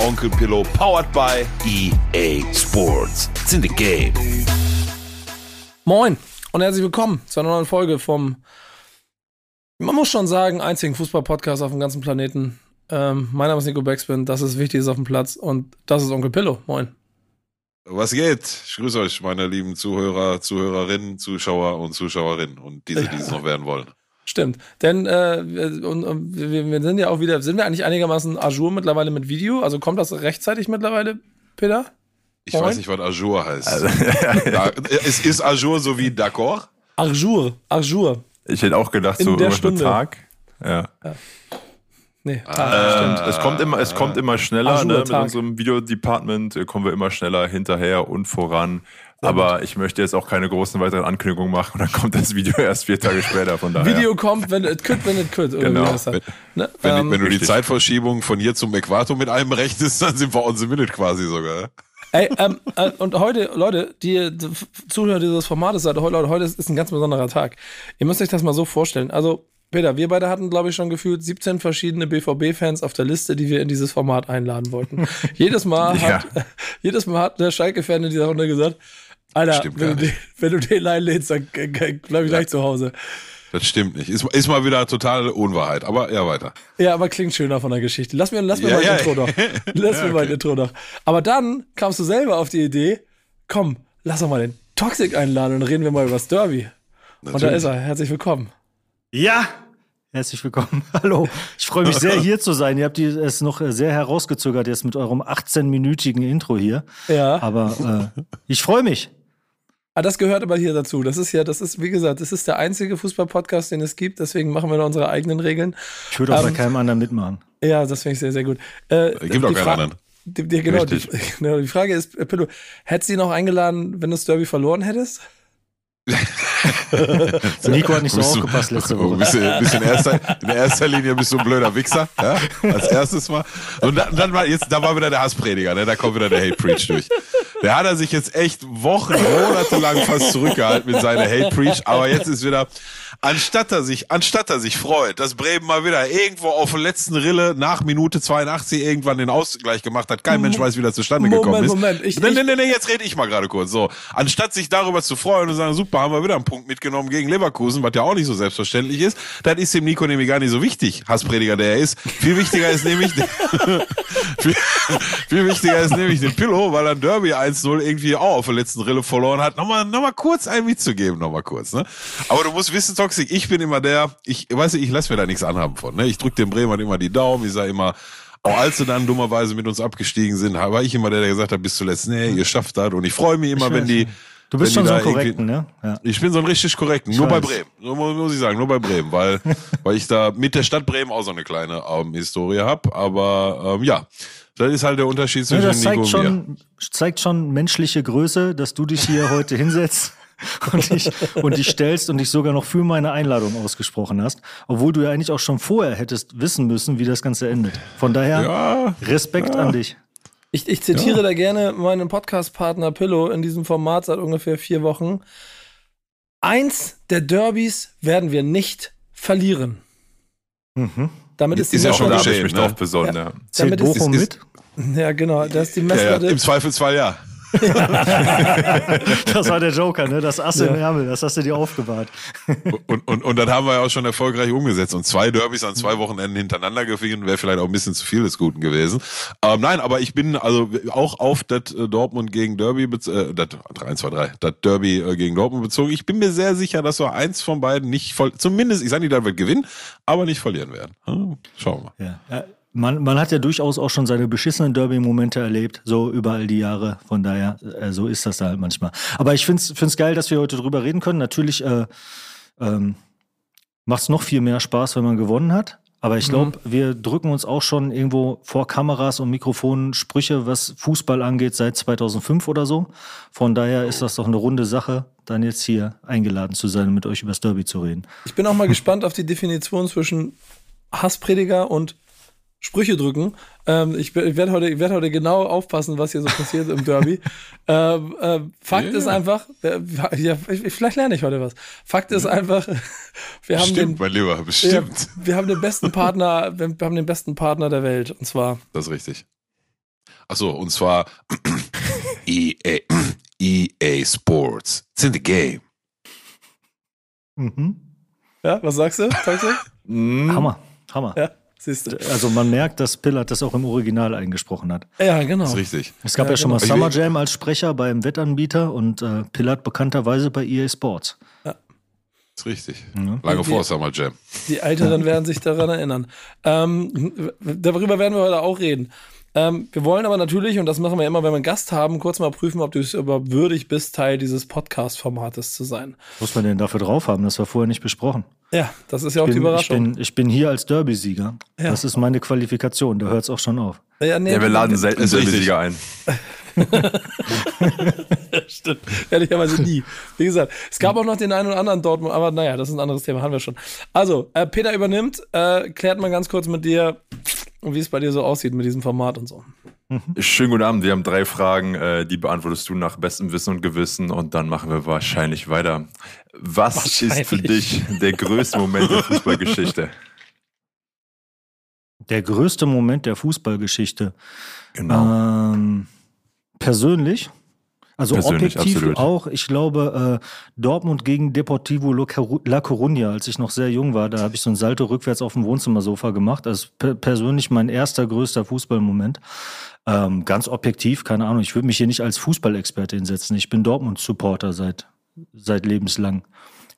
Onkel Pillow, powered by EA Sports. It's in the game. Moin und herzlich willkommen zu einer neuen Folge vom, man muss schon sagen, einzigen Fußball-Podcast auf dem ganzen Planeten. Ähm, mein Name ist Nico Backspin, das ist Wichtiges auf dem Platz und das ist Onkel Pillow. Moin. Was geht? Ich grüße euch, meine lieben Zuhörer, Zuhörerinnen, Zuschauer und Zuschauerinnen und diese, die es noch werden wollen. Stimmt, denn äh, und, und wir, wir, sind ja auch wieder, sind wir eigentlich einigermaßen Ajour mittlerweile mit Video? Also kommt das rechtzeitig mittlerweile, Peter? Ich Moin? weiß nicht, was Ajour heißt. Also, da, es ist Ajour so wie d'accord? Ajour, Ajour. Ich hätte auch gedacht, In so der Stunde. Tag. Ja. ja. Nee, Tag, ah, stimmt. Es kommt immer, es kommt immer schneller, ne? Mit unserem Videodepartment äh, kommen wir immer schneller hinterher und voran. Aber ich möchte jetzt auch keine großen weiteren Ankündigungen machen und dann kommt das Video erst vier Tage später. Von daher. Video kommt, wenn es could, wenn es could. Genau. Wenn, ne? wenn, ähm, wenn, du die Zeitverschiebung von hier zum Äquator mit einem rechnest, dann sind wir on the minute quasi sogar. Ey, ähm, äh, und heute, Leute, die, die Zuhörer dieses Formates seid, heute, heute ist ein ganz besonderer Tag. Ihr müsst euch das mal so vorstellen. Also, Peter, wir beide hatten, glaube ich, schon gefühlt 17 verschiedene BVB-Fans auf der Liste, die wir in dieses Format einladen wollten. jedes Mal ja. hat, jedes Mal hat der Schalke-Fan in dieser Runde gesagt, Alter, wenn du, den, wenn du, den, einlädst, dann bleib ich ja. gleich zu Hause. Das stimmt nicht. Ist, ist mal wieder totale Unwahrheit. Aber ja, weiter. Ja, aber klingt schöner von der Geschichte. Lass mir, lass mir ja, mal ja. Intro noch. Lass ja, mir okay. mal ein Intro noch. Aber dann kamst du selber auf die Idee, komm, lass doch mal den Toxic einladen und reden wir mal über das Derby. Natürlich. Und da ist er. Herzlich willkommen. Ja, Herzlich willkommen. Hallo. Ich freue mich sehr, hier zu sein. Ihr habt es noch sehr herausgezögert jetzt mit eurem 18-minütigen Intro hier. Ja. Aber äh, ich freue mich. Ah, das gehört aber hier dazu. Das ist ja, das ist, wie gesagt, das ist der einzige Fußball-Podcast, den es gibt. Deswegen machen wir da unsere eigenen Regeln. Ich würde auch ähm, bei keinem anderen mitmachen. Ja, das finde ich sehr, sehr gut. Äh, gibt auch keinen anderen. Die, die, genau, die, genau, die Frage ist, äh, Pillow, hättest du ihn noch eingeladen, wenn du das Derby verloren hättest? Nico hat nicht so aufgepasst letzte Woche. Bist du, bist in, erster, in erster Linie bist du ein blöder Wichser, ja? als erstes Mal. Und dann, dann war jetzt, da war wieder der Hassprediger, ne? da kommt wieder der Hate Preach durch. Der hat er sich jetzt echt Wochen, Monate lang fast zurückgehalten mit seiner Hate Preach, aber jetzt ist wieder, anstatt er sich, anstatt er sich freut, dass Bremen mal wieder irgendwo auf der letzten Rille nach Minute 82 irgendwann den Ausgleich gemacht hat, kein Mensch weiß, wie das zustande Moment, gekommen ist. Moment, ich, nee, nee, nee, jetzt rede ich mal gerade kurz. So, anstatt sich darüber zu freuen und sagen, super, haben wir wieder einen Punkt mitgenommen gegen Leverkusen, was ja auch nicht so selbstverständlich ist, dann ist dem Nico nämlich gar nicht so wichtig, Hassprediger, der er ist. Viel wichtiger ist nämlich, viel, viel, wichtiger ist nämlich den Pillow, weil er Derby 1-0 irgendwie auch auf der letzten Rille verloren hat, nochmal, nochmal kurz ein mitzugeben, nochmal kurz, ne? Aber du musst wissen, Toxic, ich bin immer der, ich, weiß ich lasse mir da nichts anhaben von, ne? Ich drücke den Bremern immer die Daumen, ich sage immer, auch als sie dann dummerweise mit uns abgestiegen sind, war ich immer der, der gesagt hat, bis zuletzt, nee, ihr schafft das. Und ich freue mich immer, wenn die, Du bist schon so ein korrekten, ne? Ja. Ich bin so ein richtig korrekten, nur bei Bremen. Nur muss ich sagen, nur bei Bremen, weil, weil ich da mit der Stadt Bremen auch so eine kleine ähm, Historie habe. Aber ähm, ja, das ist halt der Unterschied zwischen ja, das zeigt Nico und schon, mir. zeigt schon menschliche Größe, dass du dich hier heute hinsetzt und dich, und dich stellst und dich sogar noch für meine Einladung ausgesprochen hast, obwohl du ja eigentlich auch schon vorher hättest wissen müssen, wie das Ganze endet. Von daher ja, Respekt ja. an dich. Ich, ich zitiere ja. da gerne meinen Podcast-Partner Pillow in diesem Format seit ungefähr vier Wochen. Eins der Derbys werden wir nicht verlieren. Mhm. Damit ist, ist ja schon geschehen, mich ne? drauf besonnen. Ja. Zählt Bochum mit? Ja, genau. Das ist die Messlatte. Ja, ja. Im Zweifelsfall ja. das war der Joker, ne? Das Ass ja. im Ärmel, das hast du dir aufgewahrt. und, und, und dann haben wir ja auch schon erfolgreich umgesetzt. Und zwei Derbys an zwei Wochenenden hintereinander gewinnen, wäre vielleicht auch ein bisschen zu viel des Guten gewesen. Ähm, nein, aber ich bin also auch auf das äh, Dortmund gegen Derby, äh, das 3, 2, 3, das Derby äh, gegen Dortmund bezogen. Ich bin mir sehr sicher, dass wir eins von beiden nicht voll, zumindest, ich sage nicht, da wird gewinnen, aber nicht verlieren werden. Hm, schauen wir mal. Ja. Man, man hat ja durchaus auch schon seine beschissenen Derby-Momente erlebt, so über all die Jahre. Von daher, äh, so ist das halt manchmal. Aber ich finde es geil, dass wir heute drüber reden können. Natürlich äh, ähm, macht es noch viel mehr Spaß, wenn man gewonnen hat. Aber ich glaube, mhm. wir drücken uns auch schon irgendwo vor Kameras und Mikrofonen Sprüche, was Fußball angeht, seit 2005 oder so. Von daher ist das doch eine runde Sache, dann jetzt hier eingeladen zu sein und mit euch über das Derby zu reden. Ich bin auch mal gespannt auf die Definition zwischen Hassprediger und Sprüche drücken. Ähm, ich, ich werde heute, werd heute genau aufpassen, was hier so passiert im Derby. Ähm, äh, Fakt yeah. ist einfach, äh, ja, vielleicht lerne ich heute was. Fakt ist einfach, wir haben bestimmt, den, mein Lieber, bestimmt. Wir, wir, haben den besten Partner, wir haben den besten Partner der Welt und zwar. Das ist richtig. Achso, und zwar EA, EA Sports. It's in the game. Mhm. Ja, was sagst du? Sagst du? Hammer, Hammer. Ja. Siehst du. Also man merkt, dass Pillard das auch im Original eingesprochen hat. Ja, genau. Das ist richtig. Es gab ja, ja schon genau. mal Summer Jam als Sprecher beim Wettanbieter und äh, Pillard bekannterweise bei EA Sports. Ja. Das ist richtig. Mhm. Lange vor Summer Jam. Die Älteren werden sich daran erinnern. Ähm, darüber werden wir heute auch reden. Ähm, wir wollen aber natürlich, und das machen wir immer, wenn wir einen Gast haben, kurz mal prüfen, ob du es überhaupt würdig bist, Teil dieses Podcast-Formates zu sein. Was muss man denn dafür drauf haben? Das war vorher nicht besprochen. Ja, das ist ja auch bin, die Überraschung. Ich bin, ich bin hier als Derby-Sieger. Ja. Das ist meine Qualifikation, da hört es auch schon auf. Ja, nee, ja wir laden selten Derby-Sieger ein. Stimmt. Ehrlicherweise nie. Wie gesagt, es gab auch noch den einen oder anderen Dortmund, aber naja, das ist ein anderes Thema, haben wir schon. Also, äh, Peter übernimmt, äh, klärt mal ganz kurz mit dir, wie es bei dir so aussieht mit diesem Format und so. Schönen guten Abend. Wir haben drei Fragen, äh, die beantwortest du nach bestem Wissen und Gewissen und dann machen wir wahrscheinlich weiter. Was wahrscheinlich. ist für dich der größte Moment der Fußballgeschichte? Der größte Moment der Fußballgeschichte. Genau. Ähm, persönlich also Persönlich, objektiv absolut. auch, ich glaube, äh, Dortmund gegen Deportivo La Coruña, als ich noch sehr jung war, da habe ich so ein Salto rückwärts auf dem Wohnzimmersofa gemacht. Das ist per persönlich mein erster größter Fußballmoment. Ähm, ganz objektiv, keine Ahnung, ich würde mich hier nicht als Fußballexperte hinsetzen. Ich bin Dortmund-Supporter seit, seit lebenslang.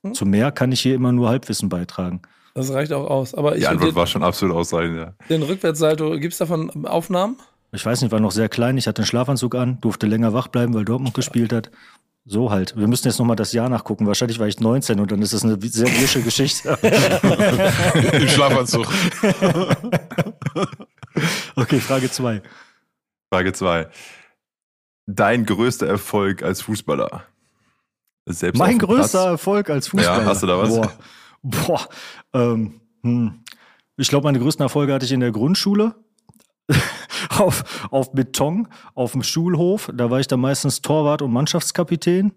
Hm? Zu mehr kann ich hier immer nur Halbwissen beitragen. Das reicht auch aus. Aber ich Die Antwort den, war schon absolut ausreichend, ja. Den Rückwärtssalto, gibt es davon Aufnahmen? Ich weiß nicht, war noch sehr klein, ich hatte einen Schlafanzug an, durfte länger wach bleiben, weil Dortmund gespielt hat. So halt. Wir müssen jetzt nochmal das Jahr nachgucken. Wahrscheinlich war ich 19 und dann ist das eine sehr wische Geschichte. Im Schlafanzug. okay, Frage 2. Frage 2. Dein größter Erfolg als Fußballer? Selbst mein größter Platz? Erfolg als Fußballer? Ja, hast du da was? Boah. Boah. Ähm, hm. Ich glaube, meine größten Erfolge hatte ich in der Grundschule. Auf, auf Beton, auf dem Schulhof. Da war ich dann meistens Torwart und Mannschaftskapitän.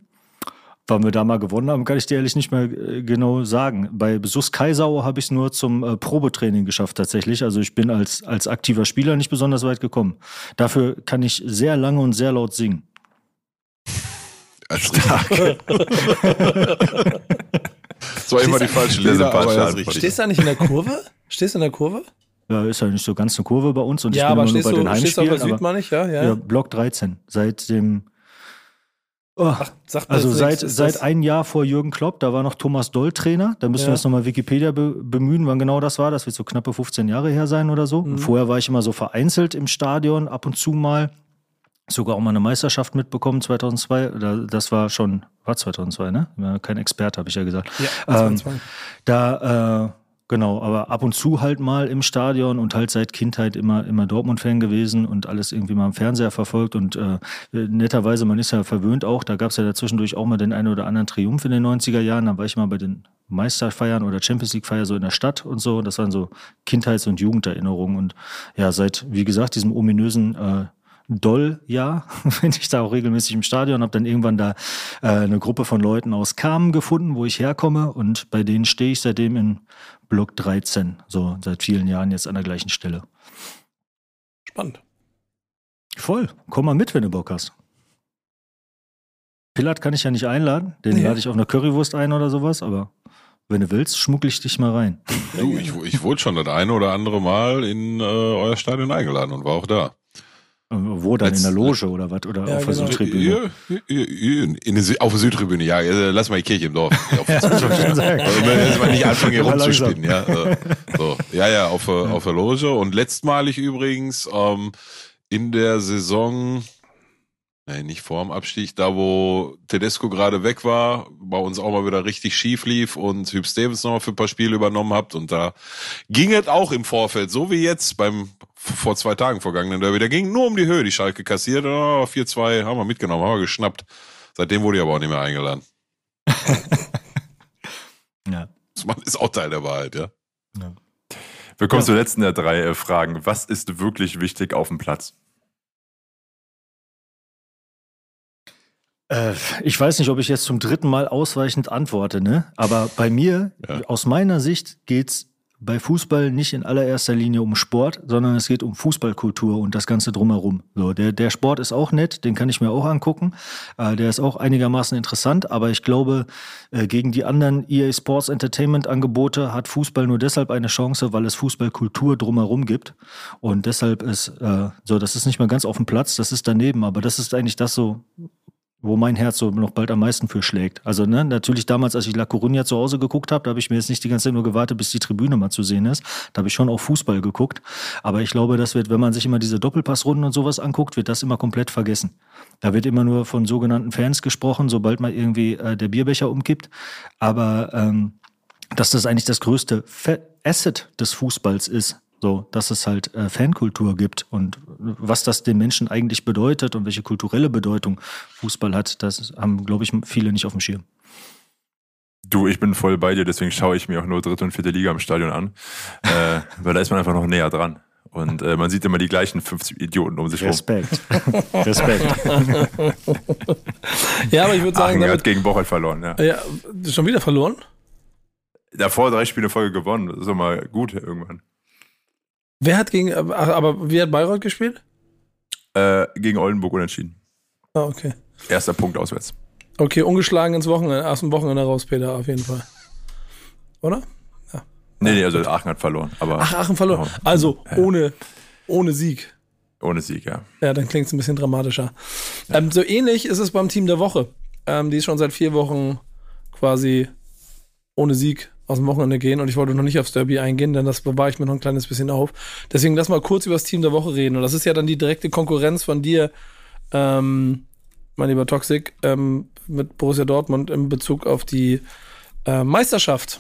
Wann wir da mal gewonnen haben, kann ich dir ehrlich nicht mehr äh, genau sagen. Bei Besuchs Kaisau habe ich es nur zum äh, Probetraining geschafft tatsächlich. Also ich bin als, als aktiver Spieler nicht besonders weit gekommen. Dafür kann ich sehr lange und sehr laut singen. Stark. das war immer die falsche Lese. Stehst du da nicht in der Kurve? Stehst du in der Kurve? Ja, ist ja nicht so ganz eine Kurve bei uns und ja, ich bin aber nur bei den Heimspielen. Du auf der Süd, ja, ja. ja, Block 13. Seit dem Oh, Ach, also seit, seit ein Jahr vor Jürgen Klopp, da war noch Thomas Doll Trainer. Da müssen ja. wir jetzt nochmal Wikipedia be bemühen, wann genau das war. Das wird so knappe 15 Jahre her sein oder so. Mhm. Vorher war ich immer so vereinzelt im Stadion, ab und zu mal. Sogar auch mal eine Meisterschaft mitbekommen, 2002. Das war schon, war 2002, ne? Kein Experte, habe ich ja gesagt. Ja, ähm, da, äh, Genau, aber ab und zu halt mal im Stadion und halt seit Kindheit immer, immer Dortmund-Fan gewesen und alles irgendwie mal im Fernseher verfolgt. Und äh, netterweise, man ist ja verwöhnt auch, da gab es ja dazwischendurch auch mal den einen oder anderen Triumph in den 90er Jahren. Da war ich mal bei den Meisterfeiern oder Champions League-Feier so in der Stadt und so. Das waren so Kindheits- und Jugenderinnerungen. Und ja, seit, wie gesagt, diesem ominösen äh, doll, ja, bin ich da auch regelmäßig im Stadion, habe dann irgendwann da äh, eine Gruppe von Leuten aus Kamen gefunden, wo ich herkomme und bei denen stehe ich seitdem in Block 13, so seit vielen Jahren jetzt an der gleichen Stelle. Spannend. Voll, komm mal mit, wenn du Bock hast. Pillard kann ich ja nicht einladen, den nee. lade ich auf eine Currywurst ein oder sowas, aber wenn du willst, schmuggel ich dich mal rein. Du, ich, ich wurde schon das eine oder andere Mal in äh, euer Stadion eingeladen und war auch da. Wo dann? Als, in der Loge oder was? Oder ja, auf der genau. Südtribüne? Ja, in, in, auf der Südtribüne, ja. Lass mal die Kirche im Dorf. Auf der also, wenn man nicht anfangen, hier rumzuspinnen. Ja, äh, so. ja, ja, auf, auf der Loge. Und letztmalig übrigens ähm, in der Saison Nein, nicht vor dem Abstieg. Da, wo Tedesco gerade weg war, bei uns auch mal wieder richtig schief lief und Hüb Stevens nochmal für ein paar Spiele übernommen habt. Und da ging es auch im Vorfeld, so wie jetzt beim vor zwei Tagen vergangenen Derby. Da ging nur um die Höhe, die Schalke kassiert. Oh, 4-2 haben wir mitgenommen, haben wir geschnappt. Seitdem wurde ich aber auch nicht mehr eingeladen. ja. Das ist auch Teil der Wahrheit, ja. ja. Wir kommen ja. zur letzten der drei äh, Fragen. Was ist wirklich wichtig auf dem Platz? Äh, ich weiß nicht, ob ich jetzt zum dritten Mal ausweichend antworte, ne? Aber bei mir, ja. aus meiner Sicht, geht's bei Fußball nicht in allererster Linie um Sport, sondern es geht um Fußballkultur und das Ganze drumherum. So, der, der Sport ist auch nett, den kann ich mir auch angucken. Äh, der ist auch einigermaßen interessant, aber ich glaube, äh, gegen die anderen EA Sports Entertainment Angebote hat Fußball nur deshalb eine Chance, weil es Fußballkultur drumherum gibt. Und deshalb ist, äh, so, das ist nicht mal ganz auf dem Platz, das ist daneben, aber das ist eigentlich das so, wo mein Herz so noch bald am meisten für schlägt. Also ne, natürlich damals, als ich La Coruña zu Hause geguckt habe, da habe ich mir jetzt nicht die ganze Zeit nur gewartet, bis die Tribüne mal zu sehen ist. Da habe ich schon auch Fußball geguckt. Aber ich glaube, das wird, wenn man sich immer diese Doppelpassrunden und sowas anguckt, wird das immer komplett vergessen. Da wird immer nur von sogenannten Fans gesprochen, sobald mal irgendwie äh, der Bierbecher umkippt. Aber ähm, dass das eigentlich das größte Asset des Fußballs ist, so, dass es halt äh, Fankultur gibt und was das den Menschen eigentlich bedeutet und welche kulturelle Bedeutung Fußball hat, das haben, glaube ich, viele nicht auf dem Schirm. Du, ich bin voll bei dir, deswegen schaue ich mir auch nur dritte und vierte Liga im Stadion an, äh, weil da ist man einfach noch näher dran. Und äh, man sieht immer die gleichen 50 Idioten um sich Respekt. rum. Respekt. ja, aber ich würde sagen, Aachen hat gegen Bochum verloren. Ja. ja, schon wieder verloren? Davor drei Spiele Folge gewonnen. Das ist doch mal gut irgendwann. Wer hat gegen, aber wie hat Bayreuth gespielt? Äh, gegen Oldenburg unentschieden. Ah, okay. Erster Punkt auswärts. Okay, ungeschlagen ins Wochenende, aus dem Wochenende raus, Peter, auf jeden Fall. Oder? Ja. Nee, nee, also Aachen hat verloren. Aber Ach, Aachen verloren. Also ja. ohne, ohne Sieg. Ohne Sieg, ja. Ja, dann klingt es ein bisschen dramatischer. Ja. Ähm, so ähnlich ist es beim Team der Woche. Ähm, die ist schon seit vier Wochen quasi ohne Sieg aus dem Wochenende gehen und ich wollte noch nicht aufs Derby eingehen, denn das bewahre ich mir noch ein kleines bisschen auf. Deswegen lass mal kurz über das Team der Woche reden. Und das ist ja dann die direkte Konkurrenz von dir, ähm, mein lieber Toxic, ähm, mit Borussia Dortmund in Bezug auf die äh, Meisterschaft,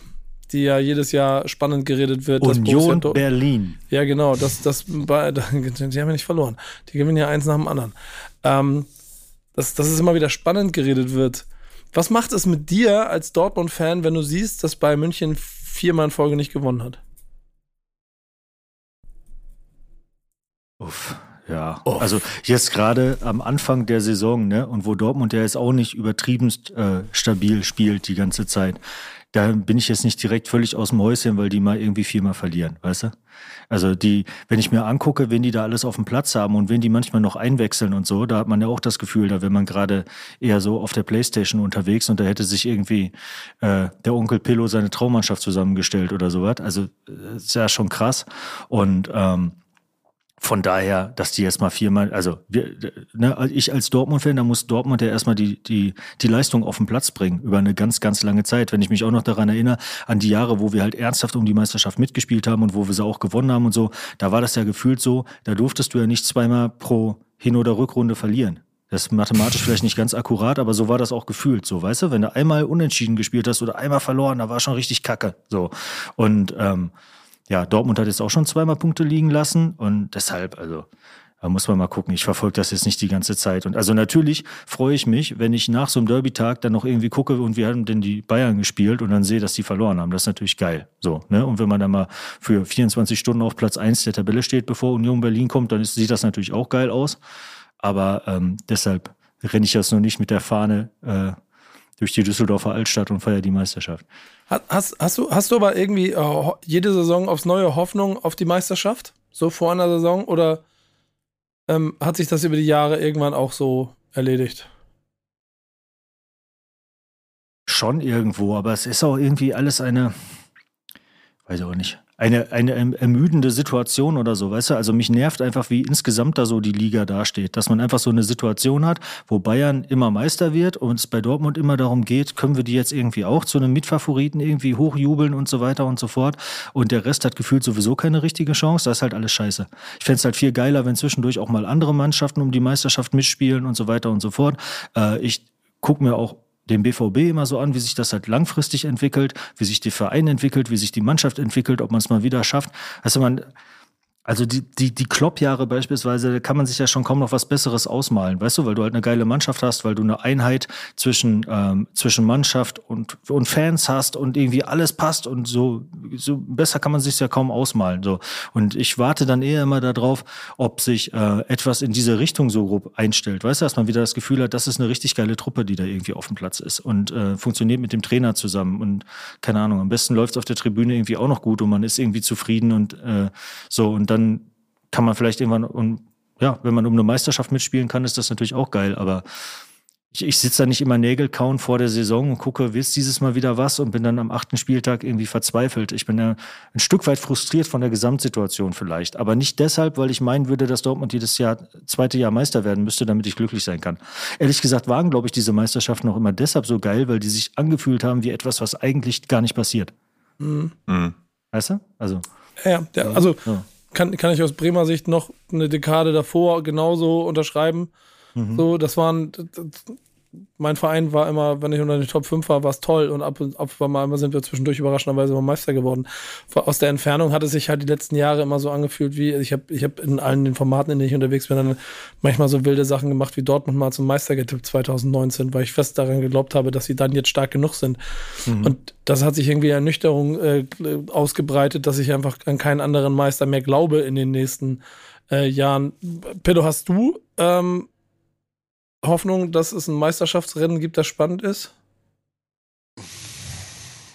die ja jedes Jahr spannend geredet wird. Union Berlin. Ja, genau. Das, das, die haben ja nicht verloren. Die gewinnen ja eins nach dem anderen. Ähm, dass, dass es immer wieder spannend geredet wird was macht es mit dir als Dortmund-Fan, wenn du siehst, dass Bayern München viermal in Folge nicht gewonnen hat? Uff, ja. Uff. Also jetzt gerade am Anfang der Saison, ne, und wo Dortmund ja jetzt auch nicht übertriebenst äh, stabil spielt die ganze Zeit, da bin ich jetzt nicht direkt völlig aus dem Häuschen, weil die mal irgendwie viermal verlieren, weißt du? Also die, wenn ich mir angucke, wen die da alles auf dem Platz haben und wen die manchmal noch einwechseln und so, da hat man ja auch das Gefühl, da wäre man gerade eher so auf der Playstation unterwegs und da hätte sich irgendwie äh, der Onkel Pillow seine Traummannschaft zusammengestellt oder sowas. Also äh, ist ja schon krass. Und ähm, von daher, dass die jetzt mal viermal, also wir, ne, ich als Dortmund-Fan, da muss Dortmund ja erstmal die, die, die Leistung auf den Platz bringen über eine ganz, ganz lange Zeit. Wenn ich mich auch noch daran erinnere, an die Jahre, wo wir halt ernsthaft um die Meisterschaft mitgespielt haben und wo wir sie auch gewonnen haben und so, da war das ja gefühlt so, da durftest du ja nicht zweimal pro Hin- oder Rückrunde verlieren. Das ist mathematisch vielleicht nicht ganz akkurat, aber so war das auch gefühlt. So, weißt du, wenn du einmal unentschieden gespielt hast oder einmal verloren, da war schon richtig Kacke. So. Und ähm, ja, Dortmund hat jetzt auch schon zweimal Punkte liegen lassen und deshalb, also da muss man mal gucken. Ich verfolge das jetzt nicht die ganze Zeit. Und also natürlich freue ich mich, wenn ich nach so einem Derby-Tag dann noch irgendwie gucke und wir haben denn die Bayern gespielt und dann sehe, dass die verloren haben. Das ist natürlich geil. So, ne? Und wenn man dann mal für 24 Stunden auf Platz 1 der Tabelle steht, bevor Union Berlin kommt, dann ist, sieht das natürlich auch geil aus. Aber ähm, deshalb renne ich jetzt noch nicht mit der Fahne äh, durch die Düsseldorfer Altstadt und feiere die Meisterschaft. Hast, hast, du, hast du aber irgendwie äh, jede Saison aufs neue Hoffnung auf die Meisterschaft? So vor einer Saison? Oder ähm, hat sich das über die Jahre irgendwann auch so erledigt? Schon irgendwo, aber es ist auch irgendwie alles eine, weiß ich auch nicht, eine, eine ermüdende Situation oder so, weißt du? Also mich nervt einfach, wie insgesamt da so die Liga dasteht. Dass man einfach so eine Situation hat, wo Bayern immer Meister wird und es bei Dortmund immer darum geht, können wir die jetzt irgendwie auch zu einem Mitfavoriten irgendwie hochjubeln und so weiter und so fort. Und der Rest hat gefühlt sowieso keine richtige Chance. Das ist halt alles scheiße. Ich fände es halt viel geiler, wenn zwischendurch auch mal andere Mannschaften um die Meisterschaft mitspielen und so weiter und so fort. Äh, ich gucke mir auch dem BVB immer so an, wie sich das halt langfristig entwickelt, wie sich der Verein entwickelt, wie sich die Mannschaft entwickelt, ob man es mal wieder schafft. Also man, also die, die, die Klopp-Jahre beispielsweise, da kann man sich ja schon kaum noch was Besseres ausmalen, weißt du, weil du halt eine geile Mannschaft hast, weil du eine Einheit zwischen, ähm, zwischen Mannschaft und, und Fans hast und irgendwie alles passt und so, so besser kann man sich ja kaum ausmalen. So. Und ich warte dann eher immer darauf, ob sich äh, etwas in diese Richtung so grob einstellt. Weißt du, dass man wieder das Gefühl hat, das ist eine richtig geile Truppe, die da irgendwie auf dem Platz ist und äh, funktioniert mit dem Trainer zusammen. Und keine Ahnung, am besten läuft es auf der Tribüne irgendwie auch noch gut und man ist irgendwie zufrieden und äh, so. Und dann dann kann man vielleicht irgendwann, und ja, wenn man um eine Meisterschaft mitspielen kann, ist das natürlich auch geil, aber ich, ich sitze da nicht immer Nägel kauen vor der Saison und gucke, willst dieses Mal wieder was und bin dann am achten Spieltag irgendwie verzweifelt. Ich bin ja ein Stück weit frustriert von der Gesamtsituation vielleicht, aber nicht deshalb, weil ich meinen würde, dass Dortmund jedes Jahr, zweite Jahr Meister werden müsste, damit ich glücklich sein kann. Ehrlich gesagt waren, glaube ich, diese Meisterschaften auch immer deshalb so geil, weil die sich angefühlt haben wie etwas, was eigentlich gar nicht passiert. Mhm. Mhm. Weißt du? Also. Ja, ja also ja kann, kann ich aus Bremer Sicht noch eine Dekade davor genauso unterschreiben. Mhm. So, das waren, mein Verein war immer, wenn ich unter den Top 5 war, war es toll und ab und ab mal sind wir zwischendurch überraschenderweise immer Meister geworden. Aus der Entfernung hat es sich halt die letzten Jahre immer so angefühlt, wie ich habe ich hab in allen den Formaten, in denen ich unterwegs bin, dann manchmal so wilde Sachen gemacht, wie Dortmund mal zum Meister getippt 2019, weil ich fest daran geglaubt habe, dass sie dann jetzt stark genug sind. Mhm. Und das hat sich irgendwie Ernüchterung äh, ausgebreitet, dass ich einfach an keinen anderen Meister mehr glaube in den nächsten äh, Jahren. Pedro, hast du ähm, Hoffnung, dass es ein Meisterschaftsrennen gibt, das spannend ist?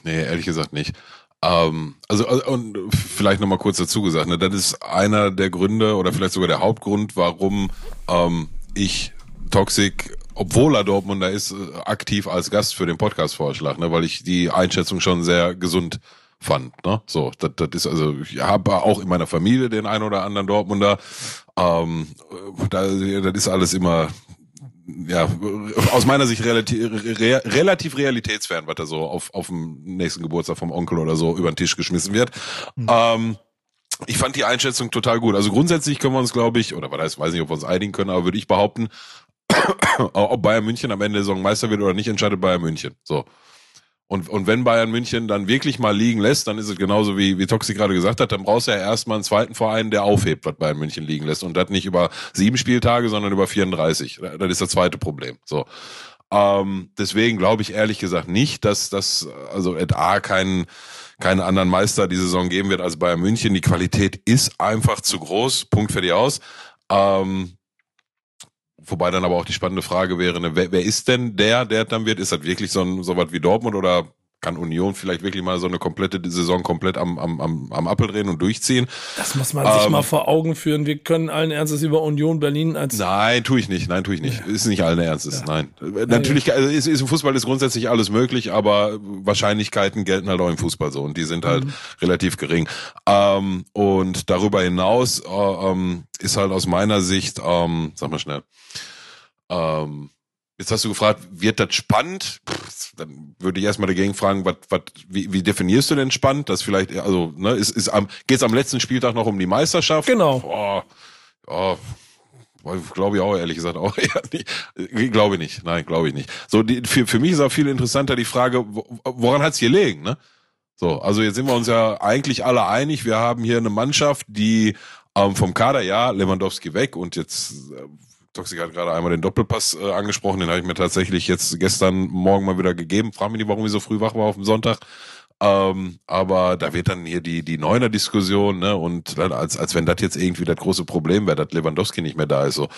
Nee, ehrlich gesagt nicht. Ähm, also, äh, und vielleicht nochmal kurz dazu gesagt, ne, das ist einer der Gründe oder vielleicht sogar der Hauptgrund, warum ähm, ich Toxic, obwohl er Dortmunder ist, äh, aktiv als Gast für den Podcast vorschlag, ne, weil ich die Einschätzung schon sehr gesund fand. Ne? So, das, das ist also, ich habe auch in meiner Familie den einen oder anderen Dortmunder. Ähm, da, das ist alles immer ja, aus meiner Sicht relativ, re, relativ realitätsfern, was da so auf, auf dem nächsten Geburtstag vom Onkel oder so über den Tisch geschmissen wird. Mhm. Ähm, ich fand die Einschätzung total gut. Also grundsätzlich können wir uns, glaube ich, oder was heißt, weiß nicht, ob wir uns einigen können, aber würde ich behaupten, ob Bayern München am Ende der Saison Meister wird oder nicht, entscheidet Bayern München. So. Und, und wenn Bayern München dann wirklich mal liegen lässt, dann ist es genauso wie, wie Toxi gerade gesagt hat, dann brauchst du ja erstmal einen zweiten Verein, der aufhebt, was Bayern München liegen lässt. Und das nicht über sieben Spieltage, sondern über 34. Das ist das zweite Problem. So. Ähm, deswegen glaube ich ehrlich gesagt nicht, dass das, also et A keinen, keinen anderen Meister die Saison geben wird als Bayern München. Die Qualität ist einfach zu groß. Punkt für die aus. Ähm, Wobei dann aber auch die spannende Frage wäre, ne, wer, wer ist denn der, der dann wird? Ist das wirklich so, ein, so was wie Dortmund oder kann Union vielleicht wirklich mal so eine komplette Saison komplett am, am, am, am Appel drehen und durchziehen. Das muss man sich ähm, mal vor Augen führen. Wir können allen Ernstes über Union Berlin als. Nein, tue ich nicht. Nein, tue ich nicht. Ja. Ist nicht allen Ernstes. Ja. Nein. Ja, Natürlich, also ist, ist im Fußball ist grundsätzlich alles möglich, aber Wahrscheinlichkeiten gelten halt auch im Fußball so und die sind halt mhm. relativ gering. Ähm, und darüber hinaus äh, ähm, ist halt aus meiner Sicht, ähm, sag mal schnell, ähm, Jetzt hast du gefragt, wird das spannend? Pff, dann würde ich erstmal dagegen fragen, was, was, wie, wie definierst du denn spannend? Das vielleicht, also, ne, ist, ist am, geht's am letzten Spieltag noch um die Meisterschaft? Genau. Boah, ja, glaube ich auch, ehrlich gesagt, auch eher nicht. Glaube ich nicht. Nein, glaube ich nicht. So, die, für, für mich ist auch viel interessanter die Frage, woran hat's hier gelegen, ne? So, also jetzt sind wir uns ja eigentlich alle einig, wir haben hier eine Mannschaft, die ähm, vom Kader, ja, Lewandowski weg und jetzt äh, Toxic hat gerade einmal den Doppelpass äh, angesprochen, den habe ich mir tatsächlich jetzt gestern Morgen mal wieder gegeben. Frag mich nicht, warum ich so früh wach war auf dem Sonntag. Ähm, aber da wird dann hier die, die Neuner-Diskussion, ne, und als, als wenn das jetzt irgendwie das große Problem wäre, dass Lewandowski nicht mehr da ist, so.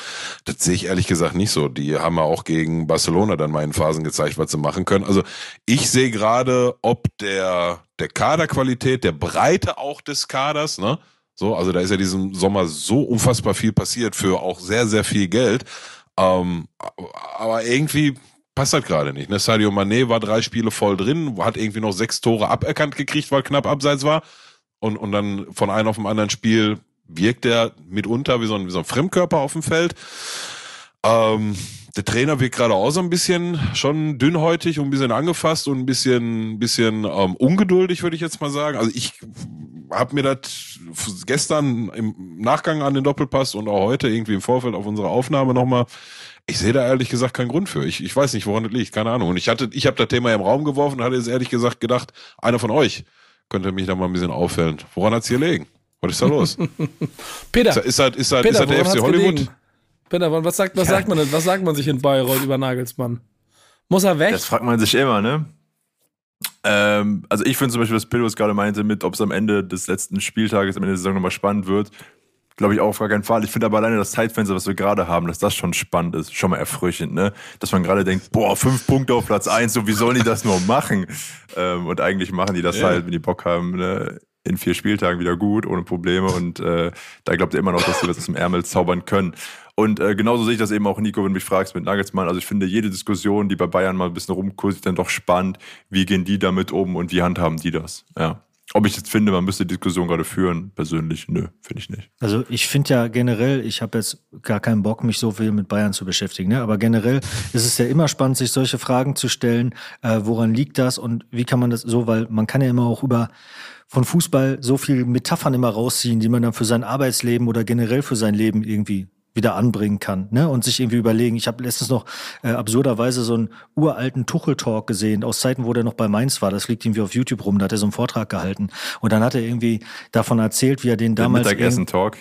Das sehe ich ehrlich gesagt nicht so. Die haben ja auch gegen Barcelona dann mal in Phasen gezeigt, was sie machen können. Also ich sehe gerade, ob der, der Kaderqualität, der Breite auch des Kaders, ne, so, also da ist ja diesen Sommer so unfassbar viel passiert für auch sehr, sehr viel Geld. Ähm, aber irgendwie passt das gerade nicht. Ne? Sadio Mané war drei Spiele voll drin, hat irgendwie noch sechs Tore aberkannt gekriegt, weil knapp abseits war. und, und dann von einem auf dem anderen Spiel wirkt er mitunter wie so ein, wie so ein Fremdkörper auf dem Feld. Ähm, der Trainer wird gerade auch so ein bisschen schon dünnhäutig und ein bisschen angefasst und ein bisschen, bisschen ähm, ungeduldig, würde ich jetzt mal sagen. Also ich habe mir das gestern im Nachgang an den Doppelpass und auch heute irgendwie im Vorfeld auf unsere Aufnahme nochmal ich sehe da ehrlich gesagt keinen Grund für. Ich, ich weiß nicht, woran das liegt, keine Ahnung. Und ich hatte, ich habe das Thema im Raum geworfen und hatte jetzt ehrlich gesagt gedacht, einer von euch könnte mich da mal ein bisschen auffällen. Woran hat's hier liegen? Was ist da los? Peter. Ist das, ist das, ist das der FC Hollywood? Gelegen? Peter, was sagt, was sagt man denn? Was sagt man sich in Bayreuth über Nagelsmann? Muss er weg? Das fragt man sich immer, ne? Ähm, also ich finde zum Beispiel, was Pillows gerade meinte, mit ob es am Ende des letzten Spieltages, am Ende der Saison nochmal spannend wird, glaube ich auch auf gar keinen Fall. Ich finde aber alleine das Zeitfenster, was wir gerade haben, dass das schon spannend ist, schon mal erfrischend, ne? Dass man gerade denkt, boah, fünf Punkte auf Platz eins, so wie sollen die das nur machen? Ähm, und eigentlich machen die das ja. halt, wenn die Bock haben, ne? in vier Spieltagen wieder gut, ohne Probleme. Und äh, da glaubt ihr immer noch, dass sie das aus dem Ärmel zaubern können. Und äh, genauso sehe ich das eben auch, Nico, wenn du mich fragst mit Nagelsmann. Also ich finde jede Diskussion, die bei Bayern mal ein bisschen rumkursiert, dann doch spannend. Wie gehen die damit um und wie handhaben die das? Ja. Ob ich jetzt finde, man müsste die Diskussion gerade führen, persönlich, nö, finde ich nicht. Also ich finde ja generell, ich habe jetzt gar keinen Bock, mich so viel mit Bayern zu beschäftigen, ne? aber generell ist es ja immer spannend, sich solche Fragen zu stellen, äh, woran liegt das und wie kann man das so, weil man kann ja immer auch über von Fußball so viel Metaphern immer rausziehen, die man dann für sein Arbeitsleben oder generell für sein Leben irgendwie wieder anbringen kann ne? und sich irgendwie überlegen. Ich habe letztens noch äh, absurderweise so einen uralten Tuchel-Talk gesehen aus Zeiten, wo der noch bei Mainz war. Das liegt irgendwie auf YouTube rum. Da hat er so einen Vortrag gehalten und dann hat er irgendwie davon erzählt, wie er den damals Mittagessen-Talk.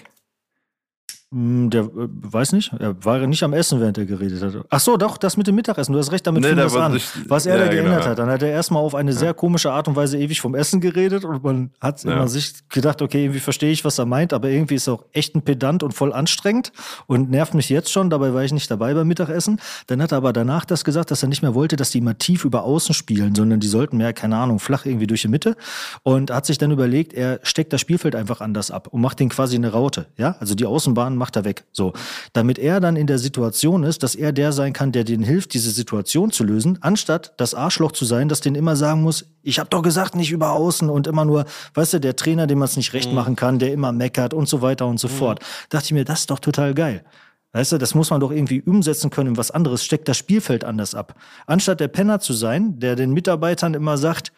Hm, der äh, weiß nicht, er war nicht am Essen, während er geredet hat. Ach so, doch, das mit dem Mittagessen, du hast recht, damit nee, fing das an. Nicht, was er ja, da geändert genau. hat. Dann hat er erstmal auf eine ja. sehr komische Art und Weise ewig vom Essen geredet und man hat ja. immer sich gedacht, okay, irgendwie verstehe ich, was er meint, aber irgendwie ist er auch echt ein Pedant und voll anstrengend und nervt mich jetzt schon, dabei war ich nicht dabei beim Mittagessen. Dann hat er aber danach das gesagt, dass er nicht mehr wollte, dass die immer tief über außen spielen, sondern die sollten mehr, keine Ahnung, flach irgendwie durch die Mitte und hat sich dann überlegt, er steckt das Spielfeld einfach anders ab und macht den quasi eine Raute, ja? Also die Außenbahn macht er weg. So, damit er dann in der Situation ist, dass er der sein kann, der denen hilft, diese Situation zu lösen, anstatt das Arschloch zu sein, das den immer sagen muss, ich habe doch gesagt, nicht über außen und immer nur, weißt du, der Trainer, dem man es nicht recht mhm. machen kann, der immer meckert und so weiter und so mhm. fort. Dachte ich mir, das ist doch total geil. Weißt du, das muss man doch irgendwie umsetzen können in was anderes, steckt das Spielfeld anders ab. Anstatt der Penner zu sein, der den Mitarbeitern immer sagt,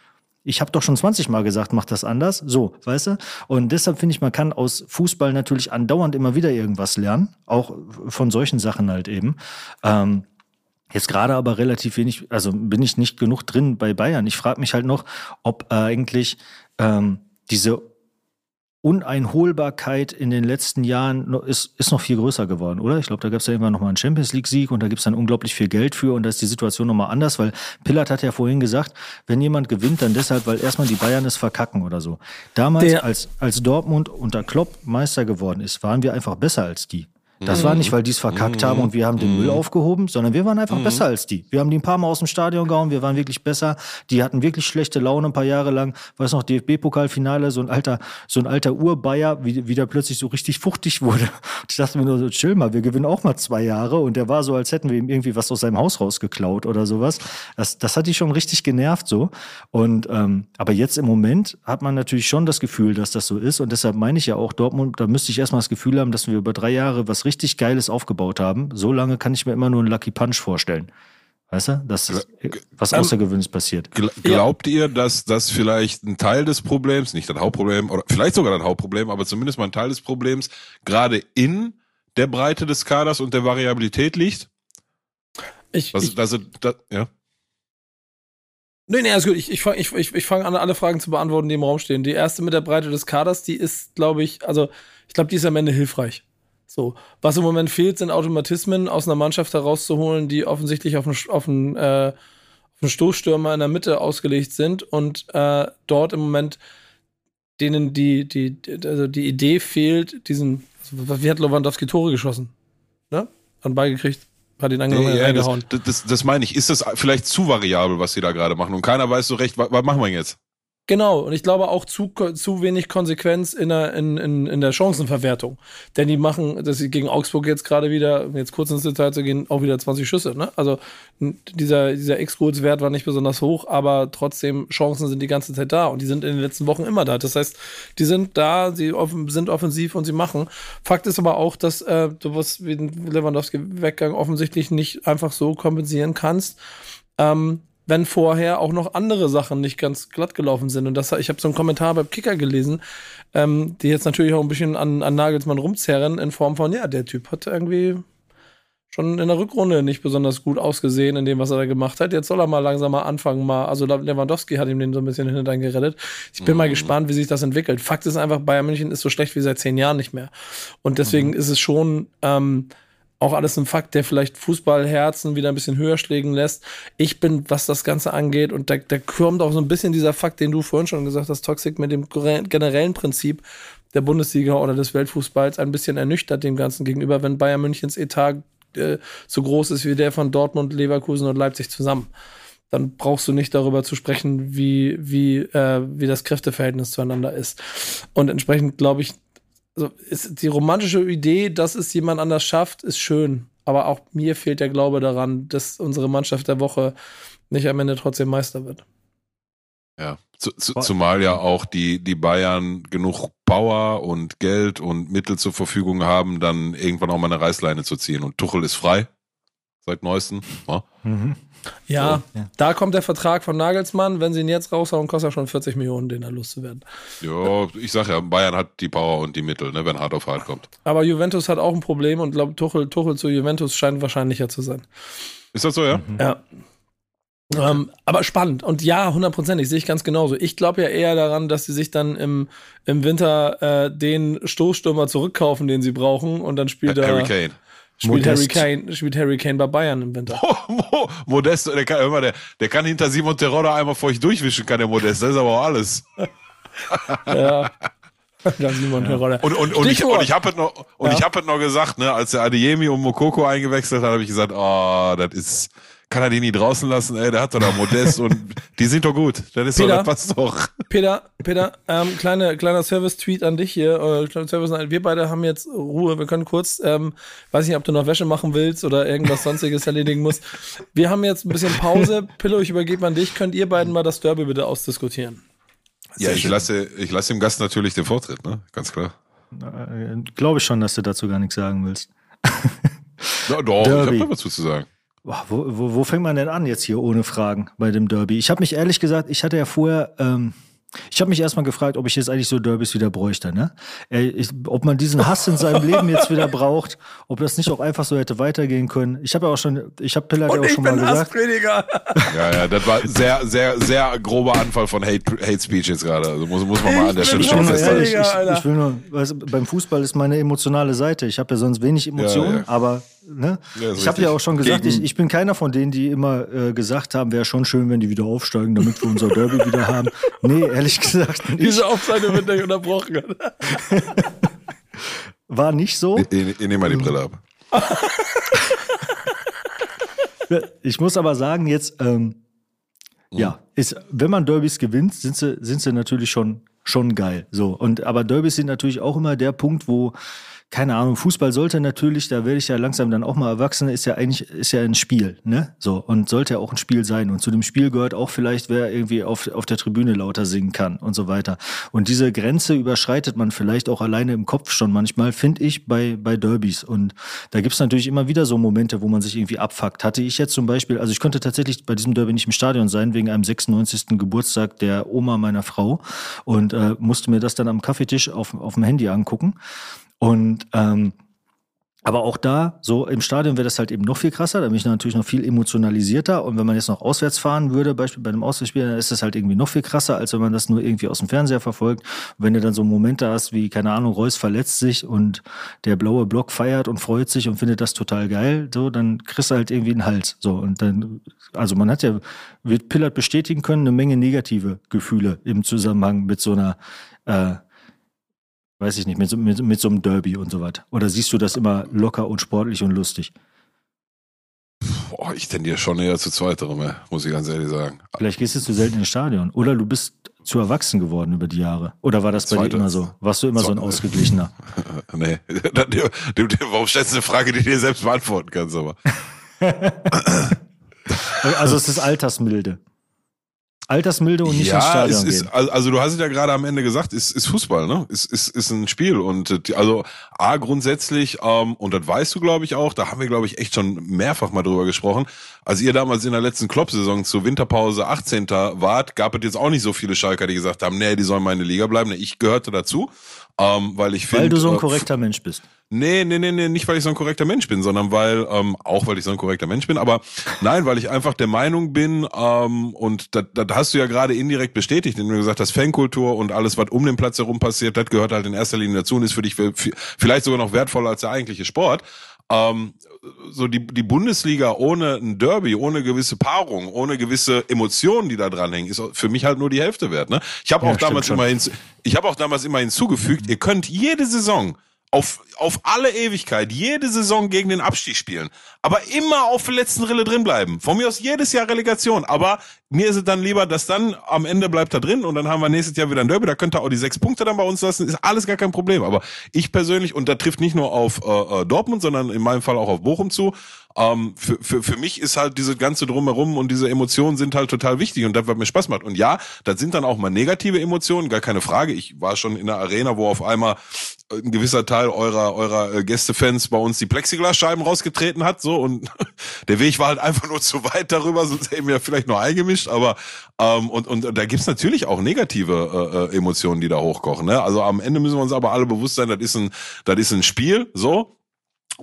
ich habe doch schon 20 Mal gesagt, mach das anders. So, weißt du? Und deshalb finde ich, man kann aus Fußball natürlich andauernd immer wieder irgendwas lernen, auch von solchen Sachen halt eben. Ähm, Jetzt gerade aber relativ wenig, also bin ich nicht genug drin bei Bayern. Ich frage mich halt noch, ob eigentlich ähm, diese Uneinholbarkeit in den letzten Jahren ist, ist noch viel größer geworden, oder? Ich glaube, da gab es ja immer noch mal einen Champions League-Sieg und da gibt es dann unglaublich viel Geld für und da ist die Situation noch mal anders, weil Pillard hat ja vorhin gesagt, wenn jemand gewinnt, dann deshalb, weil erstmal die Bayern es verkacken oder so. Damals, als, als Dortmund unter Klopp Meister geworden ist, waren wir einfach besser als die. Das war nicht, weil die es verkackt mhm. haben und wir haben den Müll mhm. aufgehoben, sondern wir waren einfach mhm. besser als die. Wir haben die ein paar Mal aus dem Stadion gehauen, wir waren wirklich besser. Die hatten wirklich schlechte Laune ein paar Jahre lang. Weiß noch, DFB-Pokalfinale, so ein alter, so ein alter Urbayer, wie, wie der plötzlich so richtig fuchtig wurde. Und ich dachte mir nur so, chill mal, wir gewinnen auch mal zwei Jahre. Und der war so, als hätten wir ihm irgendwie was aus seinem Haus rausgeklaut oder sowas. Das, das hat die schon richtig genervt so. Und ähm, aber jetzt im Moment hat man natürlich schon das Gefühl, dass das so ist. Und deshalb meine ich ja auch Dortmund, da müsste ich erstmal das Gefühl haben, dass wir über drei Jahre was richtig richtig Geiles aufgebaut haben, so lange kann ich mir immer nur einen Lucky Punch vorstellen. Weißt du, dass was Außergewöhnliches passiert. Glaubt ihr, dass das vielleicht ein Teil des Problems, nicht das Hauptproblem, oder vielleicht sogar das Hauptproblem, aber zumindest mal ein Teil des Problems, gerade in der Breite des Kaders und der Variabilität liegt? Ich, was, ich also, das, ja. Nee, nee, alles gut. Ich, ich fange ich, ich, ich fang an, alle Fragen zu beantworten, die im Raum stehen. Die erste mit der Breite des Kaders, die ist, glaube ich, also ich glaube, die ist am Ende hilfreich. So, was im Moment fehlt, sind Automatismen aus einer Mannschaft herauszuholen, die offensichtlich auf einen, auf einen, äh, auf einen Stoßstürmer in der Mitte ausgelegt sind und äh, dort im Moment denen die, die, also die Idee fehlt, diesen, wie hat Lewandowski Tore geschossen? Ne? Hat beigekriegt, hat ihn angenommen, ja, das, das, das meine ich. Ist das vielleicht zu variabel, was sie da gerade machen? Und keiner weiß so recht, was, was machen wir jetzt? Genau, und ich glaube auch zu, zu wenig Konsequenz in der, in, in, in der Chancenverwertung. Denn die machen, dass sie gegen Augsburg jetzt gerade wieder, jetzt kurz ins Detail zu gehen, auch wieder 20 Schüsse. Ne? Also dieser, dieser Ex-Goals-Wert war nicht besonders hoch, aber trotzdem Chancen sind die ganze Zeit da und die sind in den letzten Wochen immer da. Das heißt, die sind da, sie offen, sind offensiv und sie machen. Fakt ist aber auch, dass äh, du was wie Lewandowski-Weggang offensichtlich nicht einfach so kompensieren kannst. Ähm, wenn vorher auch noch andere Sachen nicht ganz glatt gelaufen sind. Und das, ich habe so einen Kommentar beim Kicker gelesen, ähm, die jetzt natürlich auch ein bisschen an, an Nagelsmann rumzerren, in Form von, ja, der Typ hat irgendwie schon in der Rückrunde nicht besonders gut ausgesehen in dem, was er da gemacht hat. Jetzt soll er mal langsam mal anfangen, mal, also Lewandowski hat ihm den so ein bisschen hinter gerettet. Ich bin mhm. mal gespannt, wie sich das entwickelt. Fakt ist einfach, Bayern München ist so schlecht wie seit zehn Jahren nicht mehr. Und deswegen mhm. ist es schon, ähm, auch alles ein Fakt, der vielleicht Fußballherzen wieder ein bisschen höher schlägen lässt. Ich bin, was das Ganze angeht, und da, da kommt auch so ein bisschen dieser Fakt, den du vorhin schon gesagt hast, Toxic, mit dem generellen Prinzip der Bundesliga oder des Weltfußballs ein bisschen ernüchtert dem Ganzen gegenüber, wenn Bayern Münchens Etat äh, so groß ist wie der von Dortmund, Leverkusen und Leipzig zusammen. Dann brauchst du nicht darüber zu sprechen, wie, wie, äh, wie das Kräfteverhältnis zueinander ist. Und entsprechend glaube ich, also ist die romantische Idee, dass es jemand anders schafft, ist schön. Aber auch mir fehlt der Glaube daran, dass unsere Mannschaft der Woche nicht am Ende trotzdem Meister wird. Ja, zu, zu, zumal ja auch die, die Bayern genug Power und Geld und Mittel zur Verfügung haben, dann irgendwann auch mal eine Reißleine zu ziehen. Und Tuchel ist frei seit neuestem. Ja. Mhm. Ja, so. da kommt der Vertrag von Nagelsmann. Wenn sie ihn jetzt raushauen, kostet er schon 40 Millionen, den da loszuwerden. Ja, ich sag ja, Bayern hat die Power und die Mittel, ne, wenn hart auf hart kommt. Aber Juventus hat auch ein Problem und glaube, Tuchel, Tuchel zu Juventus scheint wahrscheinlicher zu sein. Ist das so, ja? Mhm. Ja. Ähm, aber spannend. Und ja, hundertprozentig, sehe ich ganz genauso. Ich glaube ja eher daran, dass sie sich dann im, im Winter äh, den Stoßstürmer zurückkaufen, den sie brauchen, und dann spielt er. Harry Kane. Spielt Harry, Kane, spielt Harry Kane bei Bayern im Winter. Modesto, der kann, immer, der, der kann hinter Simon Terodde einmal vor euch durchwischen, kann der Modesto. Das ist aber auch alles. ja. Simon ja. Und, und, und ich, und ich habe noch, und ja. ich habe noch gesagt, ne, als der Adeyemi und Mokoko eingewechselt hat, habe ich gesagt, oh, das ist, kann er den nie draußen lassen, ey, der hat doch da Modest und die sind doch gut. Das ist Peter, doch, das passt doch. Peter, Peter, ähm, kleine, kleiner Service-Tweet an dich hier. Äh, Service wir beide haben jetzt Ruhe. Wir können kurz, ähm, weiß nicht, ob du noch Wäsche machen willst oder irgendwas sonstiges erledigen musst. Wir haben jetzt ein bisschen Pause. Pillow, ich übergebe an dich. Könnt ihr beiden mal das Derby bitte ausdiskutieren? Ja, ich lasse, ich lasse dem Gast natürlich den Vortritt, ne? Ganz klar. Äh, Glaube ich schon, dass du dazu gar nichts sagen willst. Ja, doch, Derby. ich habe was zu sagen. Wo, wo, wo fängt man denn an jetzt hier ohne Fragen bei dem Derby? Ich habe mich ehrlich gesagt, ich hatte ja vorher ähm, ich habe mich erstmal gefragt, ob ich jetzt eigentlich so Derbys wieder bräuchte, ne? Ich, ob man diesen Hass in seinem Leben jetzt wieder braucht, ob das nicht auch einfach so hätte weitergehen können. Ich habe ja auch schon, ich habe Pillard ja auch schon mal gesagt. Ja, ja, das war sehr, sehr, sehr grober Anfall von Hate, Hate Speech jetzt gerade. Also muss, muss man mal an der Stelle schon festhalten. Ich, ich, ich will nur, weißt, beim Fußball ist meine emotionale Seite. Ich habe ja sonst wenig Emotionen, ja, ja. aber Ne? Ja, ich habe ja auch schon gesagt, ich, ich bin keiner von denen, die immer äh, gesagt haben, wäre schon schön, wenn die wieder aufsteigen, damit wir unser Derby wieder haben. Nee, ehrlich gesagt. Nicht. Diese Aufzeichnung wird nicht unterbrochen. War nicht so. Ich, ich, ich nehme mal die Brille ab. ich muss aber sagen, jetzt, ähm, mhm. ja, ist, wenn man Derbys gewinnt, sind sie, sind sie natürlich schon, schon geil. So. Und, aber Derbys sind natürlich auch immer der Punkt, wo keine Ahnung, Fußball sollte natürlich, da werde ich ja langsam dann auch mal erwachsen, ist ja eigentlich, ist ja ein Spiel, ne? So, und sollte ja auch ein Spiel sein. Und zu dem Spiel gehört auch vielleicht, wer irgendwie auf, auf der Tribüne lauter singen kann und so weiter. Und diese Grenze überschreitet man vielleicht auch alleine im Kopf schon manchmal, finde ich, bei, bei Derbys. Und da gibt's natürlich immer wieder so Momente, wo man sich irgendwie abfuckt. Hatte ich jetzt zum Beispiel, also ich konnte tatsächlich bei diesem Derby nicht im Stadion sein, wegen einem 96. Geburtstag der Oma meiner Frau und äh, musste mir das dann am Kaffeetisch auf, auf dem Handy angucken. Und ähm, aber auch da, so im Stadion wäre das halt eben noch viel krasser, da bin ich natürlich noch viel emotionalisierter. Und wenn man jetzt noch auswärts fahren würde, beispielsweise bei einem Auswärtsspiel, dann ist das halt irgendwie noch viel krasser, als wenn man das nur irgendwie aus dem Fernseher verfolgt. Und wenn du dann so Momente hast, wie, keine Ahnung, Reus verletzt sich und der blaue Block feiert und freut sich und findet das total geil, so, dann kriegst du halt irgendwie einen Hals. So, und dann, also man hat ja, wird Pillard bestätigen können, eine Menge negative Gefühle im Zusammenhang mit so einer, äh, weiß ich nicht, mit, mit, mit so einem Derby und so weiter? Oder siehst du das immer locker und sportlich und lustig? Boah, ich tendiere schon eher zu zweiterem, muss ich ganz ehrlich sagen. Vielleicht gehst du zu selten ins Stadion. Oder du bist zu erwachsen geworden über die Jahre? Oder war das bei Zweite. dir immer so? Warst du immer so ein ausgeglichener? nee. Warum stellst du eine Frage, die du dir selbst beantworten kannst, aber. also es ist altersmilde. Altersmilde und nicht ja, ins Stadion es ist, also du hast es ja gerade am Ende gesagt, ist, ist Fußball, ne? Ist, ist, ist ein Spiel und äh, also a grundsätzlich ähm, und das weißt du, glaube ich auch. Da haben wir, glaube ich, echt schon mehrfach mal drüber gesprochen. Als ihr damals in der letzten Klopp-Saison zur Winterpause 18. wart, gab es jetzt auch nicht so viele Schalker, die gesagt haben, nee, die sollen mal in der Liga bleiben. Ich gehörte dazu. Ähm, weil ich finde. Weil du so ein äh, korrekter Mensch bist. Nee, nee, nee, nee, nicht weil ich so ein korrekter Mensch bin, sondern weil, ähm, auch weil ich so ein korrekter Mensch bin, aber nein, weil ich einfach der Meinung bin, ähm, und das, das hast du ja gerade indirekt bestätigt, indem du gesagt hast, Fankultur und alles, was um den Platz herum passiert, das gehört halt in erster Linie dazu und ist für dich vielleicht sogar noch wertvoller als der eigentliche Sport. Ähm, so die, die Bundesliga ohne ein Derby, ohne gewisse Paarung, ohne gewisse Emotionen, die da dranhängen, ist für mich halt nur die Hälfte wert. Ne? Ich habe auch ja, damals immer hinzu, ich habe auch damals immer hinzugefügt, ihr könnt jede Saison auf, auf alle Ewigkeit jede Saison gegen den Abstieg spielen, aber immer auf der letzten Rille drin bleiben. Von mir aus jedes Jahr Relegation, aber mir ist es dann lieber, dass dann am Ende bleibt er drin und dann haben wir nächstes Jahr wieder ein Derby, da könnt ihr auch die sechs Punkte dann bei uns lassen, ist alles gar kein Problem. Aber ich persönlich, und da trifft nicht nur auf äh, äh Dortmund, sondern in meinem Fall auch auf Bochum zu, ähm, für, für, für mich ist halt diese ganze Drumherum und diese Emotionen sind halt total wichtig und das, was mir Spaß macht. Und ja, das sind dann auch mal negative Emotionen, gar keine Frage. Ich war schon in der Arena, wo auf einmal ein gewisser Teil eurer eurer äh, Gästefans bei uns die Plexiglasscheiben rausgetreten hat, so und der Weg war halt einfach nur zu weit darüber, sonst hätten wir vielleicht noch eingemischt, aber ähm, und und da gibt's natürlich auch negative äh, äh, Emotionen, die da hochkochen. Ne? Also am Ende müssen wir uns aber alle bewusst sein, das ist ein das ist ein Spiel, so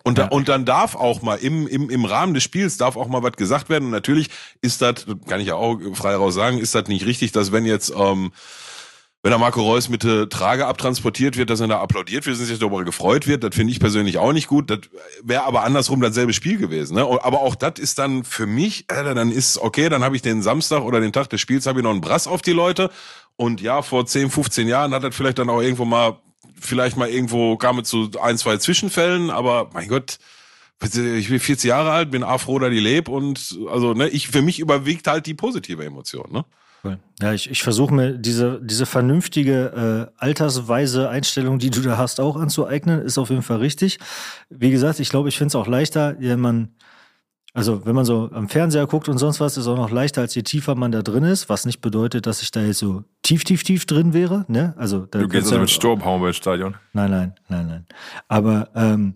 und, da, und dann darf auch mal im, im, im Rahmen des Spiels darf auch mal was gesagt werden. Und natürlich ist das, kann ich ja auch frei raus sagen, ist das nicht richtig, dass wenn jetzt, ähm, wenn der Marco Reus mit der Trage abtransportiert wird, dass er da applaudiert wird, dass sich darüber gefreut wird. Das finde ich persönlich auch nicht gut. Das wäre aber andersrum dasselbe Spiel gewesen. Ne? Aber auch das ist dann für mich, äh, dann ist okay, dann habe ich den Samstag oder den Tag des Spiels, habe ich noch einen Brass auf die Leute. Und ja, vor 10, 15 Jahren hat das vielleicht dann auch irgendwo mal vielleicht mal irgendwo kam es zu ein, zwei Zwischenfällen, aber mein Gott, ich bin 40 Jahre alt, bin afro oder die leb und also ne, ich für mich überwiegt halt die positive Emotion, ne? Ja, ich, ich versuche mir diese, diese vernünftige, äh, altersweise Einstellung, die du da hast, auch anzueignen, ist auf jeden Fall richtig. Wie gesagt, ich glaube, ich finde es auch leichter, wenn man also, wenn man so am Fernseher guckt und sonst was, ist auch noch leichter, als je tiefer man da drin ist, was nicht bedeutet, dass ich da jetzt so tief, tief, tief drin wäre. Ne? Also, da du gehst also ja mit Sturm hauen bei Stadion. Nein, nein, nein, nein. Aber ähm,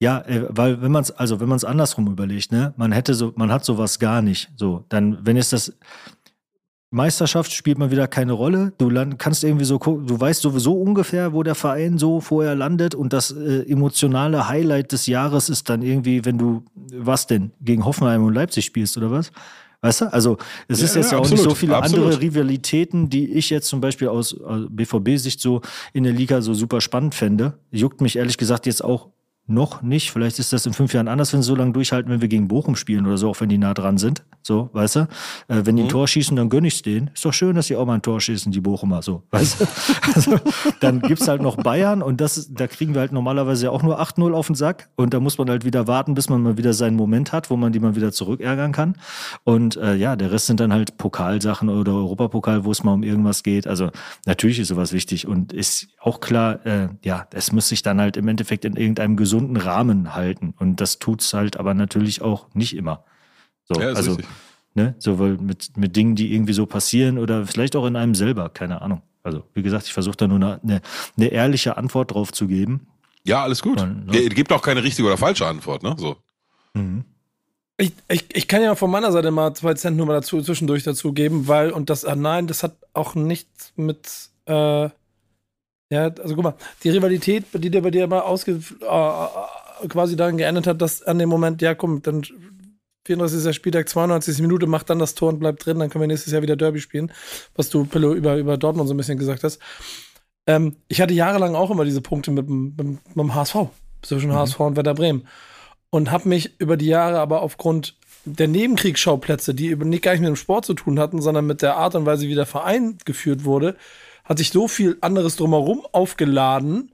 ja, äh, weil wenn man es, also wenn man es andersrum überlegt, ne, man hätte so, man hat sowas gar nicht. So, dann, wenn es das, Meisterschaft spielt mal wieder keine Rolle. Du land, kannst irgendwie so gucken, du weißt sowieso ungefähr, wo der Verein so vorher landet und das äh, emotionale Highlight des Jahres ist dann irgendwie, wenn du, was denn, gegen Hoffenheim und Leipzig spielst oder was? Weißt du? Also es ja, ist jetzt ja, auch absolut, nicht so viele absolut. andere Rivalitäten, die ich jetzt zum Beispiel aus BVB-Sicht so in der Liga so super spannend fände. Juckt mich ehrlich gesagt jetzt auch noch nicht. Vielleicht ist das in fünf Jahren anders, wenn sie so lange durchhalten, wenn wir gegen Bochum spielen oder so, auch wenn die nah dran sind. So, weißt du? Äh, wenn die ein mhm. Tor schießen, dann gönn ich's denen. Ist doch schön, dass sie auch mal ein Tor schießen, die Bochumer, so, weißt du? also, dann gibt's halt noch Bayern und das, da kriegen wir halt normalerweise auch nur 8-0 auf den Sack und da muss man halt wieder warten, bis man mal wieder seinen Moment hat, wo man die mal wieder zurückärgern kann. Und äh, ja, der Rest sind dann halt Pokalsachen oder Europapokal, wo es mal um irgendwas geht. Also natürlich ist sowas wichtig und ist auch klar, äh, ja, es muss sich dann halt im Endeffekt in irgendeinem gesunden Rahmen halten. Und das tut's halt aber natürlich auch nicht immer. So, ja, also, richtig. ne, sowohl mit, mit Dingen, die irgendwie so passieren oder vielleicht auch in einem selber, keine Ahnung. Also, wie gesagt, ich versuche da nur eine, eine, eine, ehrliche Antwort drauf zu geben. Ja, alles gut. Und, ne? Es gibt auch keine richtige oder falsche Antwort, ne? So. Mhm. Ich, ich, ich kann ja von meiner Seite mal zwei Cent nur mal dazu, zwischendurch dazu geben, weil, und das, ah, nein, das hat auch nichts mit, äh, ja, also guck mal, die Rivalität, die dir bei dir mal ausge, äh, quasi daran geändert hat, dass an dem Moment, ja, komm, dann 34. Spieltag, 92. Minute, macht dann das Tor und bleibt drin, dann können wir nächstes Jahr wieder Derby spielen, was du, Pillow, über, über Dortmund so ein bisschen gesagt hast. Ähm, ich hatte jahrelang auch immer diese Punkte mit, mit, mit dem HSV, zwischen mhm. HSV und Werder Bremen. Und habe mich über die Jahre aber aufgrund der Nebenkriegsschauplätze, die nicht gar nicht mit dem Sport zu tun hatten, sondern mit der Art und Weise, wie der Verein geführt wurde, hat sich so viel anderes drumherum aufgeladen,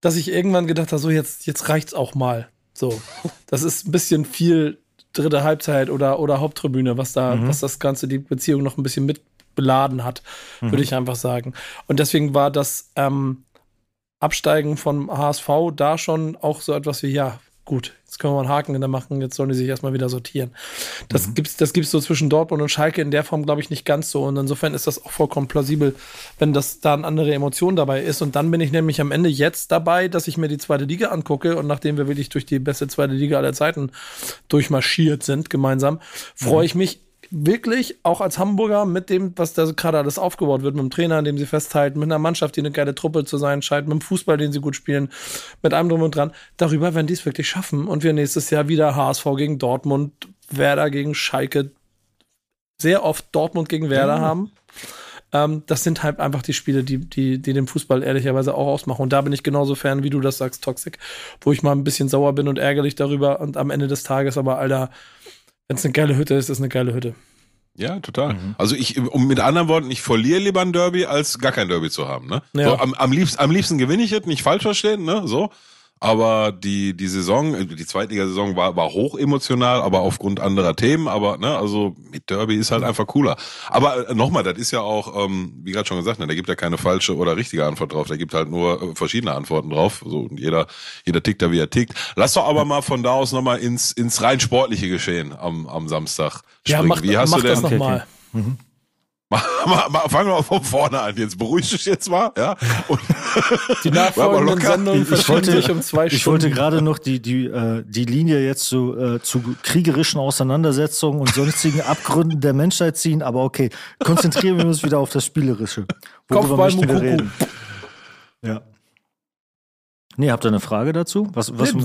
dass ich irgendwann gedacht habe, so jetzt, jetzt reicht's auch mal. So, das ist ein bisschen viel dritte Halbzeit oder, oder Haupttribüne, was da, mhm. was das Ganze, die Beziehung noch ein bisschen mit beladen hat, mhm. würde ich einfach sagen. Und deswegen war das ähm, Absteigen vom HSV da schon auch so etwas wie, ja, gut, jetzt können wir einen Haken da machen, jetzt sollen die sich erstmal wieder sortieren. Das mhm. gibt's, das gibt's so zwischen Dortmund und Schalke in der Form, glaube ich, nicht ganz so. Und insofern ist das auch vollkommen plausibel, wenn das da eine andere Emotion dabei ist. Und dann bin ich nämlich am Ende jetzt dabei, dass ich mir die zweite Liga angucke und nachdem wir wirklich durch die beste zweite Liga aller Zeiten durchmarschiert sind, gemeinsam, freue mhm. ich mich wirklich auch als Hamburger mit dem, was da gerade alles aufgebaut wird, mit dem Trainer, an dem sie festhalten, mit einer Mannschaft, die eine geile Truppe zu sein scheint, mit dem Fußball, den sie gut spielen, mit allem drum und dran, darüber, wenn die es wirklich schaffen und wir nächstes Jahr wieder HSV gegen Dortmund, Werder gegen Schalke, sehr oft Dortmund gegen Werder mhm. haben. Ähm, das sind halt einfach die Spiele, die, die, die den Fußball ehrlicherweise auch ausmachen. Und da bin ich genauso fern, wie du das sagst, Toxic, wo ich mal ein bisschen sauer bin und ärgerlich darüber und am Ende des Tages aber, Alter, wenn es eine geile Hütte ist, ist es eine geile Hütte. Ja, total. Mhm. Also ich, um mit anderen Worten, ich verliere lieber ein Derby, als gar kein Derby zu haben. Ne? Ja. So, am, am, liebsten, am liebsten gewinne ich es, nicht falsch verstehen, ne? So. Aber die, die Saison, die Zweitligasaison war, war hoch emotional, aber aufgrund anderer Themen. Aber ne, also mit Derby ist halt einfach cooler. Aber äh, nochmal, das ist ja auch, ähm, wie gerade schon gesagt, ne, da gibt ja keine falsche oder richtige Antwort drauf. Da gibt halt nur äh, verschiedene Antworten drauf. So und jeder, jeder tickt da wie er tickt. Lass doch aber mal von da aus nochmal ins, ins rein sportliche Geschehen am, am Samstag springen. Ja, mach, wie hast mach du denn? Das noch mal. Fangen wir mal von vorne an. Jetzt beruhig dich jetzt mal, ja. Und die nachfolgenden Sendungen verschieben sich um zwei Stunden. Ich wollte gerade noch die, die, äh, die Linie jetzt zu, äh, zu kriegerischen Auseinandersetzungen und sonstigen Abgründen der Menschheit ziehen, aber okay, konzentrieren wir uns wieder auf das Spielerische. Worüber möchten wir reden? Ja. Nee, habt ihr eine Frage dazu? Was, was nee,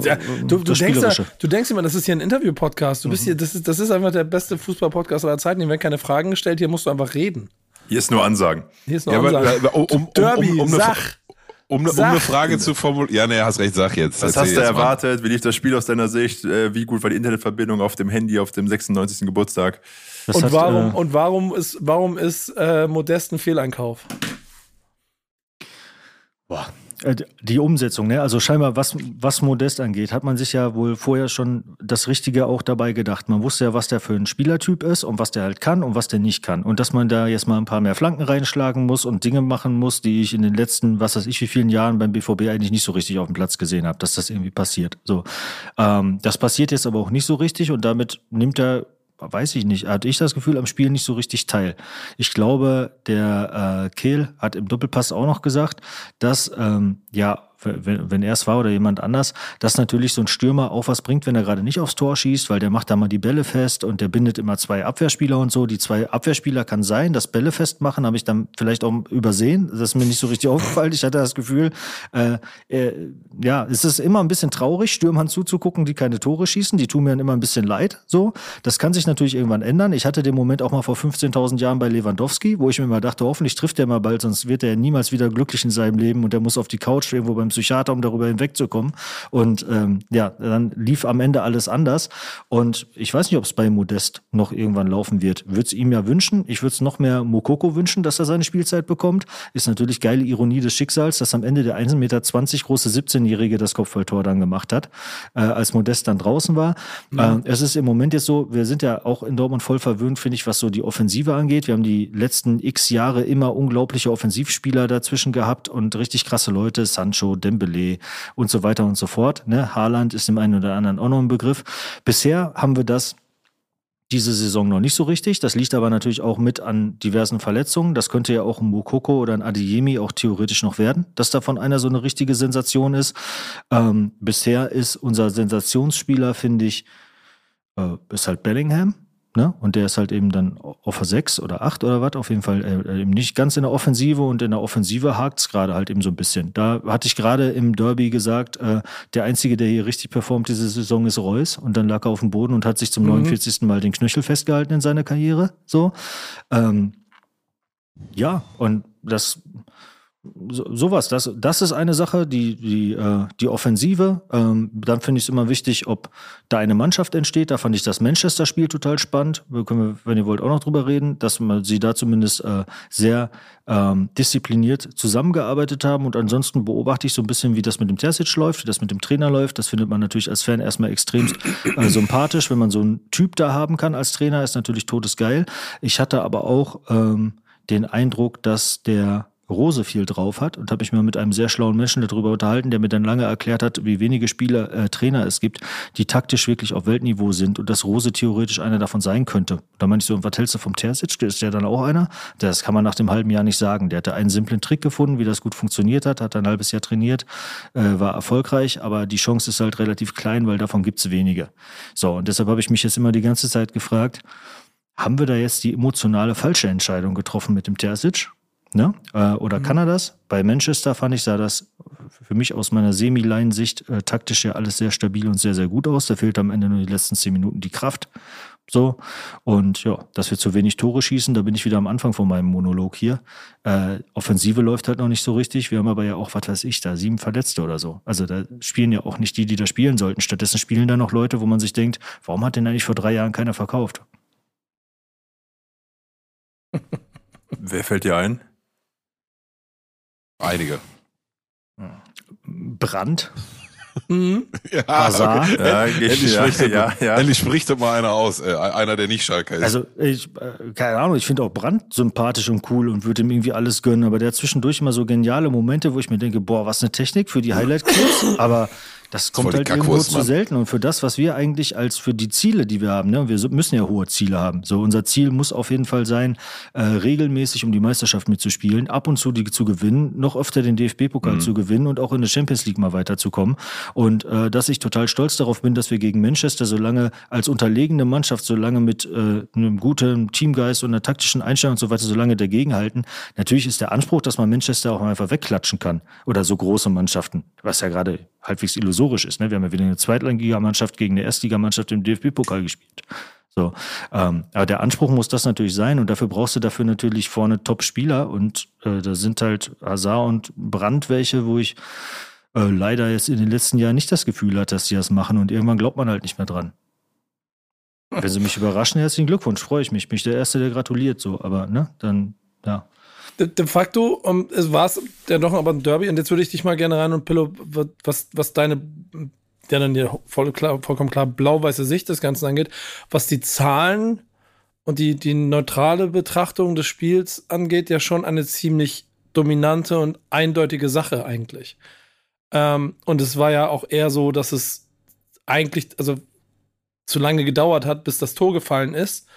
du, du, denkst du denkst immer, das ist hier ein Interview-Podcast. Du bist mhm. hier, das ist, das ist einfach der beste Fußball-Podcast aller Zeiten. Hier werden keine Fragen gestellt, hier musst du einfach reden. Hier ist nur Ansagen. Hier ist nur ja, Ansagen. Aber, um, um, Derby, um, um, um Sach. Um, um, eine Frage zu formulieren. Ja, nee, hast recht, sag jetzt. Was hast du erwartet? Mal. Wie lief das Spiel aus deiner Sicht? Äh, wie gut war die Internetverbindung auf dem Handy auf dem 96. Geburtstag? und, hat, warum, äh, und warum ist, warum ist äh, Modest ein Fehleinkauf? Boah, äh, die Umsetzung, ne? Also scheinbar, was, was Modest angeht, hat man sich ja wohl vorher schon das Richtige auch dabei gedacht. Man wusste ja, was der für ein Spielertyp ist und was der halt kann und was der nicht kann. Und dass man da jetzt mal ein paar mehr Flanken reinschlagen muss und Dinge machen muss, die ich in den letzten, was weiß ich, wie vielen Jahren beim BVB eigentlich nicht so richtig auf dem Platz gesehen habe, dass das irgendwie passiert. So, ähm, das passiert jetzt aber auch nicht so richtig und damit nimmt er weiß ich nicht, hatte ich das Gefühl, am Spiel nicht so richtig teil. Ich glaube, der äh, Kehl hat im Doppelpass auch noch gesagt, dass ähm, ja wenn, wenn er es war oder jemand anders, dass natürlich so ein Stürmer auch was bringt, wenn er gerade nicht aufs Tor schießt, weil der macht da mal die Bälle fest und der bindet immer zwei Abwehrspieler und so. Die zwei Abwehrspieler kann sein, das Bälle festmachen, habe ich dann vielleicht auch übersehen. Das ist mir nicht so richtig aufgefallen. Ich hatte das Gefühl, äh, äh, ja, es ist immer ein bisschen traurig, Stürmern zuzugucken, die keine Tore schießen. Die tun mir dann immer ein bisschen leid. So, das kann sich natürlich irgendwann ändern. Ich hatte den Moment auch mal vor 15.000 Jahren bei Lewandowski, wo ich mir mal dachte, hoffentlich trifft er mal bald, sonst wird er niemals wieder glücklich in seinem Leben und er muss auf die Couch irgendwo beim Psychiater, um darüber hinwegzukommen. Und ähm, ja, dann lief am Ende alles anders. Und ich weiß nicht, ob es bei Modest noch irgendwann laufen wird. Würde es ihm ja wünschen. Ich würde es noch mehr Mokoko wünschen, dass er seine Spielzeit bekommt. Ist natürlich geile Ironie des Schicksals, dass am Ende der 1,20 Meter große 17-Jährige das Kopfballtor dann gemacht hat, äh, als Modest dann draußen war. Ja. Äh, es ist im Moment jetzt so, wir sind ja auch in Dortmund voll verwöhnt, finde ich, was so die Offensive angeht. Wir haben die letzten x Jahre immer unglaubliche Offensivspieler dazwischen gehabt und richtig krasse Leute, Sancho, Dembele und so weiter und so fort. Ne? Haaland ist dem einen oder anderen auch noch ein Begriff. Bisher haben wir das diese Saison noch nicht so richtig. Das liegt aber natürlich auch mit an diversen Verletzungen. Das könnte ja auch ein Mukoko oder ein Adiyemi auch theoretisch noch werden, dass davon einer so eine richtige Sensation ist. Ähm, bisher ist unser Sensationsspieler, finde ich, äh, ist halt Bellingham. Ne? Und der ist halt eben dann auf der 6 oder 8 oder was, auf jeden Fall äh, eben nicht ganz in der Offensive und in der Offensive hakt es gerade halt eben so ein bisschen. Da hatte ich gerade im Derby gesagt, äh, der Einzige, der hier richtig performt diese Saison ist Reus und dann lag er auf dem Boden und hat sich zum mhm. 49. Mal den Knöchel festgehalten in seiner Karriere. So. Ähm, ja, und das so, sowas, das, das ist eine Sache, die, die, äh, die Offensive. Ähm, dann finde ich es immer wichtig, ob da eine Mannschaft entsteht. Da fand ich das Manchester-Spiel total spannend. Wir können, wenn ihr wollt, auch noch drüber reden, dass man sie da zumindest äh, sehr ähm, diszipliniert zusammengearbeitet haben. Und ansonsten beobachte ich so ein bisschen, wie das mit dem Terzic läuft, wie das mit dem Trainer läuft. Das findet man natürlich als Fan erstmal extrem äh, sympathisch. Wenn man so einen Typ da haben kann als Trainer, ist natürlich todesgeil. Ich hatte aber auch ähm, den Eindruck, dass der Rose viel drauf hat und habe mich mal mit einem sehr schlauen Menschen darüber unterhalten, der mir dann lange erklärt hat, wie wenige Spieler, äh, Trainer es gibt, die taktisch wirklich auf Weltniveau sind und dass Rose theoretisch einer davon sein könnte. Da meinte ich so, was hältst du vom Terzic? Ist der dann auch einer? Das kann man nach dem halben Jahr nicht sagen. Der hatte einen simplen Trick gefunden, wie das gut funktioniert hat, hat ein halbes Jahr trainiert, äh, war erfolgreich, aber die Chance ist halt relativ klein, weil davon gibt es wenige. So, und deshalb habe ich mich jetzt immer die ganze Zeit gefragt, haben wir da jetzt die emotionale falsche Entscheidung getroffen mit dem Terzic? Ne? Äh, oder mhm. kann er das? Bei Manchester fand ich, sah das für mich aus meiner Semi-Line-Sicht äh, taktisch ja alles sehr stabil und sehr, sehr gut aus. Da fehlt am Ende nur die letzten zehn Minuten die Kraft. So. Und ja, dass wir zu wenig Tore schießen, da bin ich wieder am Anfang von meinem Monolog hier. Äh, Offensive läuft halt noch nicht so richtig. Wir haben aber ja auch, was weiß ich, da sieben Verletzte oder so. Also da spielen ja auch nicht die, die da spielen sollten. Stattdessen spielen da noch Leute, wo man sich denkt, warum hat denn eigentlich vor drei Jahren keiner verkauft? Wer fällt dir ein? Einige. Brand. Mhm. Ja, Hazard. okay. Ja, endlich, ja, spricht ja, ja. endlich spricht doch mal einer aus. Äh, einer, der nicht Schalker ist. Also, ich, äh, keine Ahnung, ich finde auch Brand sympathisch und cool und würde ihm irgendwie alles gönnen, aber der hat zwischendurch immer so geniale Momente, wo ich mir denke, boah, was eine Technik für die Highlight-Clips, aber das kommt halt irgendwo zu selten. Und für das, was wir eigentlich als für die Ziele, die wir haben, ne, wir müssen ja hohe Ziele haben. So, unser Ziel muss auf jeden Fall sein, äh, regelmäßig um die Meisterschaft mitzuspielen, ab und zu die zu gewinnen, noch öfter den Mhm. DFB-Pokal zu gewinnen und auch in der Champions League mal weiterzukommen. Und äh, dass ich total stolz darauf bin, dass wir gegen Manchester so lange als unterlegene Mannschaft, so lange mit äh, einem guten Teamgeist und einer taktischen Einstellung und so weiter, so lange dagegenhalten. Natürlich ist der Anspruch, dass man Manchester auch einfach wegklatschen kann. Oder so große Mannschaften, was ja gerade halbwegs illusorisch ist. Ne? Wir haben ja wieder eine Zweitligamannschaft gegen eine Erstligamannschaft im DFB-Pokal gespielt. So, ähm, aber der Anspruch muss das natürlich sein und dafür brauchst du dafür natürlich vorne Top-Spieler und äh, da sind halt Hazard und Brandt welche, wo ich äh, leider jetzt in den letzten Jahren nicht das Gefühl hatte, dass die das machen und irgendwann glaubt man halt nicht mehr dran. Wenn sie mich überraschen, herzlichen Glückwunsch, freue ich mich. Bin ich der Erste, der gratuliert, so, aber ne, dann, ja. De, de facto um, es war es ja doch aber ein Derby und jetzt würde ich dich mal gerne rein und Pillow, was, was deine, ja dann dir voll klar, vollkommen klar blau-weiße Sicht des Ganzen angeht, was die Zahlen und die, die neutrale Betrachtung des Spiels angeht, ja schon eine ziemlich dominante und eindeutige Sache eigentlich. Ähm, und es war ja auch eher so, dass es eigentlich, also zu lange gedauert hat, bis das Tor gefallen ist.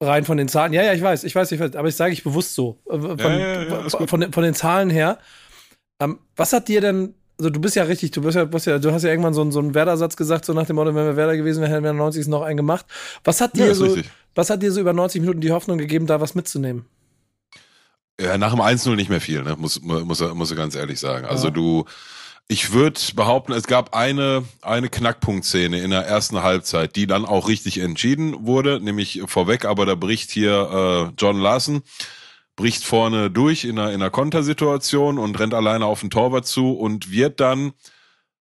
Rein von den Zahlen. Ja, ja, ich weiß, ich weiß, ich weiß, aber ich sage ich bewusst so. Äh, Von, Ja, ja, von, von, den, von den Zahlen her. Ähm, was hat dir denn, also du bist ja richtig, du bist ja, bist ja du hast ja irgendwann so, einen- so einen Werder-Satz gesagt, so nach dem Motto, wenn wir Werder gewesen wären, hätten wir in der 90. noch einen gemacht. Was hat dir so, richtig. was hat dir so über 90 Minuten die Hoffnung gegeben, da was mitzunehmen? Ja, nach dem 1-0 nicht mehr viel, ne? muss, muss, muss ich ganz ehrlich sagen. Also du, ich würde behaupten, es gab eine, eine Knackpunktszene in der ersten Halbzeit, die dann auch richtig entschieden wurde, nämlich vorweg, aber da bricht hier äh, John Larson, bricht vorne durch in einer, in einer Kontersituation und rennt alleine auf den Torwart zu und wird dann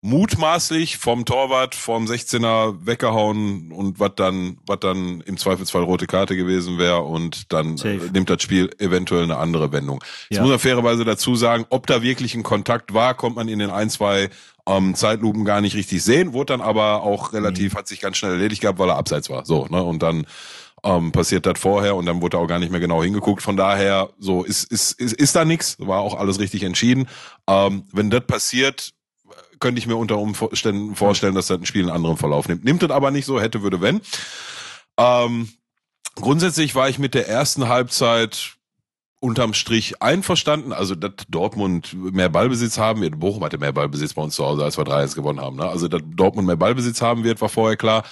mutmaßlich vom Torwart vom 16er weggehauen und was dann, was dann im Zweifelsfall rote Karte gewesen wäre und dann Safe. äh, nimmt das Spiel eventuell eine andere Wendung. Jetzt Ja. muss man fairerweise dazu sagen, ob da wirklich ein Kontakt war, kommt man in den ein, zwei ähm, Zeitlupen gar nicht richtig sehen, wurde dann aber auch relativ, hat sich ganz schnell erledigt gehabt, weil er abseits war. So, ne? Und dann ähm, passiert das vorher und dann wurde auch gar nicht mehr genau hingeguckt. Von daher, so ist, ist, ist, ist da nichts, war auch alles richtig entschieden. Ähm, wenn das passiert, könnte ich mir unter Umständen vorstellen, dass das ein Spiel einen anderen Verlauf nimmt. Nimmt das aber nicht so, hätte, würde, wenn. Ähm, grundsätzlich war ich mit der ersten Halbzeit unterm Strich einverstanden, also dass Dortmund mehr Ballbesitz haben wird. Bochum hatte mehr Ballbesitz bei uns zu Hause, als wir 3-1 gewonnen haben. Ne? Also dass Dortmund mehr Ballbesitz haben wird, war vorher klar.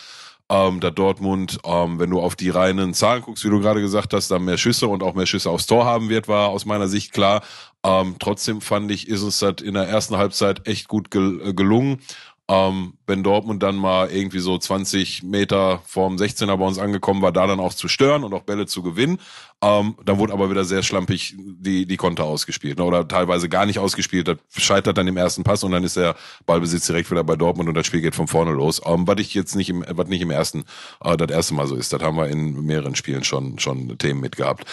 Ähm, dass Dortmund, ähm, wenn du auf die reinen Zahlen guckst, wie du gerade gesagt hast, dann mehr Schüsse und auch mehr Schüsse aufs Tor haben wird, war aus meiner Sicht klar. Ähm, trotzdem fand ich, ist uns das in der ersten Halbzeit echt gut gel äh, gelungen. Ähm, wenn Dortmund dann mal irgendwie so 20 Meter vorm 16er bei uns angekommen war, da dann auch zu stören und auch Bälle zu gewinnen. Ähm, dann wurde aber wieder sehr schlampig die, die Konter ausgespielt ne? oder teilweise gar nicht ausgespielt. Das scheitert dann im ersten Pass und dann ist der Ballbesitz direkt wieder bei Dortmund und das Spiel geht von vorne los. Ähm, was ich jetzt nicht im, was nicht im ersten, äh, das erste Mal so ist. Das haben wir in mehreren Spielen schon, schon Themen mitgehabt.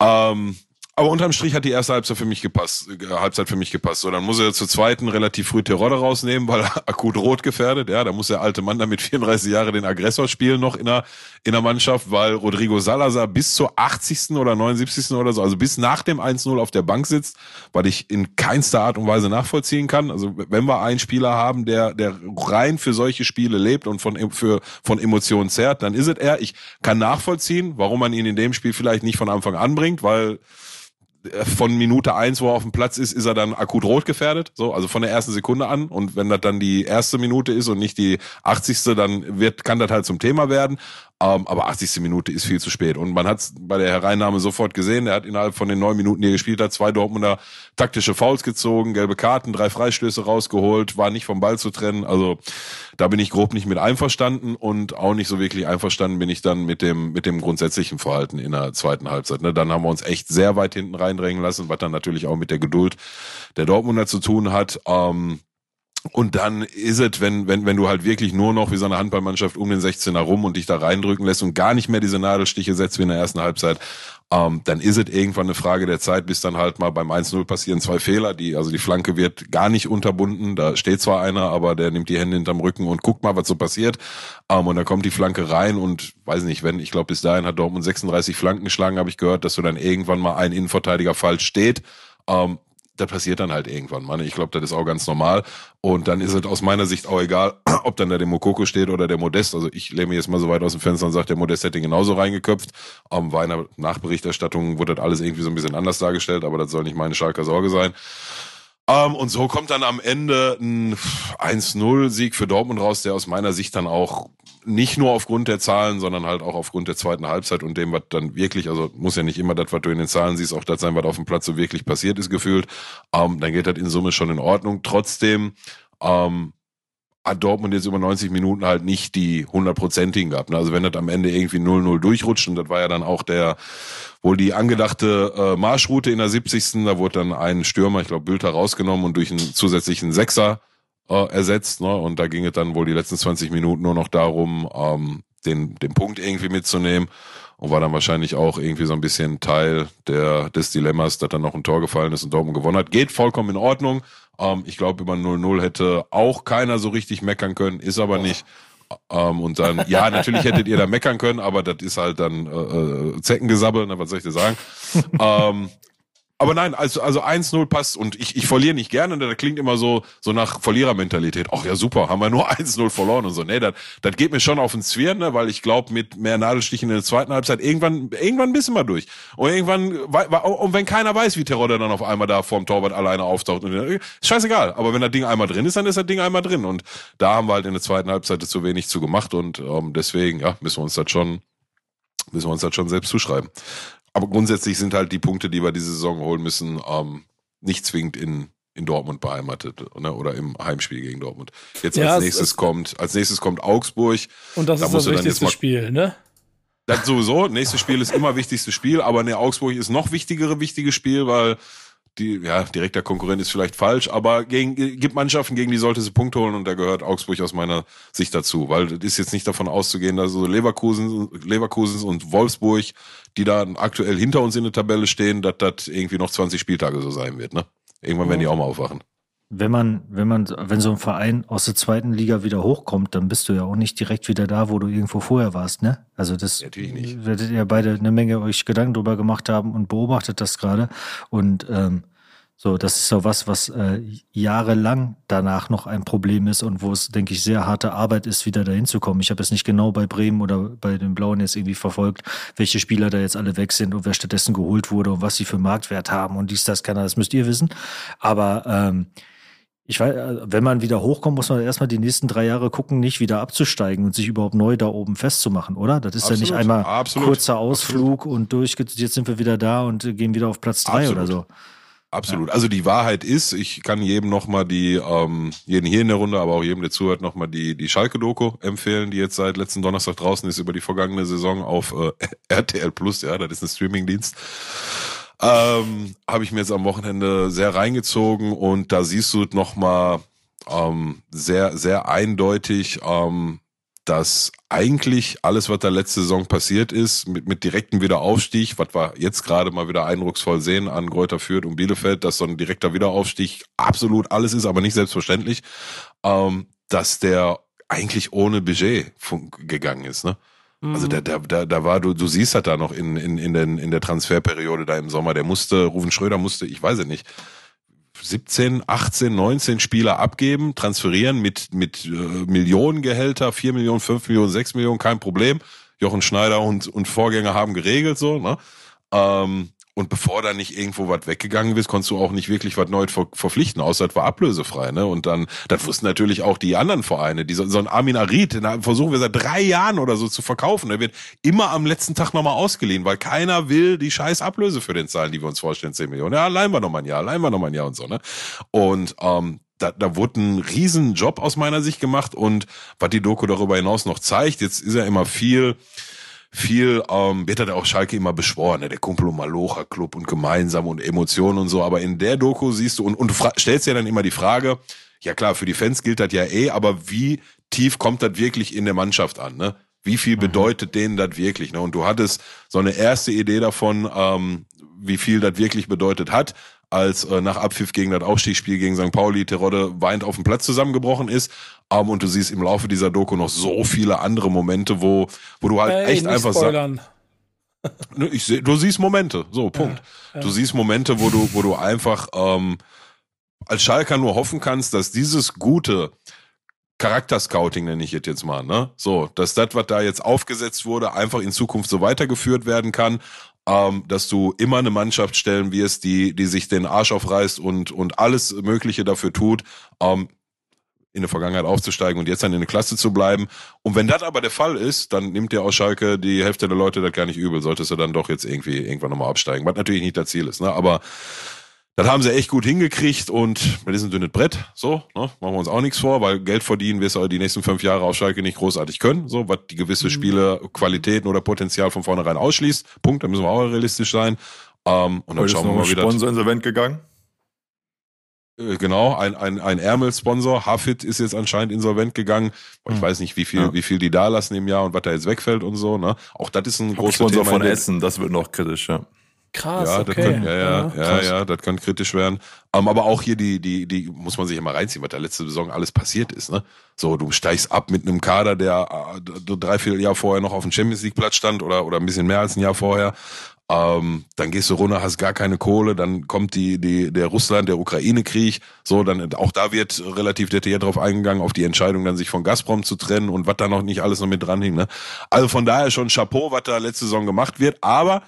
Ähm, Aber unterm Strich hat die erste Halbzeit für mich gepasst, äh, Halbzeit für mich gepasst. So, dann muss er zur zweiten relativ früh Terodde rausnehmen, weil er akut rot gefährdet. Ja, da muss der alte Mann dann mit 34 Jahren den Aggressor spielen noch in der, in der Mannschaft, weil Rodrigo Salazar bis zur 80. oder 79. oder so, also bis nach dem 1-0 auf der Bank sitzt, weil ich in keinster Art und Weise nachvollziehen kann. Also wenn wir einen Spieler haben, der, der rein für solche Spiele lebt und von, für, von Emotionen zerrt, dann ist es er. Ich kann nachvollziehen, warum man ihn in dem Spiel vielleicht nicht von Anfang an bringt, weil von Minute eins, wo er auf dem Platz ist, ist er dann akut rot gefährdet. So, also von der ersten Sekunde an. Und wenn das dann die erste Minute ist und nicht die 80. dann wird, kann das halt zum Thema werden. Ähm, aber 80. Minute ist viel zu spät. Und man hat es bei der Hereinnahme sofort gesehen. Er hat innerhalb von den neun Minuten, die er gespielt hat, zwei Dortmunder taktische Fouls gezogen, gelbe Karten, drei Freistöße rausgeholt, war nicht vom Ball zu trennen. Also da bin ich grob nicht mit einverstanden und auch nicht so wirklich einverstanden bin ich dann mit dem, mit dem grundsätzlichen Verhalten in der zweiten Halbzeit. Ne? Dann haben wir uns echt sehr weit hinten reindrängen lassen, was dann natürlich auch mit der Geduld der Dortmunder zu tun hat. Ähm, und dann ist es, wenn, wenn, wenn du halt wirklich nur noch wie so eine Handballmannschaft um den 16er rum und dich da reindrücken lässt und gar nicht mehr diese Nadelstiche setzt wie in der ersten Halbzeit, ähm, dann ist es irgendwann eine Frage der Zeit, bis dann halt mal beim 1-0 passieren zwei Fehler. Die, also die Flanke wird gar nicht unterbunden. Da steht zwar einer, aber der nimmt die Hände hinterm Rücken und guckt mal, was so passiert. Ähm, und dann kommt die Flanke rein und weiß nicht, wenn, ich glaube, bis dahin hat Dortmund 36 Flanken geschlagen, habe ich gehört, dass du dann irgendwann mal ein Innenverteidiger falsch steht. Ähm, das passiert dann halt irgendwann mal. Ich glaube, das ist auch ganz normal. Und dann ist es aus meiner Sicht auch egal, ob dann da der Mokoko steht oder der Modest. Also ich lehne mir jetzt mal so weit aus dem Fenster und sage, der Modest hätte genauso reingeköpft. War in der Nachberichterstattung wurde das alles irgendwie so ein bisschen anders dargestellt, aber das soll nicht meine Schalker Sorge sein. Ähm, und so kommt dann am Ende ein 1-0-Sieg für Dortmund raus, der aus meiner Sicht dann auch nicht nur aufgrund der Zahlen, sondern halt auch aufgrund der zweiten Halbzeit und dem, was dann wirklich, also muss ja nicht immer das, was du in den Zahlen siehst, auch das sein, was auf dem Platz so wirklich passiert ist, gefühlt. Ähm, dann geht das in Summe schon in Ordnung. Trotzdem ähm, hat Dortmund jetzt über 90 Minuten halt nicht die hundertprozentigen gehabt. Ne? Also wenn das am Ende irgendwie 0-0 durchrutscht, und das war ja dann auch der wohl die angedachte äh, Marschroute in der 70. Da wurde dann ein Stürmer, ich glaube Bülter, rausgenommen und durch einen zusätzlichen Sechser äh, ersetzt. Ne? Und da ging es dann wohl die letzten 20 Minuten nur noch darum, ähm, den, den Punkt irgendwie mitzunehmen. Und war dann wahrscheinlich auch irgendwie so ein bisschen Teil der, des Dilemmas, dass dann noch ein Tor gefallen ist und Dortmund gewonnen hat. Geht vollkommen in Ordnung. Ähm, ich glaube, über 0-0 hätte auch keiner so richtig meckern können, ist aber oh. nicht. Ähm, und dann, ja, natürlich hättet ihr da meckern können, aber das ist halt dann äh, äh Zeckengesabbel, ne, was soll ich dir sagen? ähm, aber nein, also, also 1-0 passt und ich, ich verliere nicht gerne. Das klingt immer so, so nach Verlierermentalität. Ach ja, super, haben wir nur 1-0 verloren und so. Nee, das, das geht mir schon auf den Zwirn, ne, weil ich glaube, mit mehr Nadelstichen in der zweiten Halbzeit, irgendwann, irgendwann bisschen wir durch. Und irgendwann, und wenn keiner weiß, wie Terodde dann auf einmal da vorm Torwart alleine auftaucht, und, scheißegal. Aber wenn das Ding einmal drin ist, dann ist das Ding einmal drin. Und da haben wir halt in der zweiten Halbzeit zu wenig zu gemacht und ähm, deswegen, ja, müssen wir uns das schon, müssen wir uns das schon selbst zuschreiben. Aber grundsätzlich sind halt die Punkte, die wir diese Saison holen müssen, ähm, nicht zwingend in, in Dortmund beheimatet ne? oder im Heimspiel gegen Dortmund. Jetzt ja, als nächstes kommt, als nächstes kommt Augsburg. Und das da ist das wichtigste Spiel, ne? Das sowieso. Nächstes Spiel ist immer wichtigstes Spiel, aber ne, Augsburg ist noch wichtigere wichtiges Spiel, weil die, ja, direkter Konkurrent ist vielleicht falsch, aber gegen, gibt Mannschaften, gegen die sollte sie Punkte holen und da gehört Augsburg aus meiner Sicht dazu, weil es ist jetzt nicht davon auszugehen, dass so Leverkusen, Leverkusen und Wolfsburg, die da aktuell hinter uns in der Tabelle stehen, dass das irgendwie noch 20 Spieltage so sein wird, ne? Irgendwann werden die auch mal aufwachen. Wenn man, wenn man, wenn so ein Verein aus der zweiten Liga wieder hochkommt, dann bist du ja auch nicht direkt wieder da, wo du irgendwo vorher warst, ne? Also das Natürlich nicht. werdet ihr beide eine Menge euch Gedanken drüber gemacht haben und beobachtet das gerade. Und ähm, so, das ist so was, was äh, jahrelang danach noch ein Problem ist und wo es, denke ich, sehr harte Arbeit ist, wieder dahin zu kommen. Ich habe es nicht genau bei Bremen oder bei den Blauen jetzt irgendwie verfolgt, welche Spieler da jetzt alle weg sind und wer stattdessen geholt wurde und was sie für Marktwert haben und dies, das, keiner, das müsst ihr wissen. Aber ähm, ich weiß, äh, wenn man wieder hochkommt, muss man erstmal die nächsten drei Jahre gucken, nicht wieder abzusteigen und sich überhaupt neu da oben festzumachen, oder? Das ist absolut, ja nicht einmal absolut, kurzer Ausflug absolut. und durch, jetzt sind wir wieder da und gehen wieder auf Platz drei oder so. Absolut. Ja. Also die Wahrheit ist, ich kann jedem nochmal die, ähm, jeden hier in der Runde, aber auch jedem, der zuhört, nochmal die, die Schalke-Doku empfehlen, die jetzt seit letzten Donnerstag draußen ist über die vergangene Saison auf äh, RTL Plus, ja, das ist ein Streamingdienst. Ähm, Habe ich mir jetzt am Wochenende sehr reingezogen und da siehst du nochmal ähm, sehr, sehr eindeutig, ähm, dass eigentlich alles, was da letzte Saison passiert ist, mit, mit direktem Wiederaufstieg, was wir jetzt gerade mal wieder eindrucksvoll sehen an Gräuter Fürth und Bielefeld, dass so ein direkter Wiederaufstieg absolut alles ist, aber nicht selbstverständlich, ähm, dass der eigentlich ohne Budget gegangen ist. Ne? Also da, da, da, da war, du, du siehst halt da noch in, in, in, den, in der Transferperiode da im Sommer, der musste, Rufen Schröder musste, ich weiß es nicht, 17, 18, 19 Spieler abgeben, transferieren mit, mit äh, Millionengehälter, 4 Millionen, 5 Millionen, 6 Millionen, kein Problem. Jochen Schneider und, und Vorgänger haben geregelt so. Ne? Ähm, und bevor da nicht irgendwo was weggegangen ist, konntest du auch nicht wirklich was neu ver verpflichten, außer es war ablösefrei. Ne? Und dann, das wussten natürlich auch die anderen Vereine. Die, so, so ein Armin Arid, den versuchen wir seit drei Jahren oder so zu verkaufen. Der wird immer am letzten Tag nochmal ausgeliehen, weil keiner will die scheiß Ablöse für den zahlen, die wir uns vorstellen, 10 Millionen. Ja, leihen wir nochmal ein Jahr, leihen wir nochmal ein Jahr und so. Ne? Und ähm, da, da wurde ein Riesenjob aus meiner Sicht gemacht und was die Doku darüber hinaus noch zeigt, jetzt ist ja immer viel viel, ähm, wird hat auch Schalke immer beschworen, ne? der Kumpel und Malocha Club und gemeinsam und Emotionen und so, aber in der Doku siehst du und, und du stellst dir dann immer die Frage, ja klar, für die Fans gilt das ja eh, aber wie tief kommt das wirklich in der Mannschaft an, ne? Wie viel mhm. bedeutet denen das wirklich? Ne? Und du hattest so eine erste Idee davon, ähm, wie viel das wirklich bedeutet hat als äh, nach Abpfiff gegen das Aufstiegsspiel gegen St. Pauli Terodde weint auf dem Platz zusammengebrochen ist. Um, und du siehst im Laufe dieser Doku noch so viele andere Momente, wo, wo du halt hey, echt einfach sagst. Ich seh, du siehst Momente, so, Punkt. Ja, ja. Du siehst Momente, wo du, wo du einfach ähm, als Schalker nur hoffen kannst, dass dieses gute Charakterscouting nenne ich es jetzt mal, ne? So, dass das, was da jetzt aufgesetzt wurde, einfach in Zukunft so weitergeführt werden kann ähm, dass du immer eine Mannschaft stellen wirst, die, die sich den Arsch aufreißt und, und alles Mögliche dafür tut, ähm, in der Vergangenheit aufzusteigen und jetzt dann in der Klasse zu bleiben. Und wenn das aber der Fall ist, dann nimmt dir aus Schalke die Hälfte der Leute das gar nicht übel, solltest du dann doch jetzt irgendwie irgendwann nochmal absteigen, was natürlich nicht das Ziel ist. Ne? Aber das haben sie echt gut hingekriegt und das ist ein dünnes Brett, so, ne? machen wir uns auch nichts vor, weil Geld verdienen wirst du die nächsten fünf Jahre auf Schalke nicht großartig können, so, was die gewisse mhm. Spiele, Qualitäten oder Potenzial von vornherein ausschließt. Punkt, da müssen wir auch realistisch sein. Ähm, und dann Heute schauen wir mal wieder. Sponsor insolvent gegangen? Äh, genau, ein, ein, ein Ärmel-Sponsor. Hafit ist jetzt anscheinend insolvent gegangen. Ich hm. weiß nicht, wie viel, ja. wie viel die da lassen im Jahr und was da jetzt wegfällt und so. Ne? Auch das ist ein großes Thema. Sponsor von Essen, das wird noch kritisch, ja. Krass, ja, okay. Das könnte, ja, ja, ja, ja, das kann kritisch werden. Um, ähm, aber auch hier die, die, die muss man sich immer reinziehen, was da letzte Saison alles passiert ist. Ne? So, du steigst ab mit einem Kader, der äh, drei, vier Jahre vorher noch auf dem Champions League Platz stand oder oder ein bisschen mehr als ein Jahr vorher. Ähm, dann gehst du runter, hast gar keine Kohle, dann kommt die, die, der Russland, der Ukraine-Krieg, so, dann, auch da wird relativ detailliert drauf eingegangen, auf die Entscheidung, dann sich von Gazprom zu trennen und was da noch nicht alles noch mit dran hing, ne? Also von daher schon Chapeau, was da letzte Saison gemacht wird, aber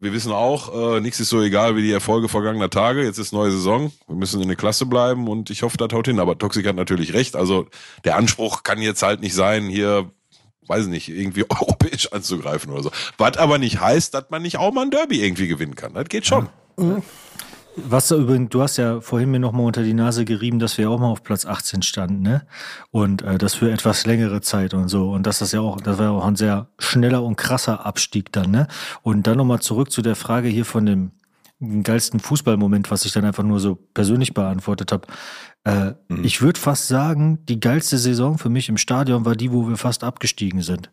wir wissen auch, äh, nichts ist so egal wie die Erfolge vergangener Tage. Jetzt ist neue Saison. Wir müssen in der Klasse bleiben und ich hoffe, das haut hin. Aber Toxik hat natürlich recht. Also der Anspruch kann jetzt halt nicht sein, hier, weiß nicht, irgendwie europäisch anzugreifen oder so. Was aber nicht heißt, dass man nicht auch mal ein Derby irgendwie gewinnen kann. Das geht schon. Mhm. Was übrigens, du hast ja vorhin mir nochmal unter die Nase gerieben, dass wir auch mal auf Platz 18 standen, ne? Und äh, das für etwas längere Zeit und so. Und das ja auch, das war ja auch ein sehr schneller und krasser Abstieg dann, ne? Und dann nochmal zurück zu der Frage hier von dem geilsten Fußballmoment, was ich dann einfach nur so persönlich beantwortet habe. Äh, mhm. Ich würde fast sagen, die geilste Saison für mich im Stadion war die, wo wir fast abgestiegen sind.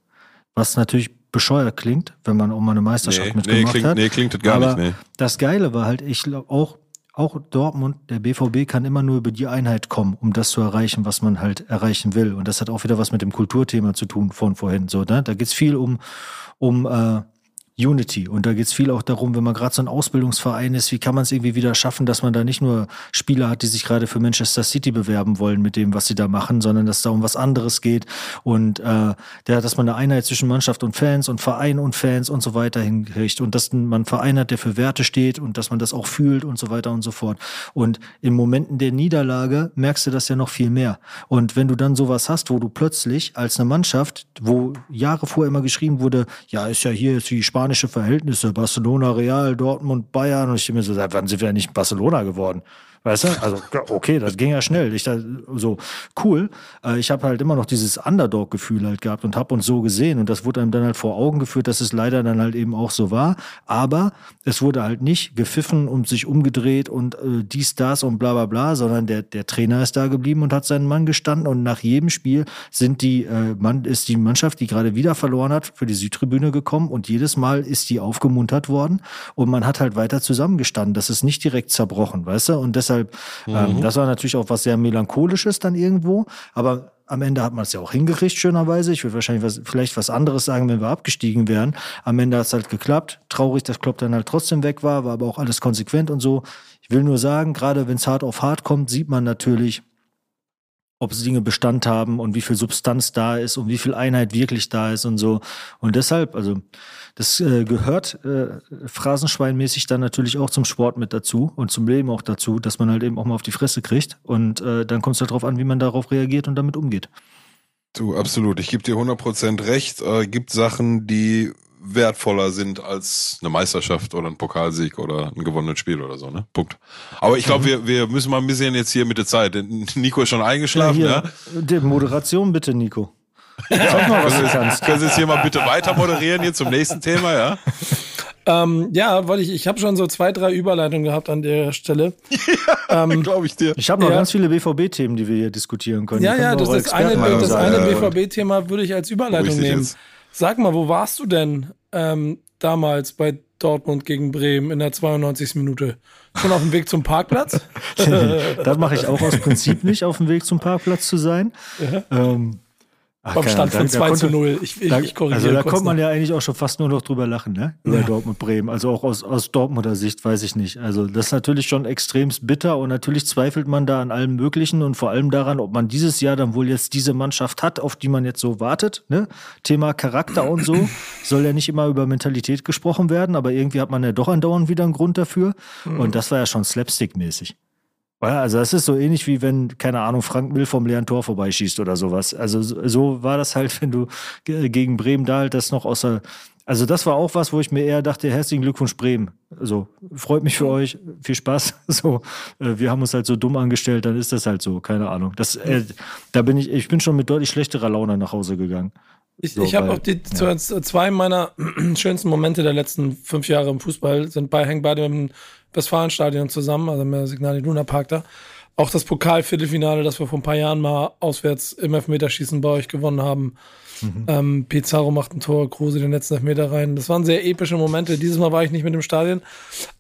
Was natürlich bescheuert klingt, wenn man auch mal eine Meisterschaft nee, mitgemacht nee, klingt, hat. Nee, klingt das gar Aber nicht. Nee. Das Geile war halt, ich glaube auch, auch Dortmund, der BVB kann immer nur über die Einheit kommen, um das zu erreichen, was man halt erreichen will. Und das hat auch wieder was mit dem Kulturthema zu tun von vorhin. So, ne? Da geht's viel um, um äh, Unity. Und da geht es viel auch darum, wenn man gerade so ein Ausbildungsverein ist, wie kann man es irgendwie wieder schaffen, dass man da nicht nur Spieler hat, die sich gerade für Manchester City bewerben wollen mit dem, was sie da machen, sondern dass da um was anderes geht und äh, der, dass man eine Einheit zwischen Mannschaft und Fans und Verein und Fans und so weiter hinkriegt und dass man einen Verein hat, der für Werte steht und dass man das auch fühlt und so weiter und so fort. Und in Momenten der Niederlage merkst du das ja noch viel mehr. Und wenn du dann sowas hast, wo du plötzlich als eine Mannschaft, wo Jahre vorher immer geschrieben wurde, ja, ist ja hier jetzt wie Spanien spanische Verhältnisse, Barcelona, Real, Dortmund, Bayern. Und ich mir so, seit wann sind wir nicht in Barcelona geworden? Weißt du? Also, okay, das ging ja schnell. Ich da, so, cool. Äh, ich habe halt immer noch dieses Underdog-Gefühl halt gehabt und habe uns so gesehen. Und das wurde einem dann halt vor Augen geführt, dass es leider dann halt eben auch so war. Aber es wurde halt nicht gepfiffen und sich umgedreht und äh, dies, das und bla bla bla, sondern der, der Trainer ist da geblieben und hat seinen Mann gestanden. Und nach jedem Spiel sind die, äh, man, ist die Mannschaft, die gerade wieder verloren hat, für die Südtribüne gekommen und jedes Mal ist die aufgemuntert worden. Und man hat halt weiter zusammengestanden. Das ist nicht direkt zerbrochen, weißt du? Und deshalb deshalb, ähm, mhm. ähm, das war natürlich auch was sehr Melancholisches dann irgendwo, aber am Ende hat man es ja auch hingekriegt, schönerweise. Ich würde wahrscheinlich was, vielleicht was anderes sagen, wenn wir abgestiegen wären. Am Ende hat es halt geklappt. Traurig, dass Klopp dann halt trotzdem weg war, war aber auch alles konsequent und so. Ich will nur sagen, gerade wenn es hart auf hart kommt, sieht man natürlich, ob sie Dinge Bestand haben und wie viel Substanz da ist und wie viel Einheit wirklich da ist und so. Und deshalb, also das äh, gehört äh, phrasenschweinmäßig dann natürlich auch zum Sport mit dazu und zum Leben auch dazu, dass man halt eben auch mal auf die Fresse kriegt. Und äh, dann kommt es halt darauf an, wie man darauf reagiert und damit umgeht. Du, absolut. Ich gebe dir 100% recht. Äh, gibt Sachen, die wertvoller sind als eine Meisterschaft oder ein Pokalsieg oder ein gewonnenes Spiel oder so, ne? Punkt. Aber ich glaube, mhm. wir, wir müssen mal ein bisschen jetzt hier mit der Zeit. Nico ist schon eingeschlafen, ja? ja? Moderation bitte, Nico. Ja, Sag mal, was du kannst. Können Sie jetzt hier mal bitte weiter moderieren, hier zum nächsten Thema, ja? Ähm, ja, weil ich, ich habe schon so zwei, drei Überleitungen gehabt an der Stelle. Ja, ähm, glaube ich dir. Ich habe noch ja. ganz viele BVB-Themen, die wir hier diskutieren können. Ja, ja, das, ist eine, das eine BVB-Thema würde ich als Überleitung nehmen. Jetzt. Sag mal, wo warst du denn ähm, damals bei Dortmund gegen Bremen in der 92. Minute? Schon auf dem Weg zum Parkplatz? das mache ich auch aus Prinzip nicht, auf dem Weg zum Parkplatz zu sein. Ja. Ähm, Ach, Beim Stand von 2 zu 0. Ich, ich, da, ich korrigiere. Also da kommt man ja eigentlich auch schon fast nur noch drüber lachen, ne? Über ja. Dortmund Bremen. Also auch aus, aus Dortmunder Sicht weiß ich nicht. Also das ist natürlich schon extremst bitter und natürlich zweifelt man da an allem Möglichen und vor allem daran, ob man dieses Jahr dann wohl jetzt diese Mannschaft hat, auf die man jetzt so wartet. Ne? Thema Charakter und so. Soll ja nicht immer über Mentalität gesprochen werden, aber irgendwie hat man ja doch andauernd wieder einen Grund dafür. Mhm. Und das war ja schon slapstick-mäßig. Ja, also das ist so ähnlich wie wenn, keine Ahnung, Frank Mill vom leeren Tor vorbeischießt oder sowas. Also so war das halt, wenn du gegen Bremen da halt das noch außer. Also das war auch was, wo ich mir eher dachte, herzlichen Glückwunsch Bremen. Also freut mich für euch, viel Spaß. So, äh, wir haben uns halt so dumm angestellt, dann ist das halt so, keine Ahnung. Das, äh, da bin ich, ich bin schon mit deutlich schlechterer Laune nach Hause gegangen. Ich, so, ich habe auch die ja. zwei meiner schönsten Momente der letzten fünf Jahre im Fußball sind bei beide mit dem Westfalenstadion zusammen, also im Signal Iduna Park da. Auch das Pokal-Viertelfinale, das wir vor ein paar Jahren mal auswärts im Elfmeterschießen bei euch gewonnen haben. Mhm. Ähm, Pizarro macht ein Tor, Kruse den letzten Elfmeter rein. Das waren sehr epische Momente. Dieses Mal war ich nicht mit im Stadion.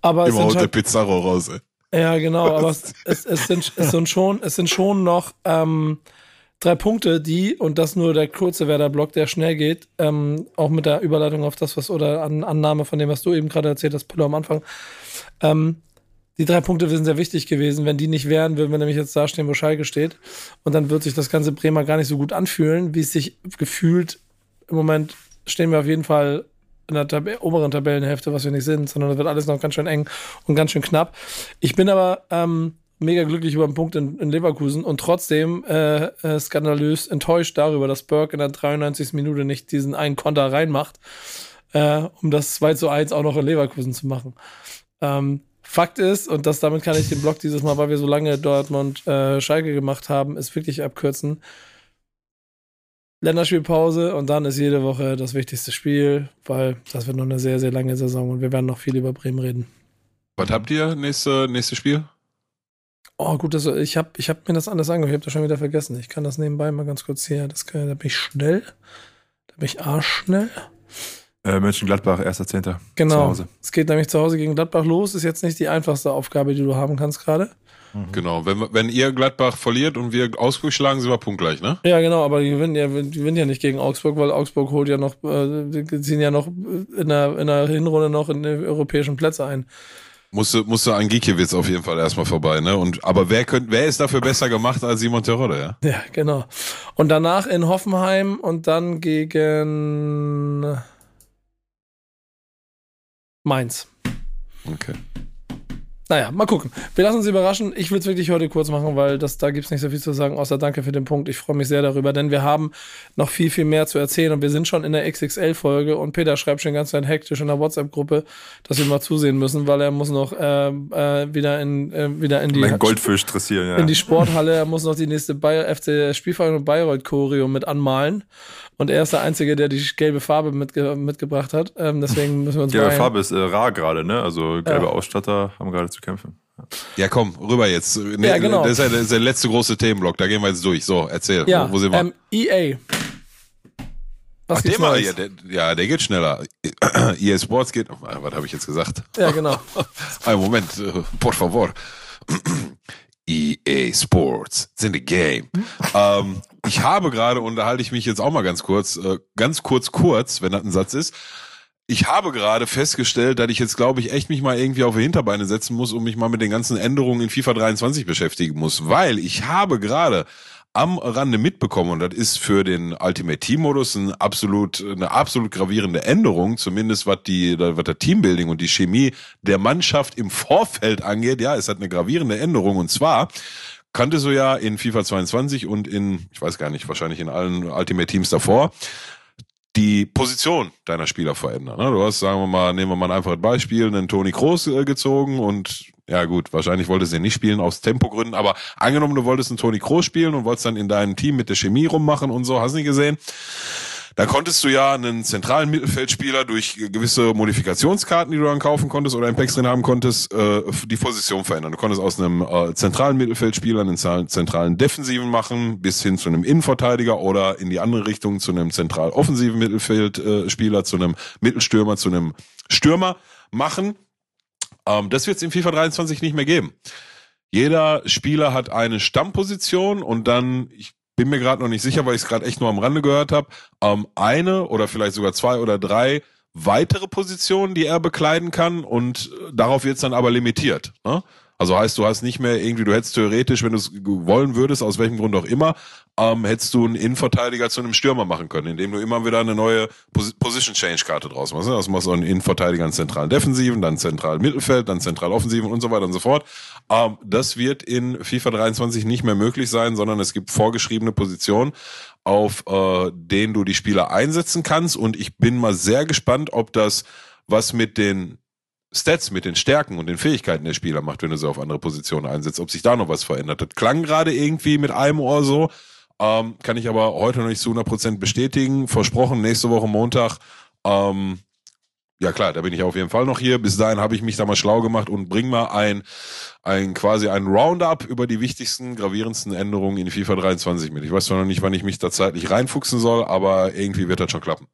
Aber Immer haut der Pizarro raus, ey. Ja, genau, aber es, es, es, sind, es, sind schon, es sind schon noch ähm, drei Punkte, die, und das nur der kurze Werder-Block, der schnell geht, ähm, auch mit der Überleitung auf das, was, oder an Annahme von dem, was du eben gerade erzählt hast, Pillow am Anfang, ähm, die drei Punkte sind sehr wichtig gewesen. Wenn die nicht wären, würden wir nämlich jetzt da stehen, wo Schalke steht. Und dann wird sich das ganze Bremer gar nicht so gut anfühlen, wie es sich gefühlt. Im Moment stehen wir auf jeden Fall in der Tab oberen Tabellenhälfte, was wir nicht sind, sondern es wird alles noch ganz schön eng und ganz schön knapp. Ich bin aber ähm, mega glücklich über den Punkt in, in Leverkusen und trotzdem äh, äh, skandalös enttäuscht darüber, dass Burke in der 93. Minute nicht diesen einen Konter reinmacht, äh, um das 2 zu 1 auch noch in Leverkusen zu machen. Ähm, Fakt ist, und das damit kann ich den Blog dieses Mal, weil wir so lange Dortmund äh, Schalke gemacht haben, ist wirklich abkürzen. Länderspielpause und dann ist jede Woche das wichtigste Spiel, weil das wird noch eine sehr, sehr lange Saison und wir werden noch viel über Bremen reden. Was habt ihr nächste, nächste Spiel? Oh, gut, also ich habe ich hab mir das alles angehört, ich habe das schon wieder vergessen. Ich kann das nebenbei mal ganz kurz hier. Das kann, da bin ich schnell. Da bin ich arschschnell. Äh, Mönchengladbach, 1.10. Genau. Es geht nämlich zu Hause gegen Gladbach los. Ist jetzt nicht die einfachste Aufgabe, die du haben kannst gerade. Mhm. Genau, wenn, wenn ihr Gladbach verliert und wir Augsburg schlagen, sind wir punktgleich, ne? Ja, genau, aber die gewinnen ja, die gewinnen ja nicht gegen Augsburg, weil Augsburg holt ja noch, äh, die ziehen ja noch in der, in der Hinrunde noch in die europäischen Plätze ein. Musste, musste an Giekiewicz auf jeden Fall erstmal vorbei, ne? Und, aber wer könnt, wer ist dafür besser gemacht als Simon Terodde, ja? Ja, genau. Und danach in Hoffenheim und dann gegen, Mainz. Okay. naja, mal gucken. Wir lassen uns überraschen. Ich will es wirklich heute kurz machen, weil das, da gibt es nicht so viel zu sagen, außer danke für den Punkt. Ich freue mich sehr darüber, denn wir haben noch viel, viel mehr zu erzählen und wir sind schon in der XXL-Folge und Peter schreibt schon ganz hektisch in der WhatsApp-Gruppe, dass wir mal zusehen müssen, weil er muss noch äh, äh, wieder in äh, wieder in die Mein Goldfisch dressieren, ja. in die Sporthalle. Er muss noch die nächste Bayer, FC Spielverein und Bayreuth Choreo mit anmalen. Und er ist der Einzige, der die gelbe Farbe mitge mitgebracht hat. Ähm, deswegen müssen wir uns Gelbe Farbe ist äh, rar gerade, ne? Also gelbe ja. Ausstatter haben gerade zu kämpfen. Ja, komm, rüber jetzt. Nee, ja, genau. Das ist, ja, das ist der letzte große Themenblock. Da gehen wir jetzt durch. So, erzähl. Ja, wo, wo sind wir? Ähm, EA. Was Ach, der mal, ja, der, ja, der geht schneller. EA Sports geht. Oh, was habe ich jetzt gesagt? Ja, genau. Ein Moment, äh, por favor. EA Sports, it's in the game. ähm, ich habe gerade, und da halte ich mich jetzt auch mal ganz kurz, äh, ganz kurz, kurz, wenn das ein Satz ist. Ich habe gerade festgestellt, dass ich jetzt, glaube ich, echt mich mal irgendwie auf die Hinterbeine setzen muss und mich mal mit den ganzen Änderungen in FIFA 23 beschäftigen muss, weil ich habe gerade am Rande mitbekommen und das ist für den Ultimate Team Modus ein absolut, eine absolut gravierende Änderung, zumindest was die, was der Teambuilding und die Chemie der Mannschaft im Vorfeld angeht. Ja, es hat eine gravierende Änderung und zwar kannte so ja in FIFA 22 und in, ich weiß gar nicht, wahrscheinlich in allen Ultimate Teams davor, die Position deiner Spieler verändern. Ne? Du hast, sagen wir mal, nehmen wir mal ein einfaches Beispiel, einen Toni Kroos äh, gezogen und ja gut, wahrscheinlich wolltest du ihn nicht spielen aus Tempogründen, aber angenommen, du wolltest einen Toni Kroos spielen und wolltest dann in deinem Team mit der Chemie rummachen und so, hast du nicht gesehen. Da konntest du ja einen zentralen Mittelfeldspieler durch gewisse Modifikationskarten, die du dann kaufen konntest oder im Packs drin haben konntest, äh, die Position verändern. Du konntest aus einem äh, zentralen Mittelfeldspieler einen zentralen Defensiven machen, bis hin zu einem Innenverteidiger oder in die andere Richtung zu einem zentral offensiven Mittelfeldspieler, zu einem Mittelstürmer, zu einem Stürmer machen. Ähm, das wird es in FIFA 23 nicht mehr geben. Jeder Spieler hat eine Stammposition und dann, ich bin mir gerade noch nicht sicher, weil ich es gerade echt nur am Rande gehört habe, ähm, eine oder vielleicht sogar zwei oder drei weitere Positionen, die er bekleiden kann und darauf wird es dann aber limitiert. Ne? Also heißt, du hast nicht mehr irgendwie, du hättest theoretisch, wenn du es wollen würdest, aus welchem Grund auch immer, ähm, hättest du einen Innenverteidiger zu einem Stürmer machen können, indem du immer wieder eine neue Pos Position Change Karte draus machst. Ne? Also machst du einen Innenverteidiger einen zentralen Defensiven, dann zentral Mittelfeld, dann zentral Offensiven und so weiter und so fort. Ähm, das wird in FIFA 23 nicht mehr möglich sein, sondern es gibt vorgeschriebene Positionen, auf äh, denen du die Spieler einsetzen kannst. Und ich bin mal sehr gespannt, ob das was mit den Stats, mit den Stärken und den Fähigkeiten der Spieler macht, wenn du sie auf andere Positionen einsetzt, ob sich da noch was verändert. Das klang gerade irgendwie mit einem Ohr so, ähm, kann ich aber heute noch nicht zu 100% bestätigen. Versprochen, nächste Woche Montag. Ähm, ja klar, da bin ich auf jeden Fall noch hier. Bis dahin habe ich mich da mal schlau gemacht und bring mal ein, ein quasi ein Roundup über die wichtigsten, gravierendsten Änderungen in FIFA 23 mit. Ich weiß zwar noch nicht, wann ich mich da zeitlich reinfuchsen soll, aber irgendwie wird das schon klappen.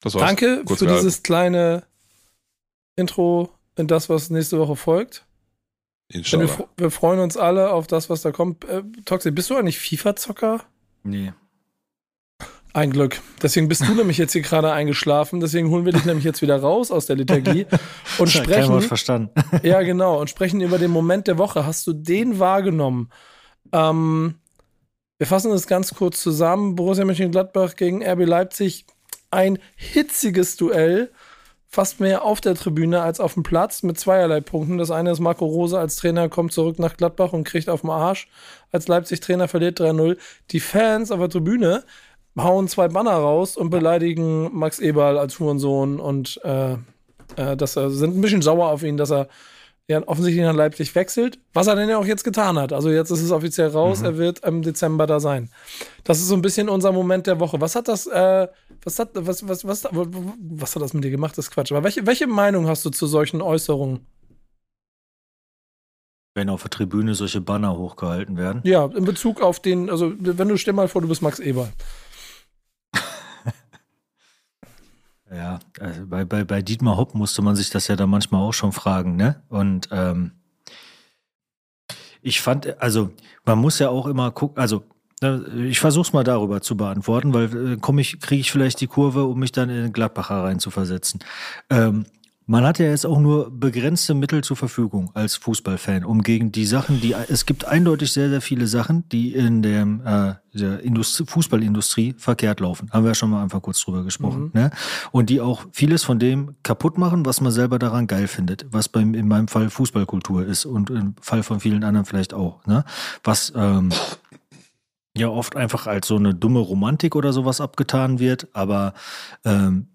Das war's. Danke Kurz für gehalten. dieses kleine Intro in das, was nächste Woche folgt. Wir, wir, freuen uns alle auf das, was da kommt. Äh, Toxi, bist du eigentlich FIFA-Zocker? Nee. Ein Glück. Deswegen bist du nämlich jetzt hier gerade eingeschlafen. Deswegen holen wir dich nämlich jetzt wieder raus aus der Liturgie und sprechen. Kein verstanden. ja, genau. Und sprechen über den Moment der Woche. Hast du den wahrgenommen? Ähm, wir fassen das ganz kurz zusammen. Borussia Mönchengladbach gegen RB Leipzig. Ein hitziges Duell fast mehr auf der Tribüne als auf dem Platz mit zweierlei Punkten. Das eine ist Marco Rose als Trainer kommt zurück nach Gladbach und kriegt auf den Arsch. Als Leipzig-Trainer verliert 3-0. Die Fans auf der Tribüne hauen zwei Banner raus und beleidigen Max Eberl als Hurensohn und äh, äh, das, sind ein bisschen sauer auf ihn, dass er ja, offensichtlich nach Leipzig wechselt, was er denn ja auch jetzt getan hat. Also jetzt ist es offiziell raus, mhm. er wird im Dezember da sein. Das ist so ein bisschen unser Moment der Woche. Was hat das, äh, was hat, was, was, was, was hat das mit dir gemacht? Das ist Quatsch. Aber welche, welche Meinung hast du zu solchen Äußerungen? Wenn auf der Tribüne solche Banner hochgehalten werden? Ja, in Bezug auf den, also wenn du stell mal vor, du bist Max Eber. Ja, also bei, bei, bei Dietmar Hopp musste man sich das ja dann manchmal auch schon fragen, ne? Und ähm, ich fand, also man muss ja auch immer gucken, also ne, ich versuch's mal darüber zu beantworten, weil äh, komme ich, kriege ich vielleicht die Kurve, um mich dann in den Gladbacher rein zu versetzen. Ähm, Man hat ja jetzt auch nur begrenzte Mittel zur Verfügung als Fußballfan, um gegen die Sachen, die es gibt eindeutig sehr, sehr viele Sachen, die in der, äh, der Industrie, Fußballindustrie verkehrt laufen. Haben wir ja schon mal einfach kurz drüber gesprochen. Mhm. Ne? Und die auch vieles von dem kaputt machen, was man selber daran geil findet, was beim, in meinem Fall Fußballkultur ist und im Fall von vielen anderen vielleicht auch. Ne? Was ähm, ja oft einfach als so eine dumme Romantik oder sowas abgetan wird, aber ähm,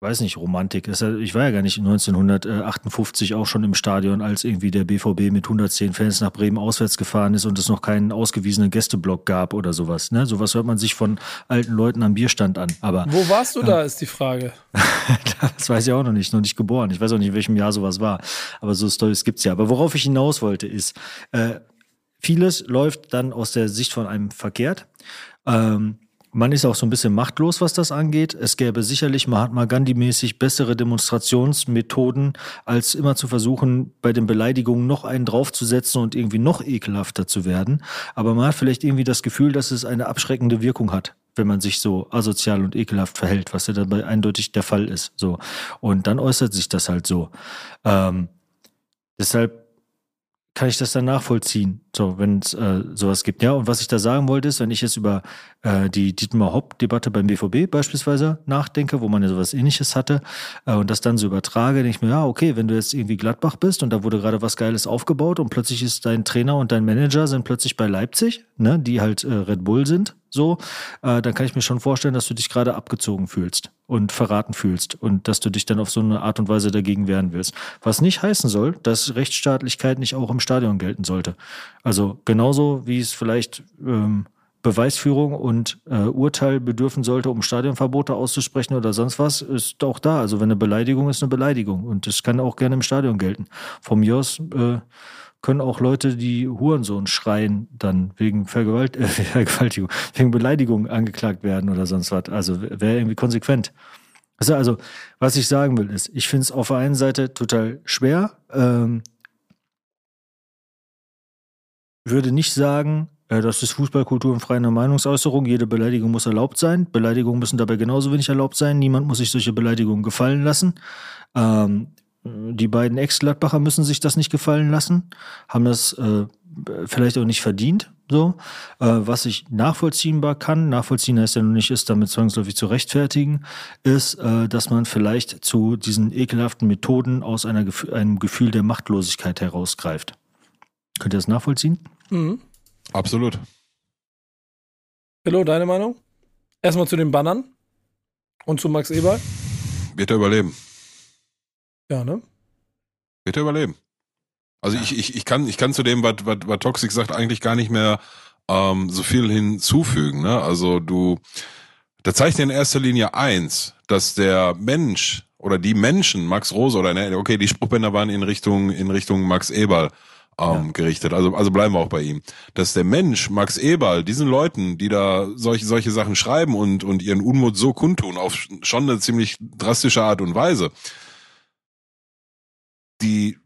weiß nicht, Romantik. Ich war ja gar nicht 1958 auch schon im Stadion, als irgendwie der BVB mit 110 Fans nach Bremen auswärts gefahren ist und es noch keinen ausgewiesenen Gästeblock gab oder sowas. Ne? Sowas hört man sich von alten Leuten am Bierstand an. Aber Wo warst du äh, da, ist die Frage. das weiß ich auch noch nicht, noch nicht geboren. Ich weiß auch nicht, in welchem Jahr sowas war. Aber so Stories gibt's ja. Aber worauf ich hinaus wollte, ist, äh, vieles läuft dann aus der Sicht von einem verkehrt. Ähm, man ist auch so ein bisschen machtlos, was das angeht. Es gäbe sicherlich Mahatma Gandhi-mäßig bessere Demonstrationsmethoden, als immer zu versuchen, bei den Beleidigungen noch einen draufzusetzen und irgendwie noch ekelhafter zu werden. Aber man hat vielleicht irgendwie das Gefühl, dass es eine abschreckende Wirkung hat, wenn man sich so asozial und ekelhaft verhält, was ja dabei eindeutig der Fall ist. So. Und dann äußert sich das halt so. Ähm, deshalb kann ich das dann nachvollziehen, so wenn es äh, sowas gibt. Ja, und was ich da sagen wollte, ist, wenn ich jetzt über äh, die Dietmar Hopp-Debatte beim BVB beispielsweise nachdenke, wo man ja sowas ähnliches hatte, äh, und das dann so übertrage, denke ich mir, ja, okay, wenn du jetzt irgendwie Gladbach bist und da wurde gerade was Geiles aufgebaut und plötzlich ist dein Trainer und dein Manager sind plötzlich bei Leipzig, ne, die halt äh, Red Bull sind, so, äh, dann kann ich mir schon vorstellen, dass du dich gerade abgezogen fühlst und verraten fühlst und dass du dich dann auf so eine Art und Weise dagegen wehren willst. Was nicht heißen soll, dass Rechtsstaatlichkeit nicht auch im Stadion gelten sollte. Also genauso wie es vielleicht ähm, Beweisführung und äh, Urteil bedürfen sollte, um Stadionverbote auszusprechen oder sonst was, ist auch da. Also wenn eine Beleidigung ist eine Beleidigung und das kann auch gerne im Stadion gelten. Von mir aus äh, können auch Leute, die Hurensohn schreien, dann wegen Vergewalt äh, Vergewaltigung, wegen Beleidigung angeklagt werden oder sonst was. Also wäre irgendwie konsequent. Also, also, was ich sagen will, ist, ich finde es auf der einen Seite total schwer. Ähm, würde nicht sagen, äh, das ist Fußballkultur und freie Meinungsäußerung. Jede Beleidigung muss erlaubt sein. Beleidigungen müssen dabei genauso wenig erlaubt sein. Niemand muss sich solche Beleidigungen gefallen lassen. Ähm, die beiden Ex-Gladbacher müssen sich das nicht gefallen lassen, haben das äh, vielleicht auch nicht verdient. So, äh, was ich nachvollziehbar kann, nachvollziehen heißt ja nur nicht, ist damit zwangsläufig zu rechtfertigen, ist, äh, dass man vielleicht zu diesen ekelhaften Methoden aus einer, einem Gefühl der Machtlosigkeit herausgreift. Könnt ihr das nachvollziehen? Mhm. Absolut. Hallo, deine Meinung? Erstmal zu den Bannern und zu Max Eberl. Wird er überleben. Ja, ne? Wird er überleben. Also ich, ich, ich, kann, ich kann zu dem, was, was, was Toxic sagt, eigentlich gar nicht mehr ähm, so viel hinzufügen. Ne? Also du, da zeigt in erster Linie eins, dass der Mensch oder die Menschen, Max Rose oder ne, okay, die Spruchbänder waren in Richtung, in Richtung Max Eberl ähm, ja. gerichtet. Also, also bleiben wir auch bei ihm. Dass der Mensch, Max Eberl, diesen Leuten, die da solche, solche Sachen schreiben und, und ihren Unmut so kundtun, auf schon eine ziemlich drastische Art und Weise, die,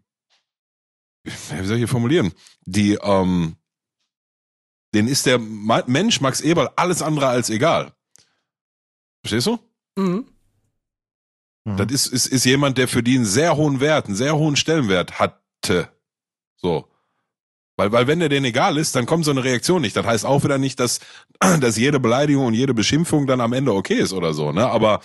wie soll ich hier formulieren, die, ähm, den ist der Mensch Max Eberl alles andere als egal. Verstehst du? Mhm. mhm. Das ist, ist, ist jemand, der für die einen sehr hohen Wert, einen sehr hohen Stellenwert hatte. So. Weil, weil wenn der denen egal ist, dann kommt so eine Reaktion nicht. Das heißt auch wieder nicht, dass, dass jede Beleidigung und jede Beschimpfung dann am Ende okay ist oder so, ne? Aber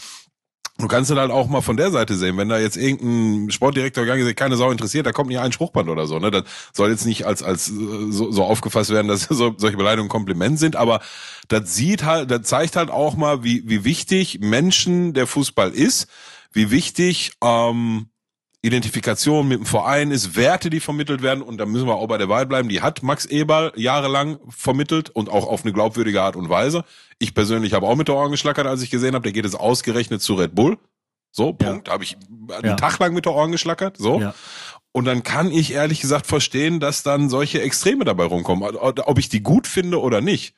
Du kannst dann halt auch mal von der Seite sehen, wenn da jetzt irgendein Sportdirektor gar nicht keine Sau interessiert, da kommt nicht ein Spruchband oder so. Ne? Das soll jetzt nicht als als so, so aufgefasst werden, dass so, solche Beleidigungen Kompliment sind, aber das sieht halt, das zeigt halt auch mal, wie wie wichtig Menschen der Fußball ist, wie wichtig ähm, Identifikation mit dem Verein ist, Werte, die vermittelt werden und da müssen wir auch bei der Wahl bleiben. Die hat Max Eberl jahrelang vermittelt und auch auf eine glaubwürdige Art und Weise. Ich persönlich habe auch mit der Ohren geschlackert, als ich gesehen habe, der geht es ausgerechnet zu Red Bull. So, Punkt. Ja. Habe ich einen ja. Tag lang mit der Ohren geschlackert. So. Ja. Und dann kann ich ehrlich gesagt verstehen, dass dann solche Extreme dabei rumkommen. Ob ich die gut finde oder nicht.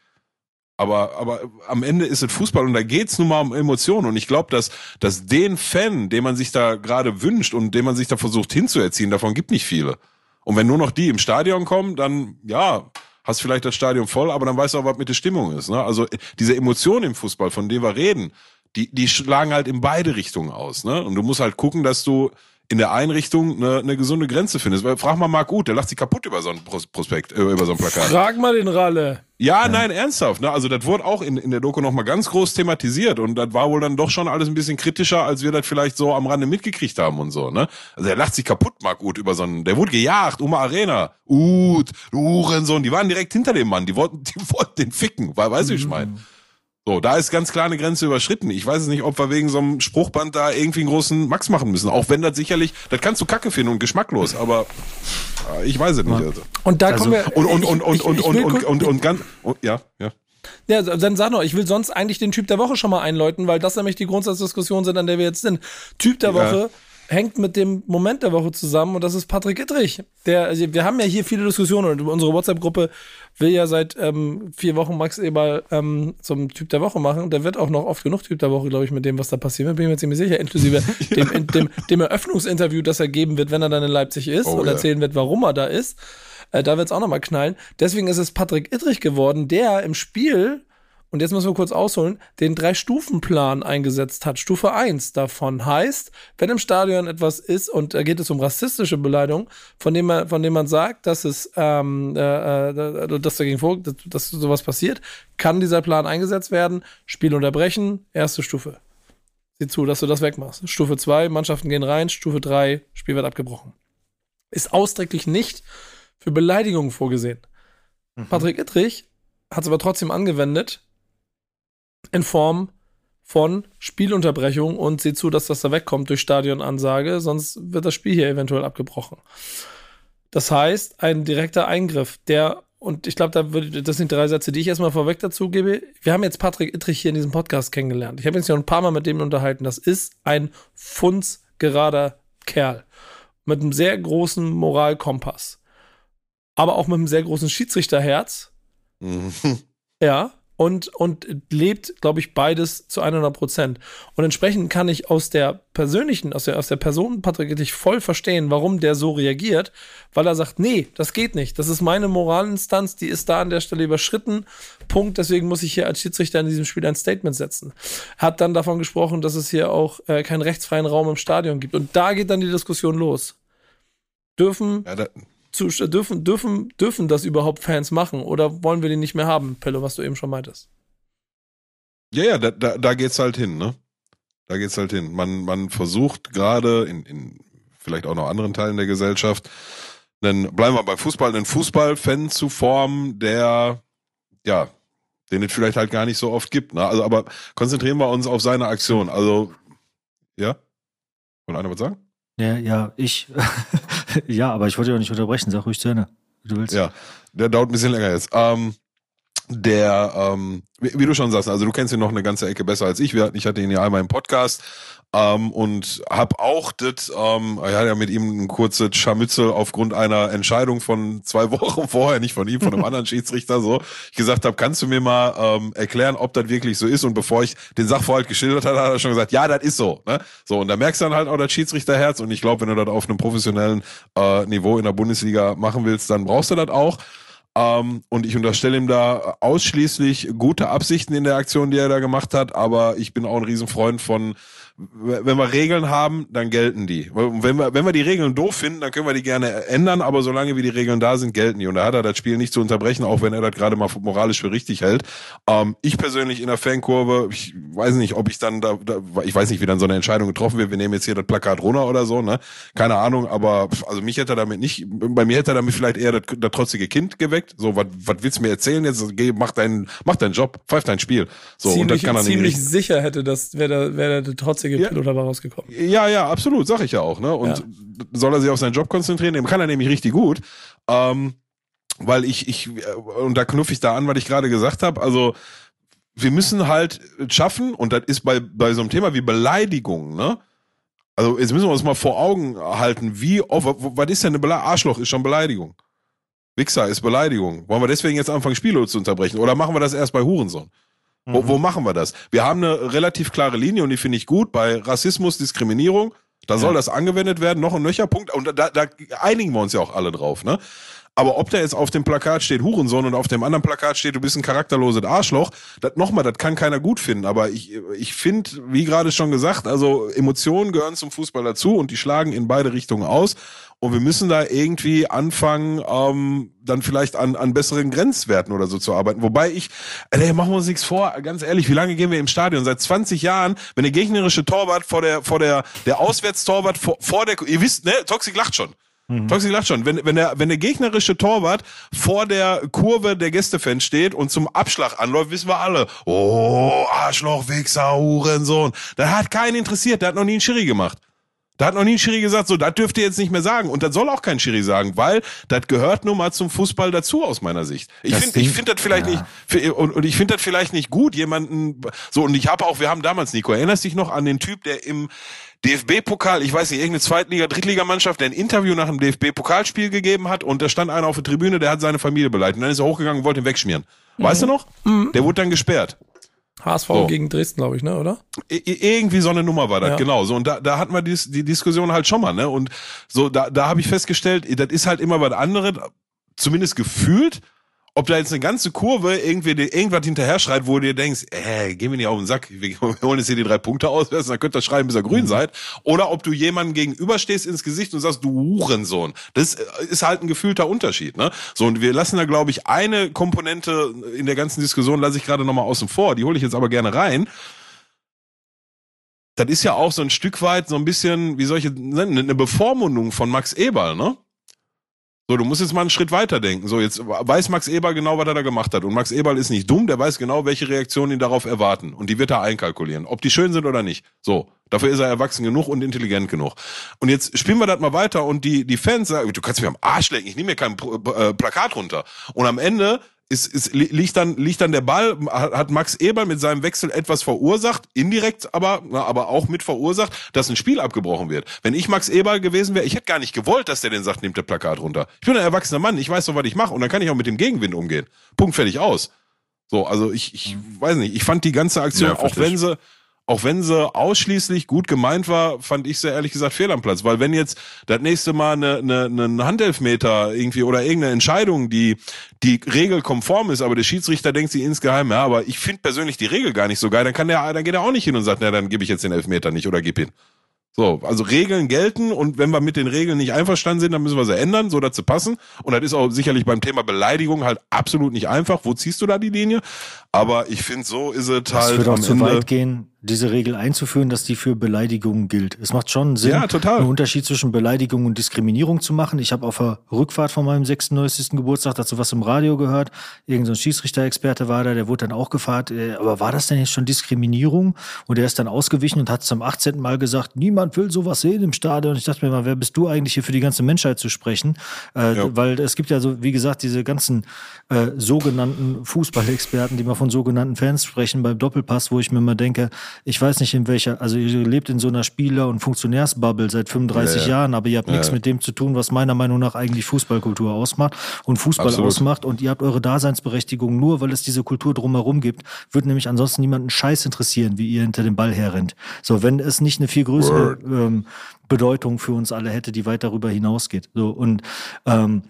Aber, aber am Ende ist es Fußball und da geht's nun mal um Emotionen. Und ich glaube, dass, dass den Fan, den man sich da gerade wünscht und den man sich da versucht hinzuerziehen, davon gibt nicht viele. Und wenn nur noch die im Stadion kommen, dann ja, hast vielleicht das Stadion voll, aber dann weißt du auch, was mit der Stimmung ist. Ne? Also diese Emotionen im Fußball, von denen wir reden, die, die schlagen halt in beide Richtungen aus, ne? Und du musst halt gucken, dass du in der Einrichtung eine, eine gesunde Grenze findest. Weil, frag mal Marc Gut, der lacht sich kaputt über so ein Prospekt, äh, über so ein Plakat. Frag mal den Ralle. Ja, ja, nein, ernsthaft. Ne? Also das wurde auch in, in der Doku nochmal ganz groß thematisiert und das war wohl dann doch schon alles ein bisschen kritischer, als wir das vielleicht so am Rande mitgekriegt haben und so. Ne? Also er lacht sich kaputt, Marc Ut, über so einen, der wurde gejagt, Uma Arena. Ut, du Uhrensohn, die waren direkt hinter dem Mann, die wollten, die wollten den ficken, weil, weißt du, wie ich meine. So, da ist ganz klar eine Grenze überschritten. Ich weiß es nicht, ob wir wegen so einem Spruchband da irgendwie einen großen Max machen müssen. Auch wenn das sicherlich, das kannst du kacke finden und geschmacklos, aber äh, ich weiß es nicht. Also. Und da also, kommen wir. Und, und, und, und, und, und, und, und, und, ganz, ja, ja. Ja, dann sag noch, ich will sonst eigentlich den Typ der Woche schon mal einläuten, weil das nämlich die Grundsatzdiskussion sind, an der wir jetzt sind. Typ der Woche. Hängt mit dem Moment der Woche zusammen und das ist Patrick Ittrich. Der, also wir haben ja hier viele Diskussionen und unsere WhatsApp-Gruppe will ja seit ähm, vier Wochen Max Eberl ähm, zum Typ der Woche machen. Der wird auch noch oft genug Typ der Woche, glaube ich, mit dem, was da passiert wird, bin ich mir ziemlich sicher, inklusive dem, dem, dem Eröffnungsinterview, das er geben wird, wenn er dann in Leipzig ist oh, und ja. erzählen wird, warum er da ist. Äh, da wird es auch nochmal knallen. Deswegen ist es Patrick Ittrich geworden, der im Spiel und jetzt müssen wir kurz ausholen, den Drei-Stufen-Plan eingesetzt hat. Stufe 1 davon heißt, wenn im Stadion etwas ist und da geht es um rassistische Beleidigung, von dem man, von dem man sagt, dass es, ähm, äh, äh, dass dagegen vor, dass, dass sowas passiert, kann dieser Plan eingesetzt werden. Spiel unterbrechen, erste Stufe. Sieh zu, dass du das wegmachst. Stufe 2, Mannschaften gehen rein. Stufe 3, Spiel wird abgebrochen. Ist ausdrücklich nicht für Beleidigungen vorgesehen. Mhm. Patrick Ittrich hat es aber trotzdem angewendet in Form von Spielunterbrechung und seht zu, dass das da wegkommt durch Stadionansage, sonst wird das Spiel hier eventuell abgebrochen. Das heißt, ein direkter Eingriff, der, und ich glaube, da würde, das sind drei Sätze, die ich erstmal vorweg dazu gebe. Wir haben jetzt Patrick Ittrich hier in diesem Podcast kennengelernt. Ich habe jetzt ja ein paar Mal mit dem unterhalten. Das ist ein funzgerader Kerl mit einem sehr großen Moralkompass, aber auch mit einem sehr großen Schiedsrichterherz. Mhm. Ja, und, und lebt, glaube ich, beides zu 100 Prozent. Und entsprechend kann ich aus der persönlichen, aus der, aus der Person Patrick dich voll verstehen, warum der so reagiert, weil er sagt, nee, das geht nicht. Das ist meine Moralinstanz, die ist da an der Stelle überschritten. Punkt. Deswegen muss ich hier als Schiedsrichter in diesem Spiel ein Statement setzen. Hat dann davon gesprochen, dass es hier auch äh, keinen rechtsfreien Raum im Stadion gibt. Und da geht dann die Diskussion los. Dürfen ja, zu, dürfen, dürfen, dürfen das überhaupt Fans machen oder wollen wir die nicht mehr haben, Pelle, was du eben schon meintest? Ja, ja, da, da, da geht's halt hin, ne? Da geht's halt hin. Man, man versucht gerade in, in vielleicht auch noch anderen Teilen der Gesellschaft, einen, bleiben wir beim Fußball, einen Fußballfan zu formen, der, ja, den es vielleicht halt gar nicht so oft gibt. Ne? Also, aber konzentrieren wir uns auf seine Aktion. Also, ja? Wollen einer was sagen? Ja, ja, ich. ja, aber ich wollte ja nicht unterbrechen. Sag ruhig zu Ende, du willst. Ja, der dauert ein bisschen länger jetzt. Ähm, der, ähm, wie, wie, du schon sagst, also du kennst ihn noch eine ganze Ecke besser als ich. Ich hatte ihn ja einmal im Podcast ähm, und habe auch das, ähm, ich hatte ja mit ihm ein kurzes Scharmützel aufgrund einer Entscheidung von zwei Wochen vorher, nicht von ihm, von einem anderen Schiedsrichter so. Ich gesagt habe, kannst du mir mal ähm, erklären, ob das wirklich so ist? Und bevor ich den Sachverhalt geschildert hatte, hat er schon gesagt, ja, das ist so. Ne? So, und da merkst du dann halt auch das Schiedsrichterherz. Und ich glaube, wenn du das auf einem professionellen äh, Niveau in der Bundesliga machen willst, dann brauchst du das auch. Ähm, und ich unterstelle ihm da ausschließlich gute Absichten in der Aktion, die er da gemacht hat. Aber ich bin auch ein Riesenfreund von wenn wir Regeln haben, dann gelten die. Wenn wir, wenn wir die Regeln doof finden, dann können wir die gerne ändern, aber solange wie die Regeln da sind, gelten die. Und da hat er das Spiel nicht zu unterbrechen, auch wenn er das gerade mal moralisch für richtig hält. Ähm, ich persönlich in der Fankurve, ich weiß nicht, ob ich dann da, da, ich weiß nicht, wie dann so eine Entscheidung getroffen wird. Wir nehmen jetzt hier das Plakat runter oder so, ne? Keine Ahnung, aber also mich hätte er damit nicht, bei mir hätte er damit vielleicht eher das, das trotzige Kind geweckt. So, was willst du mir erzählen jetzt? Geh, mach deinen, mach deinen Job, pfeif dein Spiel. So, ziemlich, und das kann er nicht. Ziemlich sicher hätte das, wäre der, wäre der trotzige einzige ja. Pilot dabei rausgekommen. Ja, ja, absolut, sag ich ja auch. Ne? Und ja. soll er sich auf seinen Job konzentrieren? Dem kann er nämlich richtig gut. Ähm, weil ich, ich, und da knuff ich da an, was ich gerade gesagt habe, also wir müssen halt schaffen, und das ist bei, bei so einem Thema wie Beleidigung, ne? Also jetzt müssen wir uns mal vor Augen halten, wie oft, was ist denn eine Beleidigung? Arschloch ist schon Beleidigung. Wichser ist Beleidigung. Wollen wir deswegen jetzt anfangen, Spiele zu unterbrechen? Oder machen wir das erst bei Hurensohn? Wo, wo mhm. machen wir das? Wir haben eine relativ klare Linie und die finde ich gut bei Rassismus, Diskriminierung. Da soll ja. das angewendet werden, noch ein nöcher Punkt. Und da, da einigen wir uns ja auch alle drauf, ne? Aber ob da jetzt auf dem Plakat steht Hurensohn und auf dem anderen Plakat steht, du bist ein charakterloses Arschloch, das nochmal, das kann keiner gut finden. Aber ich, ich finde, wie gerade schon gesagt, also Emotionen gehören zum Fußball dazu und die schlagen in beide Richtungen aus. Und wir müssen da irgendwie anfangen, ähm, dann vielleicht an, an besseren Grenzwerten oder so zu arbeiten. Wobei ich, ey, machen wir uns nichts vor, ganz ehrlich, wie lange gehen wir im Stadion? Seit 20 Jahren, wenn der gegnerische Torwart vor der, vor der, der Auswärtstorwart vor, vor der, ihr wisst, ne, Toxic lacht schon. Mhm. Toxic lacht schon. Wenn, wenn, der, wenn der gegnerische Torwart vor der Kurve der Gästefans steht und zum Abschlag anläuft, wissen wir alle, oh, Arschloch, Wichser, Hurensohn. Da hat keinen interessiert, der hat noch nie einen Schiri gemacht. Da hat noch nie ein Schiri gesagt, so, das dürft ihr jetzt nicht mehr sagen. Und das soll auch kein Schiri sagen, weil das gehört nun mal zum Fußball dazu aus meiner Sicht. Ich finde ich finde das vielleicht ja. nicht, und, und ich finde das vielleicht nicht gut, jemanden, so, und ich habe auch, wir haben damals, Nico, erinnerst dich noch an den Typ, der im DFB-Pokal, ich weiß nicht, irgendeine Zweitliga-, Drittligamannschaft, der ein Interview nach dem DFB-Pokalspiel gegeben hat und da stand einer auf der Tribüne, der hat seine Familie beleidigt. Und dann ist er hochgegangen und wollte ihn wegschmieren. Weißt mhm. du noch? Mhm. Der wurde dann gesperrt. HSV so. gegen Dresden, glaube ich, ne, oder? irgendwie so eine Nummer war das, ja. genau. So, und da, da hatten wir die, die Diskussion halt schon mal, ne? Und so, da, da habe ich festgestellt, das ist halt immer was anderes, zumindest gefühlt, ob da jetzt eine ganze Kurve irgendwie irgendwas hinterher schreit, wo du dir denkst, äh, geh mir nicht auf den Sack, wir holen jetzt hier die drei Punkte aus, dann könnt ihr schreiben, bis ihr grün mhm. seid. Oder ob du jemandem gegenüberstehst ins Gesicht und sagst, du Hurensohn. Das äh, ist halt ein gefühlter Unterschied. Ne? So, und wir lassen da, glaube ich, eine Komponente in der ganzen Diskussion, lasse ich gerade nochmal außen vor, die hole ich jetzt aber gerne rein das ist ja auch so ein Stück weit so ein bisschen, wie solche, eine Bevormundung von Max Eberl, ne? So, du musst jetzt mal einen Schritt weiter denken. So, jetzt weiß Max Eberl genau, was er da gemacht hat. Und Max Eberl ist nicht dumm, der weiß genau, welche Reaktionen ihn darauf erwarten. Und die wird er einkalkulieren. Ob die schön sind oder nicht. So. Dafür ist er erwachsen genug und intelligent genug. Und jetzt spielen wir das mal weiter und die, die Fans sagen, du kannst mir am Arsch lecken, ich nehme mir kein äh, Plakat runter. Und am Ende ist, ist, liegt, dann, liegt dann der Ball, hat Max Eberl mit seinem Wechsel etwas verursacht, indirekt aber, na, aber auch mit verursacht, dass ein Spiel abgebrochen wird. Wenn ich Max Eberl gewesen wäre, ich hätte gar nicht gewollt, dass der den sagt, nimmt der Plakat runter. Ich bin ein erwachsener Mann, ich weiß doch, was ich mache und dann kann ich auch mit dem Gegenwind umgehen. Punkt, fertig, aus. So, also ich, ich weiß nicht, ich fand die ganze Aktion, ja, auch wenn sie, auch wenn sie ausschließlich gut gemeint war, fand ich sie ehrlich gesagt fehl am Platz. Weil wenn jetzt das nächste Mal eine, eine, eine Handelfmeter irgendwie oder irgendeine Entscheidung, die die regelkonform ist, aber der Schiedsrichter denkt sie insgeheim, ja, aber ich finde persönlich die Regel gar nicht so geil, dann kann der, dann geht er auch nicht hin und sagt, na, dann gebe ich jetzt den Elfmeter nicht oder gib ihn. So, also Regeln gelten und wenn wir mit den Regeln nicht einverstanden sind, dann müssen wir sie ändern, so dass sie passen. Und das ist auch sicherlich beim Thema Beleidigung halt absolut nicht einfach. Wo ziehst du da die Linie? Aber ich finde, so ist es halt. Das würde auch zu Ende weit gehen, diese Regel einzuführen, dass die für Beleidigungen gilt. Es macht schon Sinn, ja, einen Unterschied zwischen Beleidigung und Diskriminierung zu machen. Ich habe auf der Rückfahrt von meinem 96. Geburtstag dazu was im Radio gehört. Irgend so ein Schiedsrichter-Experte war da, der wurde dann auch gefragt, äh, aber war das denn jetzt schon Diskriminierung? Und der ist dann ausgewichen und hat zum 18. Mal gesagt, niemand will sowas sehen im Stadion. Und ich dachte mir mal, wer bist du eigentlich hier für die ganze Menschheit zu sprechen? Äh, ja. Weil es gibt ja so, wie gesagt, diese ganzen äh, sogenannten Fußballexperten, die mal von sogenannten Fans sprechen beim Doppelpass, wo ich mir mal denke, ich weiß nicht in welcher, also ihr lebt in so einer Spieler- und Funktionärsbubble seit 35 ja, ja. Jahren, aber ihr habt ja, nichts mit dem zu tun, was meiner Meinung nach eigentlich Fußballkultur ausmacht und Fußball Absolut. ausmacht und ihr habt eure Daseinsberechtigung nur, weil es diese Kultur drumherum gibt, wird nämlich ansonsten niemanden Scheiß interessieren, wie ihr hinter dem Ball herrennt. So, wenn es nicht eine viel größere ähm, Bedeutung für uns alle hätte, die weit darüber hinausgeht. So und ähm,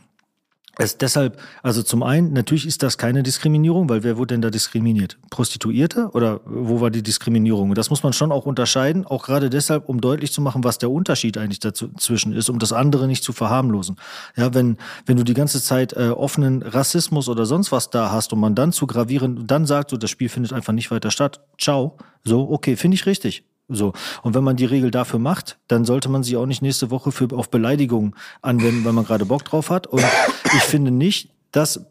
es deshalb, also zum einen, natürlich ist das keine Diskriminierung, weil wer wurde denn da diskriminiert? Prostituierte oder wo war die Diskriminierung? Und das muss man schon auch unterscheiden, auch gerade deshalb, um deutlich zu machen, was der Unterschied eigentlich dazwischen ist, um das andere nicht zu verharmlosen. Ja, wenn, wenn du die ganze Zeit äh, offenen Rassismus oder sonst was da hast und man dann zu gravieren, dann sagt so, das Spiel findet einfach nicht weiter statt. Ciao. So, okay, finde ich richtig. So. Und wenn man die Regel dafür macht, dann sollte man sie auch nicht nächste Woche für, auf Beleidigung anwenden, weil man gerade Bock drauf hat. Und ich finde nicht, dass,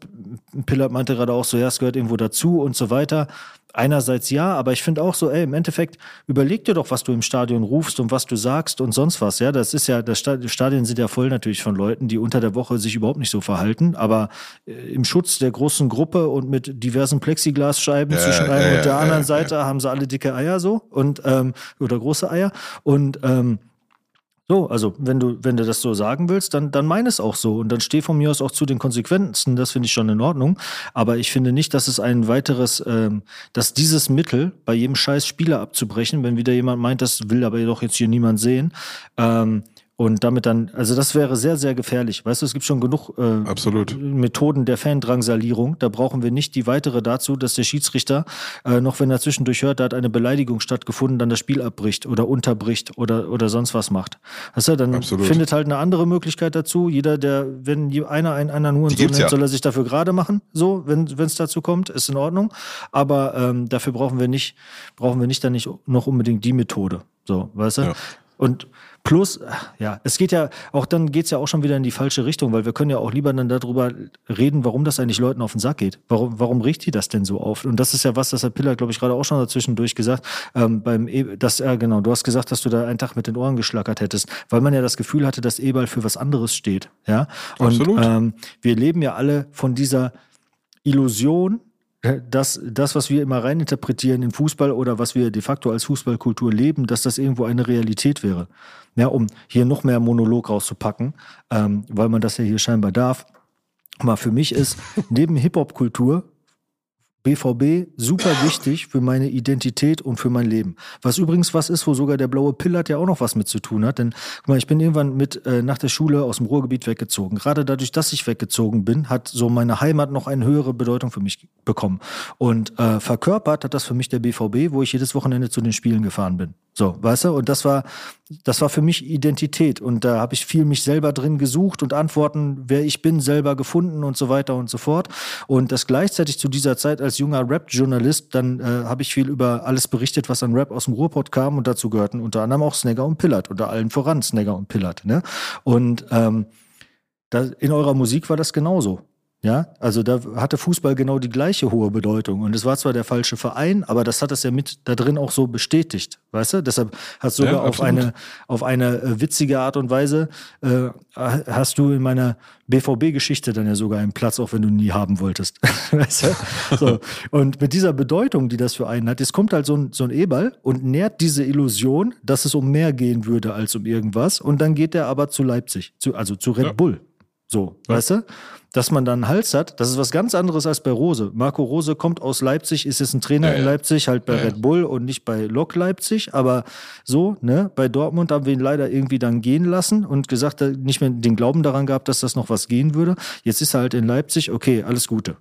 Pillard meinte gerade auch so, ja, es gehört irgendwo dazu und so weiter. Einerseits ja, aber ich finde auch so, ey, im Endeffekt überleg dir doch, was du im Stadion rufst und was du sagst und sonst was. Ja, das ist ja, das Stadien sind ja voll natürlich von Leuten, die unter der Woche sich überhaupt nicht so verhalten, aber äh, im Schutz der großen Gruppe und mit diversen Plexiglasscheiben ja, zwischen einer ja, und der ja, anderen Seite haben sie alle dicke Eier so und ähm, oder große Eier und ähm, so, also wenn du, wenn du das so sagen willst, dann, dann meine es auch so. Und dann steh von mir aus auch zu den Konsequenzen. Das finde ich schon in Ordnung. Aber ich finde nicht, dass es ein weiteres, ähm, dass dieses Mittel, bei jedem Scheiß Spieler abzubrechen, wenn wieder jemand meint, das will aber doch jetzt hier niemand sehen, ähm, und damit dann, also das wäre sehr, sehr gefährlich. Weißt du, es gibt schon genug äh, Absolut. Methoden der Fandrangsalierung. Da brauchen wir nicht die weitere dazu, dass der Schiedsrichter, äh, noch wenn er zwischendurch hört, da hat eine Beleidigung stattgefunden, dann das Spiel abbricht oder unterbricht oder, oder sonst was macht. Weißt du, dann Absolut. findet halt eine andere Möglichkeit dazu. Jeder, der, wenn einer einen anderen Hurensohn nennt, ja. soll er sich dafür gerade machen, so, wenn es dazu kommt, ist in Ordnung. Aber ähm, dafür brauchen wir nicht, brauchen wir nicht dann nicht noch unbedingt die Methode. So, weißt du? Ja. Und plus, ja, es geht ja, auch dann geht es ja auch schon wieder in die falsche Richtung, weil wir können ja auch lieber dann darüber reden, warum das eigentlich Leuten auf den Sack geht. Warum, warum riecht die das denn so auf? Und das ist ja was, das hat Piller, glaube ich, gerade auch schon dazwischen durchgesagt. Ähm, beim e das, ja, genau, du hast gesagt, dass du da einen Tag mit den Ohren geschlackert hättest, weil man ja das Gefühl hatte, dass E-Ball für was anderes steht. Ja. Und Absolut. Ähm, wir leben ja alle von dieser Illusion, dass das, was wir immer reininterpretieren in Fußball oder was wir de facto als Fußballkultur leben, dass das irgendwo eine Realität wäre. Ja, um hier noch mehr Monolog rauszupacken, ähm, weil man das ja hier scheinbar darf. Aber für mich ist neben Hip-Hop-Kultur BVB super wichtig für meine Identität und für mein Leben. Was übrigens was ist, wo sogar der blaue Pillard ja auch noch was mit zu tun hat. Denn guck mal, ich bin irgendwann mit äh, nach der Schule aus dem Ruhrgebiet weggezogen. Gerade dadurch, dass ich weggezogen bin, hat so meine Heimat noch eine höhere Bedeutung für mich bekommen. Und äh, verkörpert hat das für mich der BVB, wo ich jedes Wochenende zu den Spielen gefahren bin. So, weißt du? Und das war, das war für mich Identität. Und da habe ich viel mich selber drin gesucht und Antworten, wer ich bin, selber gefunden und so weiter und so fort. Und das gleichzeitig zu dieser Zeit als junger Rap-Journalist, dann äh, habe ich viel über alles berichtet, was an Rap aus dem Ruhrpott kam und dazu gehörten unter anderem auch Snagger und Pillard, unter allen voran Snagger und Pillard. Ne? Und ähm, da, in eurer Musik war das genauso. Ja, also da hatte Fußball genau die gleiche hohe Bedeutung. Und es war zwar der falsche Verein, aber das hat es ja mit da drin auch so bestätigt, weißt du? Deshalb hast du sogar ja, auf eine, auf eine äh, witzige Art und Weise, äh, hast du in meiner BVB-Geschichte dann ja sogar einen Platz, auch wenn du nie haben wolltest. weißt du? so. Und mit dieser Bedeutung, die das für einen hat, jetzt kommt halt so ein, so ein E-Ball und nährt diese Illusion, dass es um mehr gehen würde als um irgendwas. Und dann geht er aber zu Leipzig, zu, also zu Red ja. Bull. So, ja. weißt du? dass man dann einen Hals hat, das ist was ganz anderes als bei Rose. Marco Rose kommt aus Leipzig, ist jetzt ein Trainer ja, in Leipzig, halt bei ja, Red Bull und nicht bei Lok Leipzig, aber so, ne, bei Dortmund haben wir ihn leider irgendwie dann gehen lassen und gesagt, nicht mehr den Glauben daran gehabt, dass das noch was gehen würde. Jetzt ist er halt in Leipzig, okay, alles Gute.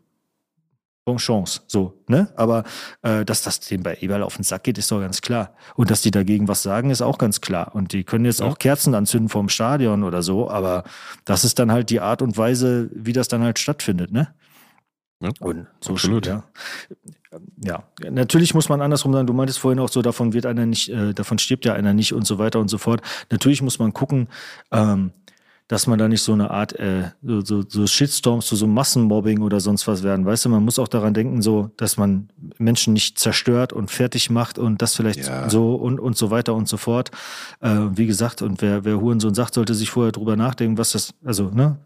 Chance, so, ne? Aber äh, dass das dem bei Eberl auf den Sack geht, ist doch ganz klar. Und dass die dagegen was sagen, ist auch ganz klar. Und die können jetzt ja. auch Kerzen anzünden vorm Stadion oder so, aber das ist dann halt die Art und Weise, wie das dann halt stattfindet, ne? Ja, und so absolut. ja. Ja, natürlich muss man andersrum sagen, du meintest vorhin auch so, davon wird einer nicht, äh, davon stirbt ja einer nicht und so weiter und so fort. Natürlich muss man gucken, ähm, dass man da nicht so eine Art äh, so, so, so Shitstorms zu so, so Massenmobbing oder sonst was werden. Weißt du, man muss auch daran denken, so, dass man Menschen nicht zerstört und fertig macht und das vielleicht ja. so und, und so weiter und so fort. Äh, wie gesagt, und wer, wer Hurensohn sagt, sollte sich vorher drüber nachdenken, was das, also, ne?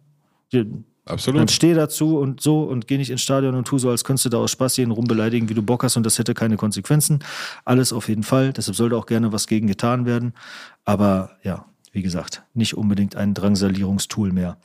Absolut. Dann steh dazu und so und geh nicht ins Stadion und tu so, als könntest du da aus Spaß jeden rumbeleidigen, wie du Bock hast und das hätte keine Konsequenzen. Alles auf jeden Fall. Deshalb sollte auch gerne was gegen getan werden. Aber ja, wie gesagt, nicht unbedingt ein Drangsalierungstool mehr.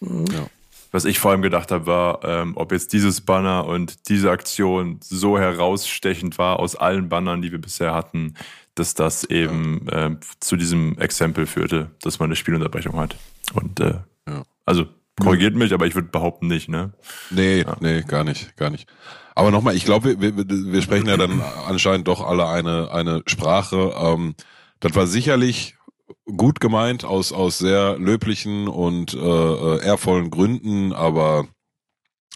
Ja. Was ich vor allem gedacht habe, war, ähm, ob jetzt dieses Banner und diese Aktion so herausstechend war aus allen Bannern, die wir bisher hatten, dass das eben ja. äh, zu diesem Exempel führte, dass man eine Spielunterbrechung hat. Und äh, ja. also korrigiert mich, aber ich würde behaupten nicht, ne? Nee, ja. nee, gar nicht, gar nicht. Aber nochmal, ich glaube, wir, wir, wir sprechen ja dann anscheinend doch alle eine, eine Sprache. Ähm, das war sicherlich gut gemeint aus, aus sehr löblichen und äh, äh, ehrvollen Gründen, aber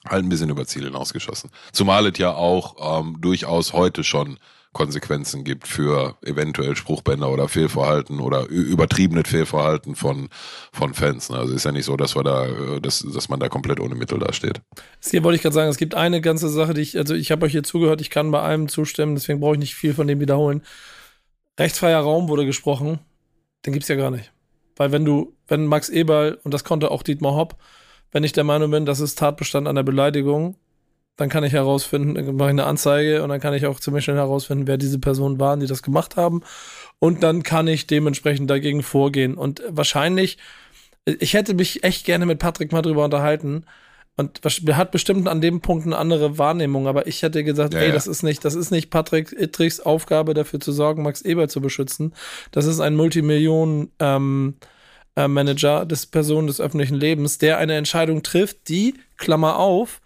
halt ein bisschen über Ziel hinausgeschossen. Zumal es ja auch ähm, durchaus heute schon Konsequenzen gibt für eventuell Spruchbänder oder Fehlverhalten oder übertriebenes Fehlverhalten von, von Fans. Ne? Also ist ja nicht so, dass wir da, äh, dass, dass man da komplett ohne Mittel dasteht. Hier wollte ich gerade sagen, es gibt eine ganze Sache, die ich, also ich habe euch hier zugehört, ich kann bei allem zustimmen, deswegen brauche ich nicht viel von dem wiederholen. Rechtsfreier Raum wurde gesprochen den gibt's ja gar nicht. Weil wenn du, wenn Max Eberl, und das konnte auch Dietmar Hopp, wenn ich der Meinung bin, das ist Tatbestand einer Beleidigung, dann kann ich herausfinden, dann mache ich eine Anzeige und dann kann ich auch ziemlich schnell herausfinden, wer diese Personen waren, die das gemacht haben. Und dann kann ich dementsprechend dagegen vorgehen. Und wahrscheinlich, ich hätte mich echt gerne mit Patrick mal drüber unterhalten, und hat bestimmt an dem Punkt eine andere Wahrnehmung, aber ich hätte gesagt, ja, ey, das ist nicht, das ist nicht Patrick Ittrichs Aufgabe, dafür zu sorgen, Max Eber zu beschützen. Das ist ein Multimillionen ähm, äh, Manager des Personen des öffentlichen Lebens, der eine Entscheidung trifft, die, Klammer auf,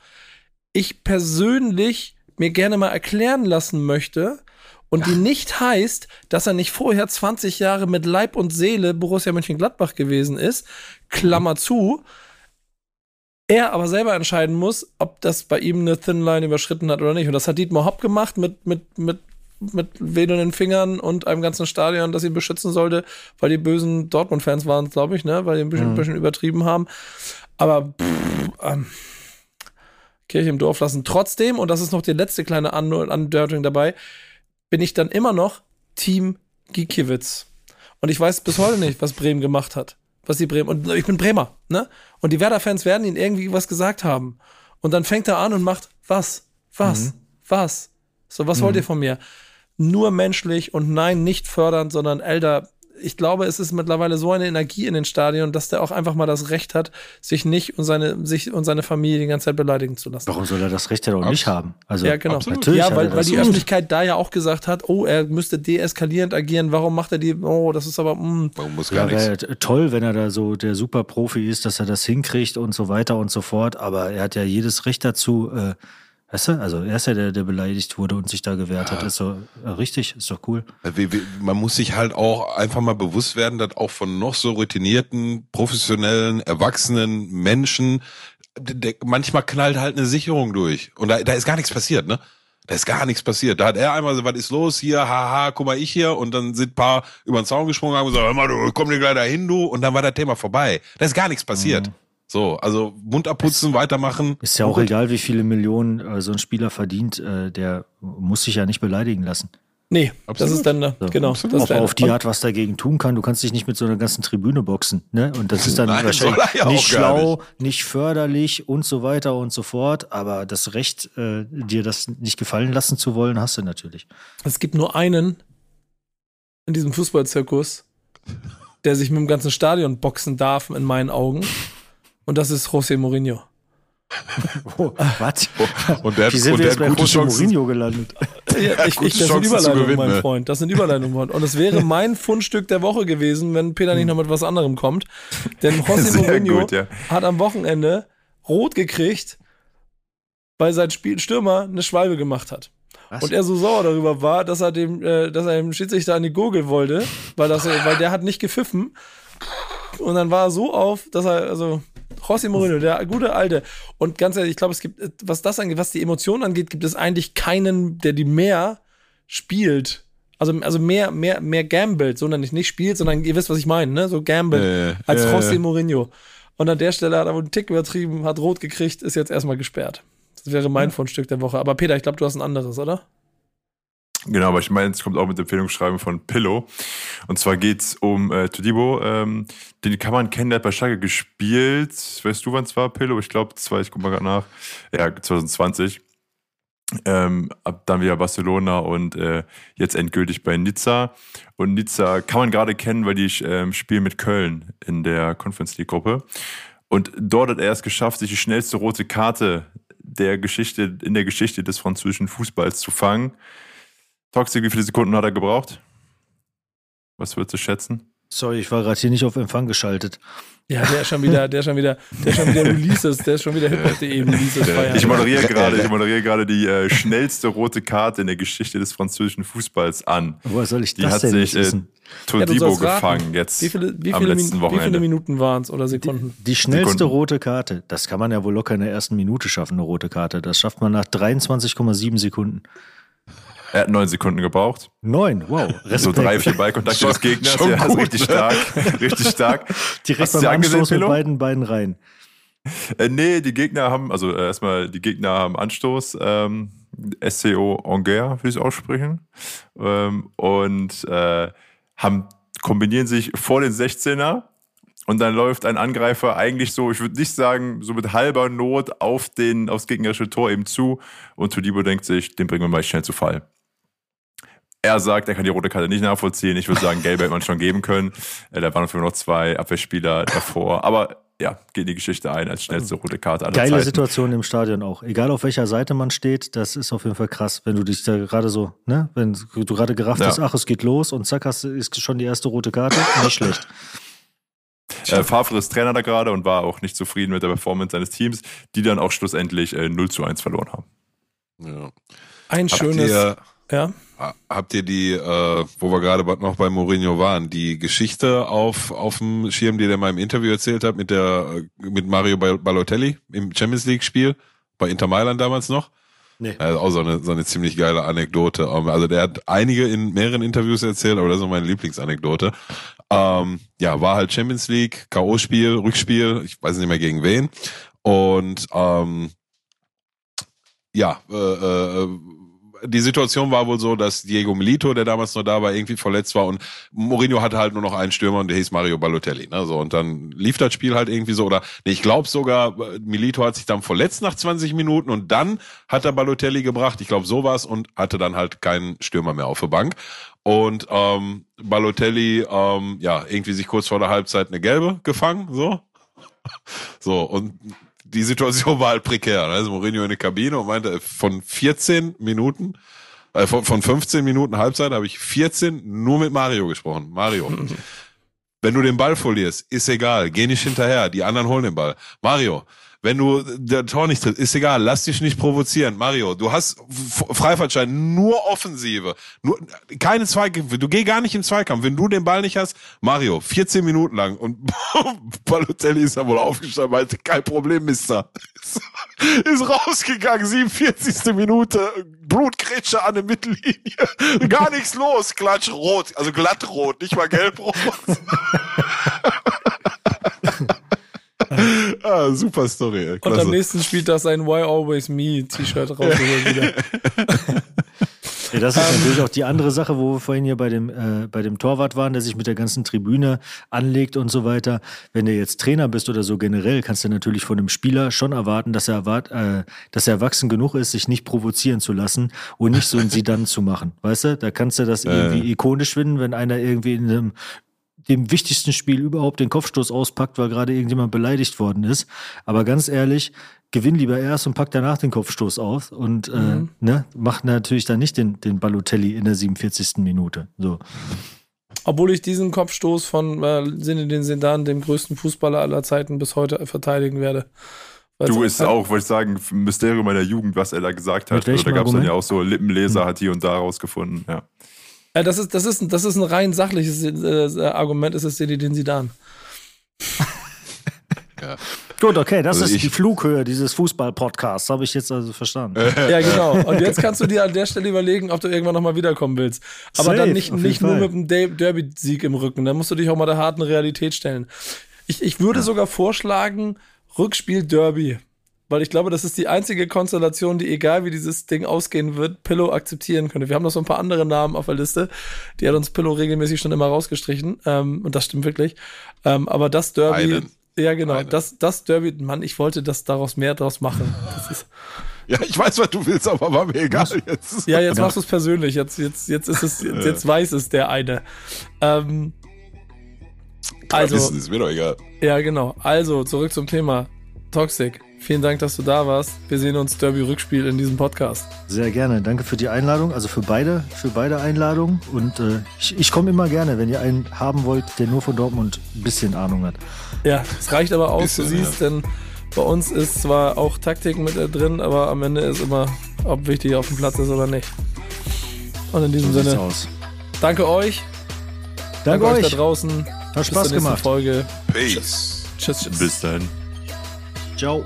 ich persönlich mir gerne mal erklären lassen möchte und ja. die nicht heißt, dass er nicht vorher 20 Jahre mit Leib und Seele Borussia Mönchengladbach gewesen ist, Klammer mhm. zu, er aber selber entscheiden muss, ob das bei ihm eine Thin Line überschritten hat oder nicht. Und das hat Dietmar Hopp gemacht mit, mit, mit mit wedelnden Fingern und einem ganzen Stadion, das ihn beschützen sollte, weil die bösen Dortmund-Fans waren, glaube ich, ne, weil die ein bisschen, mhm. bisschen übertrieben haben. Aber pff, ähm, Kirche im Dorf lassen. Trotzdem, und das ist noch die letzte kleine Andeutung dabei, bin ich dann immer noch Team Gikiewicz. Und ich weiß bis heute nicht, was Bremen gemacht hat. Was die Bremen, und ich bin Bremer, ne? Und die Werder-Fans werden ihnen irgendwie was gesagt haben. Und dann fängt er an und macht, was? Was? Mhm. Was? So, was mhm. wollt ihr von mir? nur menschlich und nein, nicht fördernd, sondern älter. Ich glaube, es ist mittlerweile so eine Energie in den Stadien, dass der auch einfach mal das Recht hat, sich nicht und seine, sich und seine Familie die ganze Zeit beleidigen zu lassen. Warum soll er das Recht ja doch nicht haben? Also, ja, genau. Natürlich ja, weil, weil die Öffentlichkeit da ja auch gesagt hat, oh, er müsste deeskalierend agieren. Warum macht er die? Oh, das ist aber, mh. Mm. Warum muss gar ja, nichts? Toll, wenn er da so der Superprofi ist, dass er das hinkriegt und so weiter und so fort. Aber er hat ja jedes Recht dazu, äh, Weißt du, also er ist ja der, der beleidigt wurde und sich da gewehrt ja. hat. Ist so ja, richtig, ist doch cool. Man muss sich halt auch einfach mal bewusst werden, dass auch von noch so routinierten, professionellen, erwachsenen Menschen der, manchmal knallt halt eine Sicherung durch. Und da, da ist gar nichts passiert, ne? Da ist gar nichts passiert. Da hat er einmal so, was ist los hier? Haha, guck mal, ich hier. Und dann sind ein paar über den Zaun gesprungen und haben gesagt, hör mal, du komm dir gleich dahin, du. Und dann war das Thema vorbei. Da ist gar nichts passiert. Mhm. So, also Mund abputzen, weitermachen. Ist ja auch egal, wie viele Millionen äh, so ein Spieler verdient, äh, der muss sich ja nicht beleidigen lassen. Nee, Absolut. das ist dann, äh, so. genau. Das auch auf die Art, was dagegen tun kann. Du kannst dich nicht mit so einer ganzen Tribüne boxen. Ne? Und das ist dann Nein, wahrscheinlich ja nicht schlau, nicht. nicht. förderlich und so weiter und so fort. Aber das Recht, äh, dir das nicht gefallen lassen zu wollen, hast du natürlich. Es gibt nur einen in diesem Fußballzirkus, der sich mit dem ganzen Stadion boxen darf, in meinen Augen. Und das ist José Mourinho. oh, was? Und der, Wie sind und wir jetzt bei José Mourinho gelandet? Ja, ich, ich, das sind Überleitungen, mein ne? Freund. Das sind Überleitungen. Und es wäre mein Fundstück der Woche gewesen, wenn Peter nicht noch mit was anderem kommt. Denn José Mourinho gut, ja. hat am Wochenende rot gekriegt, weil sein Spiel Stürmer eine Schwalbe gemacht hat. Was? Und er so sauer darüber war, dass er dem, äh, dass er dem Schiedsrichter an die Gurgel wollte, weil, das, weil der hat nicht gepfiffen. Und dann war er so auf, dass er, also, José Mourinho, der gute Alte. Und ganz ehrlich, ich glaube, es gibt, was das angeht, was die Emotionen angeht, gibt es eigentlich keinen, der die mehr spielt. Also, also mehr, mehr, mehr gambelt, sondern nicht, nicht spielt, sondern ihr wisst, was ich meine, ne? So gambelt äh, als äh, José Mourinho. Und an der Stelle hat er wohl einen Tick übertrieben, hat rot gekriegt, ist jetzt erstmal gesperrt. Das wäre mein ja. Fundstück der Woche. Aber Peter, ich glaube, du hast ein anderes, oder? Genau, aber ich meine, es kommt auch mit Empfehlungsschreiben von Pillow. Und zwar geht's um äh, Todibo. Ähm, den kann man kennen, der hat bei Schalke gespielt. Weißt du, wann es war, Pillow? Ich glaube, zwei, ich guck mal gerade nach. Ja, 2020. Ähm, ab dann wieder Barcelona und äh, jetzt endgültig bei Nizza. Und Nizza kann man gerade kennen, weil die ähm, spielen mit Köln in der Conference League Gruppe. Und dort hat er es geschafft, sich die schnellste rote Karte der Geschichte, in der Geschichte des französischen Fußballs zu fangen. Toxic, wie viele Sekunden hat er gebraucht? Was würdest du schätzen? Sorry, ich war gerade hier nicht auf Empfang geschaltet. Ja, der ist schon wieder, der ist schon wieder, der ist schon wieder Releases, der ist schon wieder hiphop.de Releases feiern. Ich moderiere gerade, ich moderiere gerade die äh, schnellste rote Karte in der Geschichte des französischen Fußballs an. Woher soll ich die das hat denn sich äh, Todibo ja, gefangen jetzt wie viele, wie am viele, letzten Wochenende. Wie viele Minuten waren es oder Sekunden? Die, die schnellste Sekunden. rote Karte, das kann man ja wohl locker in der ersten Minute schaffen, eine rote Karte. Das schafft man nach 23,7 Sekunden. Er hat neun Sekunden gebraucht. Neun, wow. Respekt. So drei, vier Ballkontakte des Gegners. Schon ja, gut, richtig ne? stark. Richtig stark. Direkt beim Anstoß mit beiden beiden rein. Äh, nee, die Gegner haben, also äh, erstmal, die Gegner haben Anstoß. Ähm, SCO Angers, wie ich es aussprechen. Ähm, und äh, haben, kombinieren sich vor den 16er und dann läuft ein Angreifer eigentlich so, ich würde nicht sagen, so mit halber Not auf den, aufs gegnerische Tor eben zu. Und Tudibo denkt sich, den bringen wir mal schnell zu Fall. Er sagt, er kann die rote Karte nicht nachvollziehen. Ich würde sagen, gelbe hätte man schon geben können. Äh, da waren noch zwei Abwehrspieler davor. Aber ja, geht die Geschichte ein als schnellste rote Karte aller Geile Zeiten. Situation im Stadion auch. Egal auf welcher Seite man steht, das ist auf jeden Fall krass, wenn du dich da gerade so, ne, wenn du gerade gerafft ja. hast, ach, es geht los und zack, hast, ist schon die erste rote Karte. Nicht schlecht. Äh, Favre ist Trainer da gerade und war auch nicht zufrieden mit der Performance seines Teams, die dann auch schlussendlich äh, 0 zu 1 verloren haben. Ja. Ein Habt schönes. Ihr, ja. Habt ihr die, äh, wo wir gerade noch bei Mourinho waren, die Geschichte auf auf dem Schirm, die der mal im Interview erzählt hat mit der mit Mario Balotelli im Champions League Spiel bei Inter Mailand damals noch? Nee. Also auch so eine, so eine ziemlich geile Anekdote. Ähm, also der hat einige in mehreren Interviews erzählt, aber das ist meine Lieblingsanekdote. Ähm, ja, war halt Champions League, K.O.-Spiel, Rückspiel, ich weiß nicht mehr gegen wen. Und ähm, ja, äh, äh, die Situation war wohl so, dass Diego Milito, der damals noch da war, irgendwie verletzt war und Mourinho hatte halt nur noch einen Stürmer und der hieß Mario Balotelli. Ne? So, und dann lief das Spiel halt irgendwie so, oder nee, ich glaube sogar, Milito hat sich dann verletzt nach 20 Minuten und dann hat er Balotelli gebracht, ich glaube so war's und hatte dann halt keinen Stürmer mehr auf der Bank. Und ähm, Balotelli, ähm, ja, irgendwie sich kurz vor der Halbzeit eine gelbe gefangen, so. So, und die Situation war halt prekär. Also Mourinho in der Kabine und meinte, von 14 Minuten, äh, von, von 15 Minuten Halbzeit habe ich 14 nur mit Mario gesprochen. Mario. wenn du den Ball verlierst, ist egal, geh nicht hinterher, die anderen holen den Ball. Mario, wenn du der Tor nicht tritt, ist egal, lass dich nicht provozieren. Mario, du hast Freifahrtschein, nur Offensive, nur keine Zweikämpfe, du geh gar nicht im Zweikampf. Wenn du den Ball nicht hast, Mario, 14 Minuten lang und Balotelli ist da wohl aufgestanden, meinte, kein Problem, Mister. ist rausgegangen, 47. Minute, Blutgrätsche an der Mittellinie, gar nichts los, klatsch rot, also glattrot, nicht mal gelbrot. ah, super Story. Klasse. Und am nächsten spielt das sein Why Always Me T-Shirt raus wieder. Ja, das ist natürlich auch die andere Sache, wo wir vorhin hier bei dem, äh, bei dem Torwart waren, der sich mit der ganzen Tribüne anlegt und so weiter. Wenn du jetzt Trainer bist oder so generell, kannst du natürlich von einem Spieler schon erwarten, dass er, erwart, äh, dass er erwachsen genug ist, sich nicht provozieren zu lassen und nicht so ein Sie dann zu machen. Weißt du, da kannst du das irgendwie ikonisch finden, wenn einer irgendwie in einem dem wichtigsten Spiel überhaupt den Kopfstoß auspackt, weil gerade irgendjemand beleidigt worden ist. Aber ganz ehrlich, gewinn lieber erst und pack danach den Kopfstoß aus und äh, mhm. äh, ne, macht natürlich dann nicht den, den Balotelli in der 47. Minute. So. Obwohl ich diesen Kopfstoß von äh, Sinne den Sedan, dem größten Fußballer aller Zeiten, bis heute verteidigen werde. Du ist auch, wollte ich sagen, Mysterium meiner Jugend, was er da gesagt hat. Da gab es dann ja auch so Lippenleser, hm. hat hier und da rausgefunden, ja. Ja, das ist, das ist, das ist ein rein sachliches äh, Argument, ist es den Sidan. ja. Gut, okay, das also ist die Flughöhe dieses Fußball-Podcasts, habe ich jetzt also verstanden. ja, genau. Und jetzt kannst du dir an der Stelle überlegen, ob du irgendwann nochmal wiederkommen willst. Aber Safe, dann nicht, nicht nur mit einem Derby-Sieg im Rücken. Dann musst du dich auch mal der harten Realität stellen. Ich, ich würde ja. sogar vorschlagen, Rückspiel Derby. Weil ich glaube, das ist die einzige Konstellation, die, egal wie dieses Ding ausgehen wird, Pillow akzeptieren könnte. Wir haben noch so ein paar andere Namen auf der Liste. Die hat uns Pillow regelmäßig schon immer rausgestrichen. Ähm, und das stimmt wirklich. Ähm, aber das Derby. Einen. Ja, genau. Das, das Derby, Mann, ich wollte das daraus mehr draus machen. Das ist. Ja, ich weiß, was du willst, aber war mir egal jetzt. Ja, jetzt machst du es persönlich. Jetzt, jetzt, jetzt ist es, jetzt, jetzt weiß es der eine. Ähm, also, wissen, ist mir doch egal. Ja, genau. Also, zurück zum Thema. Toxic. Vielen Dank, dass du da warst. Wir sehen uns Derby-Rückspiel in diesem Podcast. Sehr gerne. Danke für die Einladung, also für beide, für beide Einladungen. Und äh, ich, ich komme immer gerne, wenn ihr einen haben wollt, der nur von Dortmund ein bisschen Ahnung hat. Ja, es reicht aber aus, bisschen, du siehst, ja. denn bei uns ist zwar auch Taktik mit drin, aber am Ende ist immer, ob wichtig auf dem Platz ist oder nicht. Und in diesem so Sinne, aus. danke euch. Danke, danke euch. euch da draußen. Hat Spaß gemacht. Folge. Peace. Tschüss. tschüss. Bis dann. Ciao.